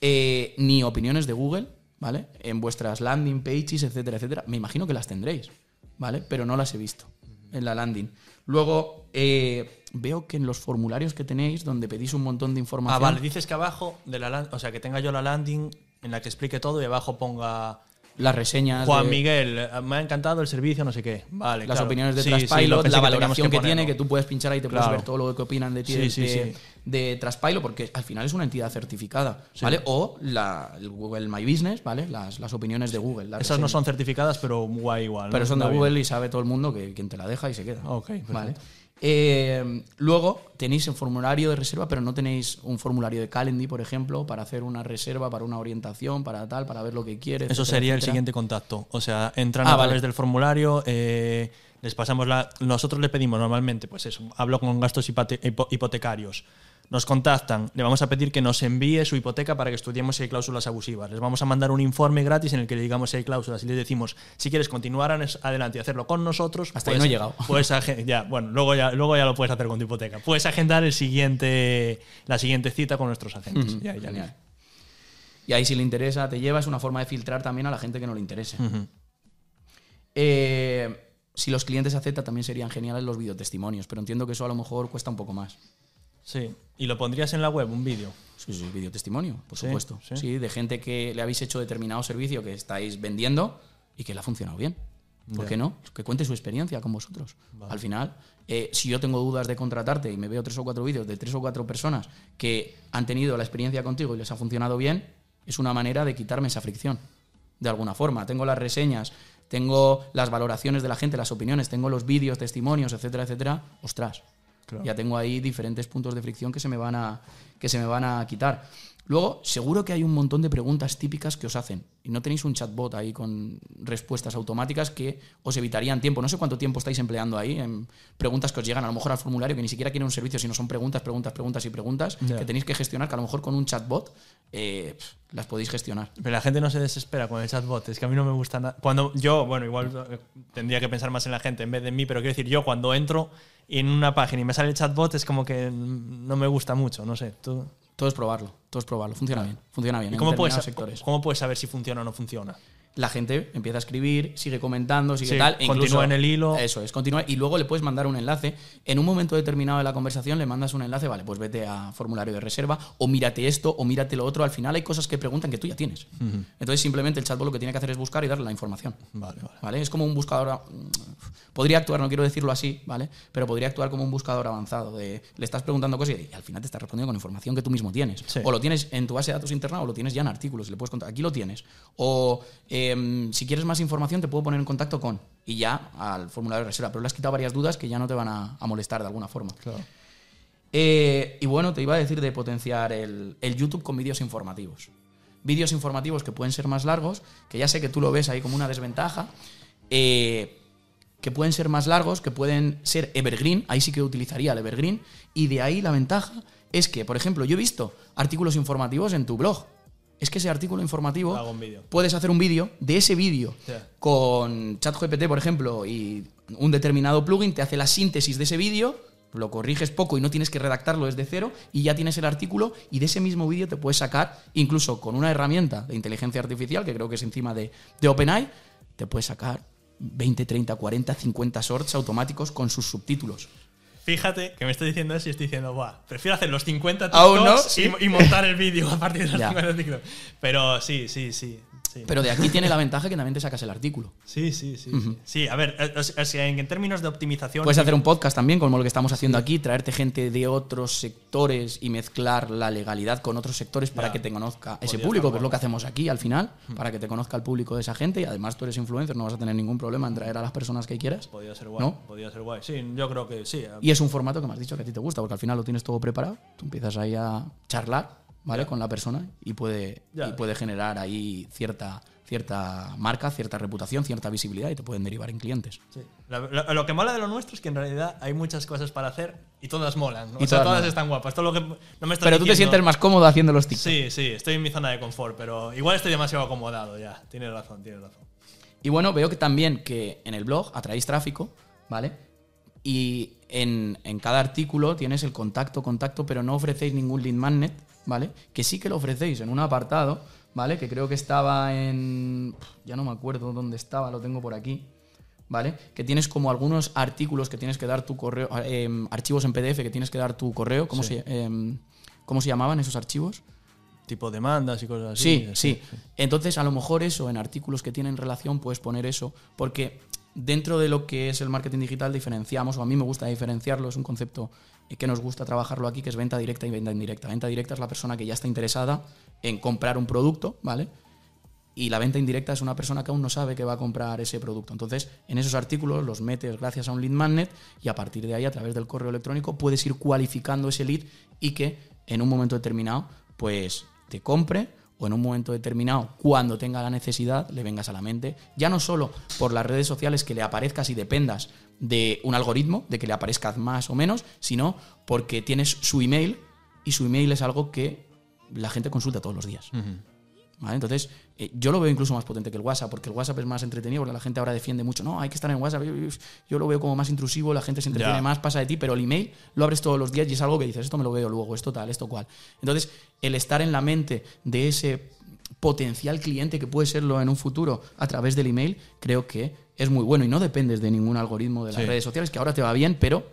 eh, ni opiniones de Google, ¿vale? En vuestras landing pages, etcétera, etcétera. Me imagino que las tendréis, ¿vale? Pero no las he visto en la landing. Luego, eh, veo que en los formularios que tenéis, donde pedís un montón de información. Ah, vale, dices que abajo de la o sea, que tenga yo la landing en la que explique todo y abajo ponga Las reseñas. Juan de- Miguel, me ha encantado el servicio, no sé qué. Vale, las claro. opiniones de Sí, la que valoración que, tiene, que tú puedes pinchar ahí y te puedes ver todo lo que opinan de ti Sí, de, de, porque al final es una entidad certificada, ¿vale? O la, el Google My Business, ¿vale? Las, las opiniones de Google. Esas no son certificadas, pero guay igual. ¿no? Pero son de. Google y sabe todo el mundo que quien te la deja y se queda. Ok, perfecto. ¿vale? Eh, luego tenéis el formulario de reserva, pero no tenéis un formulario de Calendly, por ejemplo, para hacer una reserva, para una orientación, para tal, para ver lo que quieres. Eso etcétera, sería el siguiente contacto. O sea, entran Ah, a vale. través del formulario, eh, les pasamos la. Nosotros le pedimos normalmente, pues eso, hablo con gastos hipote- hipo- hipotecarios. Nos contactan, le vamos a pedir que nos envíe su hipoteca para que estudiemos si hay cláusulas abusivas. Les vamos a mandar un informe gratis en el que le digamos si hay cláusulas y les decimos, si quieres continuar adelante y hacerlo con nosotros. Hasta ahí no he llegado. [LAUGHS] Puedes ya, bueno, luego ya, luego ya lo puedes hacer con tu hipoteca. Puedes agendar el siguiente, la siguiente cita con nuestros agentes. Ujú, Ya, ya, genial. Y ahí si le interesa, te lleva, es una forma de filtrar también a la gente que no le interese. Eh, si los clientes aceptan, también serían geniales los videotestimonios, pero entiendo que eso a lo mejor cuesta un poco más. Sí. ¿Y lo pondrías en la web, un vídeo? Sí, sí, videotestimonio, por Sí, supuesto. sí. Sí. de gente que le habéis hecho determinado servicio que estáis vendiendo y que le ha funcionado bien. ¿Por qué no? Que cuente su experiencia con vosotros. Al final, eh, si yo tengo dudas de contratarte y me veo tres o cuatro vídeos de tres o cuatro personas que han tenido la experiencia contigo y les ha funcionado bien, es una manera de quitarme esa fricción. De alguna forma. Tengo las reseñas, tengo las valoraciones de la gente, las opiniones, tengo los vídeos, testimonios, etcétera, etcétera. Ostras. Ya tengo ahí diferentes puntos de fricción que se me van a, que se me van a quitar. Luego, seguro que hay un montón de preguntas típicas que os hacen. Y no tenéis un chatbot ahí con respuestas automáticas que os evitarían tiempo. No sé cuánto tiempo estáis empleando ahí en preguntas que os llegan a lo mejor al formulario, que ni siquiera quieren un servicio, sino son preguntas, preguntas, preguntas y preguntas que tenéis que gestionar, que a lo mejor con un chatbot eh, las podéis gestionar. Pero la gente no se desespera con el chatbot. Es que a mí no me gusta nada. Cuando yo, bueno, igual eh, tendría que pensar más en la gente en vez de en mí, pero quiero decir, yo cuando entro en una página y me sale el chatbot es como que no me gusta mucho, no sé. Tú... Todo es probarlo, todo es probarlo. Funciona bien, funciona bien. ¿Y cómo, puedes, sectores. cómo puedes saber si funciona o no funciona? La gente empieza a escribir, sigue comentando, sigue tal. E continúa en el hilo. Eso es, continúa. Y luego le puedes mandar un enlace. En un momento determinado de la conversación le mandas un enlace, vale, pues vete a formulario de reserva, o mírate esto, o mírate lo otro. Al final hay cosas que preguntan que tú ya tienes. Entonces simplemente el chatbot lo que tiene que hacer es buscar y darle la información. Vale, vale. ¿Vale? Es como un buscador. Podría actuar, no quiero decirlo así, ¿vale? Pero podría actuar como un buscador avanzado. De, le estás preguntando cosas y, al final te está respondiendo con información que tú mismo tienes. O lo tienes en tu base de datos interna o lo tienes ya en artículos. le puedes contar, aquí lo tienes. O em, si quieres más información, te puedo poner en contacto con. Y ya al formulario de reserva. Pero le has quitado varias dudas que ya no te van a, molestar de alguna forma. Eh, y bueno, te iba a decir de potenciar el, YouTube con vídeos informativos. Vídeos informativos que pueden ser más largos, que ya sé que tú lo ves ahí como una desventaja. Eh, que pueden ser más largos, que pueden ser evergreen, ahí sí que utilizaría el evergreen, y de ahí la ventaja es que, por ejemplo, yo he visto artículos informativos en tu blog, es que ese artículo informativo puedes hacer un vídeo, de ese vídeo con ChatGPT, por ejemplo, y un determinado plugin te hace la síntesis de ese vídeo, lo corriges poco y no tienes que redactarlo desde cero y ya tienes el artículo y de ese mismo vídeo te puedes sacar, incluso con una herramienta de inteligencia artificial, que creo que es encima de, de OpenAI, te puedes sacar 20, 30, 40, 50 shorts automáticos con sus subtítulos. Fíjate que me estoy diciendo eso y estoy diciendo, Buah, prefiero hacer los 50 TikToks y, montar el vídeo a partir de los 50 TikToks. Pero sí, sí, sí. Pero de aquí tiene la ventaja que también te sacas el artículo. Sí, sí, sí. Sí, a ver, en, términos de optimización. Puedes hacer un podcast también, como lo que estamos haciendo aquí, traerte gente de otros sectores y mezclar la legalidad con otros sectores para que te conozca ese público, que es lo que hacemos aquí al final, para que te conozca el público de esa gente y además tú eres influencer, no vas a tener ningún problema en traer a las personas que quieras. Podría ser guay. ¿no? Podría ser guay. Sí, yo creo que sí. Y es un formato que me has dicho que a ti te gusta, porque al final lo tienes todo preparado, tú empiezas ahí a charlar, ¿vale? Con la persona y puede, y puede generar ahí cierta cierta marca, cierta reputación, cierta visibilidad y te pueden derivar en clientes. Lo, que mola de lo nuestro es que en realidad hay muchas cosas para hacer y todas molan. Y todas, están guapas. Todo lo que no me pero tú te sientes más cómodo haciendo los TikTok. Sí, sí, estoy en mi zona de confort, pero igual estoy demasiado acomodado ya. Tienes razón, tienes razón. Y bueno, veo que también que en el blog atraéis tráfico, ¿vale? Y en, en cada artículo tienes el contacto, contacto, pero no ofrecéis ningún lead magnet, ¿vale? Que sí que lo ofrecéis en un apartado ¿vale? Que creo que estaba en... Ya no me acuerdo dónde estaba, lo tengo por aquí. ¿Vale? Que tienes como algunos artículos que tienes que dar tu correo, em, archivos en PDF que tienes que dar tu correo. ¿Cómo, se, em, ¿Cómo se llamaban esos archivos? Tipo demandas y cosas así. Sí, sí. Entonces, a lo mejor eso, en artículos que tienen relación, puedes poner eso, porque dentro de lo que es el marketing digital diferenciamos, o a mí me gusta diferenciarlo, es un concepto que nos gusta trabajarlo aquí, que es venta directa y venta indirecta. Venta directa es la persona que ya está interesada en comprar un producto, ¿vale? Y la venta indirecta es una persona que aún no sabe que va a comprar ese producto. Entonces, en esos artículos los metes gracias a un lead magnet y a partir de ahí, a través del correo electrónico, puedes ir cualificando ese lead y que en un momento determinado, pues te compre o en un momento determinado, cuando tenga la necesidad, le vengas a la mente. Ya no solo por las redes sociales que le aparezcas y dependas de un algoritmo, de que le aparezcas más o menos, sino porque tienes su email y su email es algo que la gente consulta todos los días. Entonces, eh, yo lo veo incluso más potente que el WhatsApp, porque el WhatsApp es más entretenido, porque la gente ahora defiende mucho, no, hay que estar en WhatsApp, yo, lo veo como más intrusivo, la gente se entretiene más, pasa de ti, pero el email lo abres todos los días y es algo que dices, esto me lo veo luego, esto tal, esto cual. Entonces, el estar en la mente de ese potencial cliente que puede serlo en un futuro a través del email, creo que es muy bueno y no dependes de ningún algoritmo de las redes sociales, que ahora te va bien, pero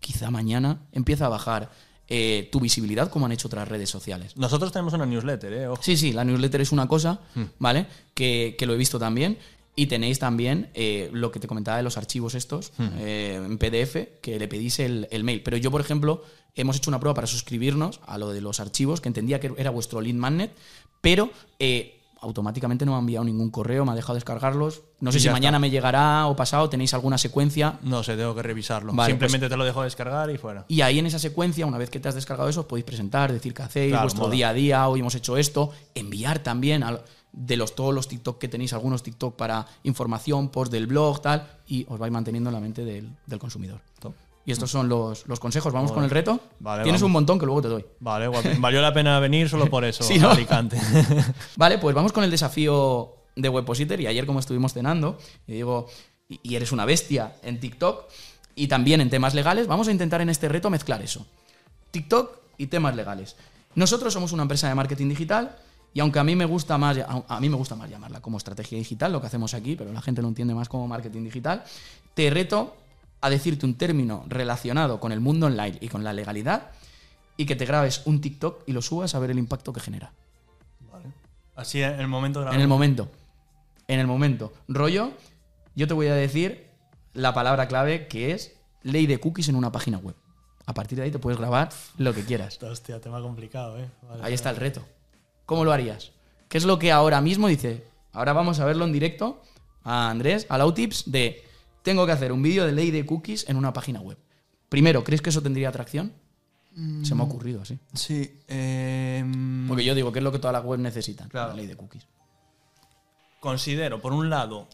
quizá mañana empieza a bajar eh, tu visibilidad como han hecho otras redes sociales. Nosotros tenemos una newsletter, ¿eh? Sí, sí, la newsletter es una cosa, hmm. ¿vale? Que, que, lo he visto también. Y tenéis también eh, lo que te comentaba de los archivos estos eh, en PDF, que le pedís el, el mail. Pero yo, por ejemplo, hemos hecho una prueba para suscribirnos a lo de los archivos, que entendía que era vuestro lead magnet, pero eh, automáticamente no me ha enviado ningún correo, me ha dejado descargarlos. No sé si mañana está. me llegará o pasado, tenéis alguna secuencia. No sé, tengo que revisarlo. Vale, Simplemente te lo dejo descargar y fuera. Y ahí en esa secuencia, una vez que te has descargado eso, podéis presentar, decir qué hacéis, Claro, vuestro mola. día a día, hoy hemos hecho esto, enviar también al- de los todos los TikTok que tenéis, algunos TikTok para información, post del blog, tal, y os vais manteniendo en la mente del, del consumidor. Y estos son los, los consejos. ¿Vamos con el reto? Vale, Tienes vamos. un montón que luego te doy. Vale, guapi. valió la pena venir solo por eso, [LAUGHS] Sí, ¿no? Alicante. [LAUGHS] Vale, pues vamos con el desafío de Webpositor. Y ayer, como estuvimos cenando, y digo, y eres una bestia en TikTok y también en temas legales, vamos a intentar en este reto mezclar eso. TikTok y temas legales. Nosotros somos una empresa de marketing digital y aunque a mí me gusta más, a mí me gusta más llamarla como estrategia digital, lo que hacemos aquí, pero la gente lo entiende más como marketing digital, te reto a decirte un término relacionado con el mundo online y con la legalidad y que te grabes un TikTok y lo subas a ver el impacto que genera. Así en el momento de En el momento. En el momento. Rollo, yo te voy a decir la palabra clave que es ley de cookies en una página web. A partir de ahí te puedes grabar lo que quieras. Hostia, tema complicado, ¿eh? Vale, Ahí está el reto. ¿Cómo lo harías? ¿Qué es lo que ahora mismo dice? Ahora vamos a verlo en directo a Andrés, a Lautips, de tengo que hacer un vídeo de ley de cookies en una página web. Primero, ¿crees que eso tendría atracción? Se me ha ocurrido así. Sí. em, Porque yo digo que es lo que todas las webs necesitan, Claro. la ley de cookies. considero, por un lado,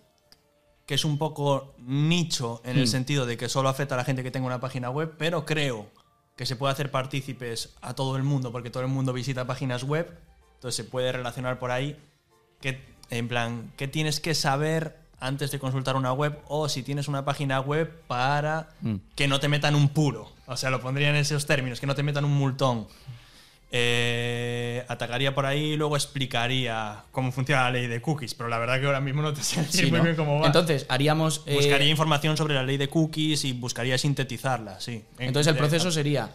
que es un poco nicho en el Hmm. sentido de que solo afecta a la gente que tenga una página web, pero creo que se puede hacer partícipes a todo el mundo porque todo el mundo visita páginas web, entonces se puede relacionar por ahí. Que, en plan, ¿qué tienes que saber antes de consultar una web o si tienes una página web para Mm. que no te metan un puro? O sea, lo pondría en esos términos, que no te metan un multón. Eh, atacaría por ahí y luego explicaría cómo funciona la ley de cookies, pero la verdad que ahora mismo no te [LAUGHS] sé decir Sí, muy ¿no? bien cómo va. Entonces, haríamos... eh, buscaría información sobre la ley de cookies y buscaría sintetizarla, sí. Entonces el De- proceso sería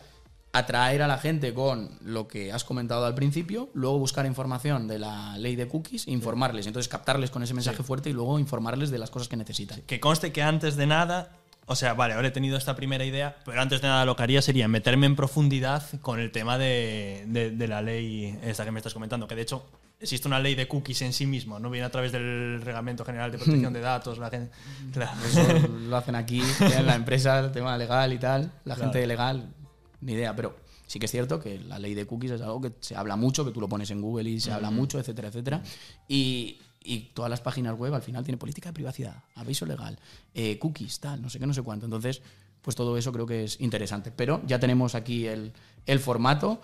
atraer a la gente con lo que has comentado al principio, luego buscar información de la ley de cookies e informarles. Entonces captarles con ese mensaje fuerte y luego informarles de las cosas que necesitan. Que conste que antes de nada, o sea, vale, ahora he tenido esta primera idea, pero antes de nada lo que haría sería meterme en profundidad con el tema de, de- de la ley esta que me estás comentando, que de hecho existe una ley de cookies en sí mismo, no viene a través del Reglamento General de Protección de Datos, la gente... Claro. [LAUGHS] Eso lo hacen aquí, en la empresa, el tema legal y tal. La gente legal, ni idea. Pero sí que es cierto que la ley de cookies es algo que se habla mucho, que tú lo pones en Google y se habla mucho, etcétera, etcétera. Y, y todas las páginas web al final tienen política de privacidad, aviso legal, eh, cookies, tal, no sé qué, no sé cuánto. Entonces, pues todo eso creo que es interesante. Pero ya tenemos aquí el, el formato.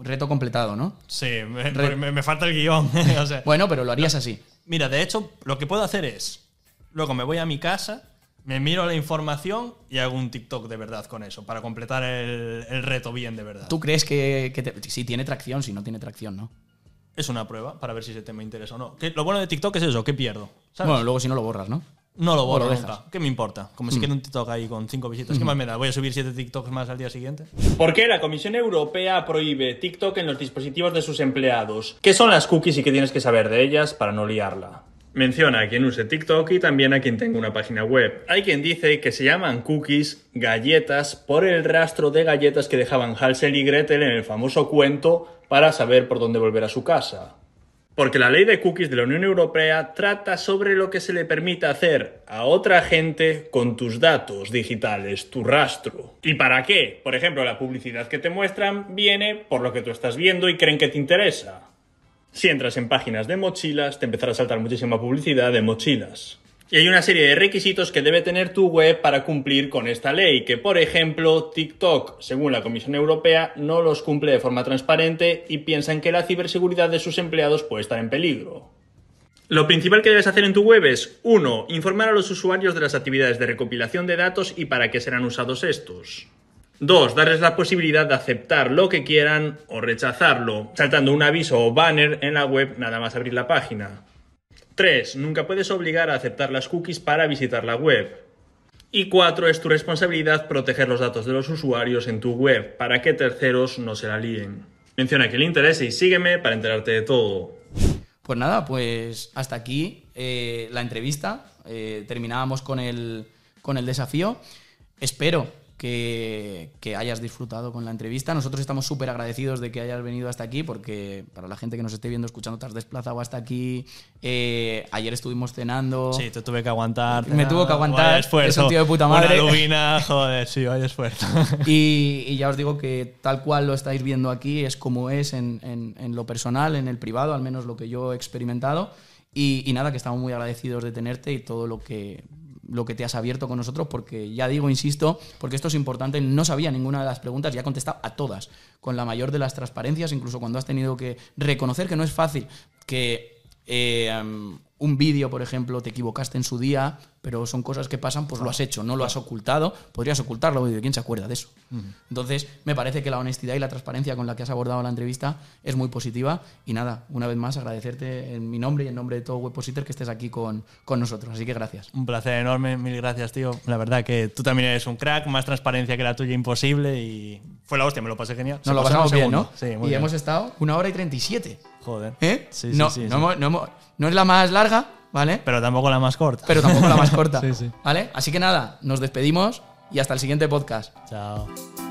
Reto completado, ¿no? Sí, me, me- me falta el guion. [LAUGHS] o sea, Bueno, pero lo harías así. Mira, de hecho, lo que puedo hacer es, luego me voy a mi casa, me miro la información y hago un TikTok de verdad con eso, para completar el, el reto bien de verdad. ¿Tú crees que, que te- si tiene tracción, si no tiene tracción, no? Es una prueba para ver si ese tema interesa o no. Que lo bueno de TikTok es eso, ¿qué pierdo? ¿Sabes? Bueno, luego si no lo borras, ¿no? no lo borro o lo nunca. dejas. ¿Qué me importa? Como si queda un TikTok ahí con cinco visitas. ¿Qué más me da? ¿Voy a subir siete TikToks más al día siguiente? ¿Por qué la Comisión Europea prohíbe TikTok en los dispositivos de sus empleados? ¿Qué son las cookies y qué tienes que saber de ellas para no liarla? Menciona a quien use TikTok y también a quien tenga una página web. Hay quien dice que se llaman cookies galletas por el rastro de galletas que dejaban Hansel y Gretel en el famoso cuento para saber por dónde volver a su casa. Porque la ley de cookies de la Unión Europea trata sobre lo que se le permite hacer a otra gente con tus datos digitales, tu rastro. ¿Y para qué? Por ejemplo, la publicidad que te muestran viene por lo que tú estás viendo y creen que te interesa. Si entras en páginas de mochilas, te empezará a saltar muchísima publicidad de mochilas. Y hay una serie de requisitos que debe tener tu web para cumplir con esta ley, que por ejemplo TikTok, según la Comisión Europea, no los cumple de forma transparente y piensan que la ciberseguridad de sus empleados puede estar en peligro. Lo principal que debes hacer en tu web es 1. Informar a los usuarios de las actividades de recopilación de datos y para qué serán usados estos. 2. Darles la posibilidad de aceptar lo que quieran o rechazarlo, saltando un aviso o banner en la web nada más abrir la página. 3. Nunca puedes obligar a aceptar las cookies para visitar la web. Y 4. Es tu responsabilidad proteger los datos de los usuarios en tu web para que terceros no se la líen. Menciona que le interese y sígueme para enterarte de todo. Pues nada, pues hasta aquí eh, la entrevista. Eh, terminábamos con el, con el desafío. Espero que, que hayas disfrutado con la entrevista. Nosotros estamos súper agradecidos de que hayas venido hasta aquí, porque para la gente que nos esté viendo, escuchando, te has desplazado hasta aquí. Eh, ayer estuvimos cenando. Sí, te tuve que aguantar. Me tuvo que aguantar, Vaya esfuerzo. es un tío de puta madre. Una lubina, joder, sí, vaya esfuerzo. [LAUGHS] Y, y ya os digo que tal cual lo estáis viendo aquí es como es en, en- en lo personal, en el privado, al menos lo que yo he experimentado. Y, y nada, que estamos muy agradecidos de tenerte y todo lo que, lo que te has abierto con nosotros, porque ya digo, insisto, porque esto es importante, no sabía ninguna de las preguntas y ha contestado a todas, con la mayor de las transparencias, incluso cuando has tenido que reconocer que no es fácil, que eh, un vídeo, por ejemplo, te equivocaste en su día, pero son cosas que pasan, pues lo has hecho, no lo has ocultado. Podrías ocultarlo, ¿de quién se acuerda de eso? Entonces, me parece que la honestidad y la transparencia con la que has abordado la entrevista es muy positiva. Y nada, una vez más, agradecerte en mi nombre y en nombre de todo Webpositor que estés aquí con, con nosotros. Así que gracias. Un placer enorme, mil gracias, tío. La verdad que tú también eres un crack, más transparencia que la tuya imposible y fue la hostia, me lo pasé genial. Nos lo pasamos bien, ¿no? Sí, muy y bien. hemos estado una hora y 37. Joder. ¿Eh? Sí, sí, no, sí, no, sí. hemos- no hemos- no es la más larga, ¿vale? Pero tampoco la más corta. Pero tampoco la más [LAUGHS] corta. Sí, sí. ¿Vale? Así que nada, nos despedimos y hasta el siguiente podcast. Chao.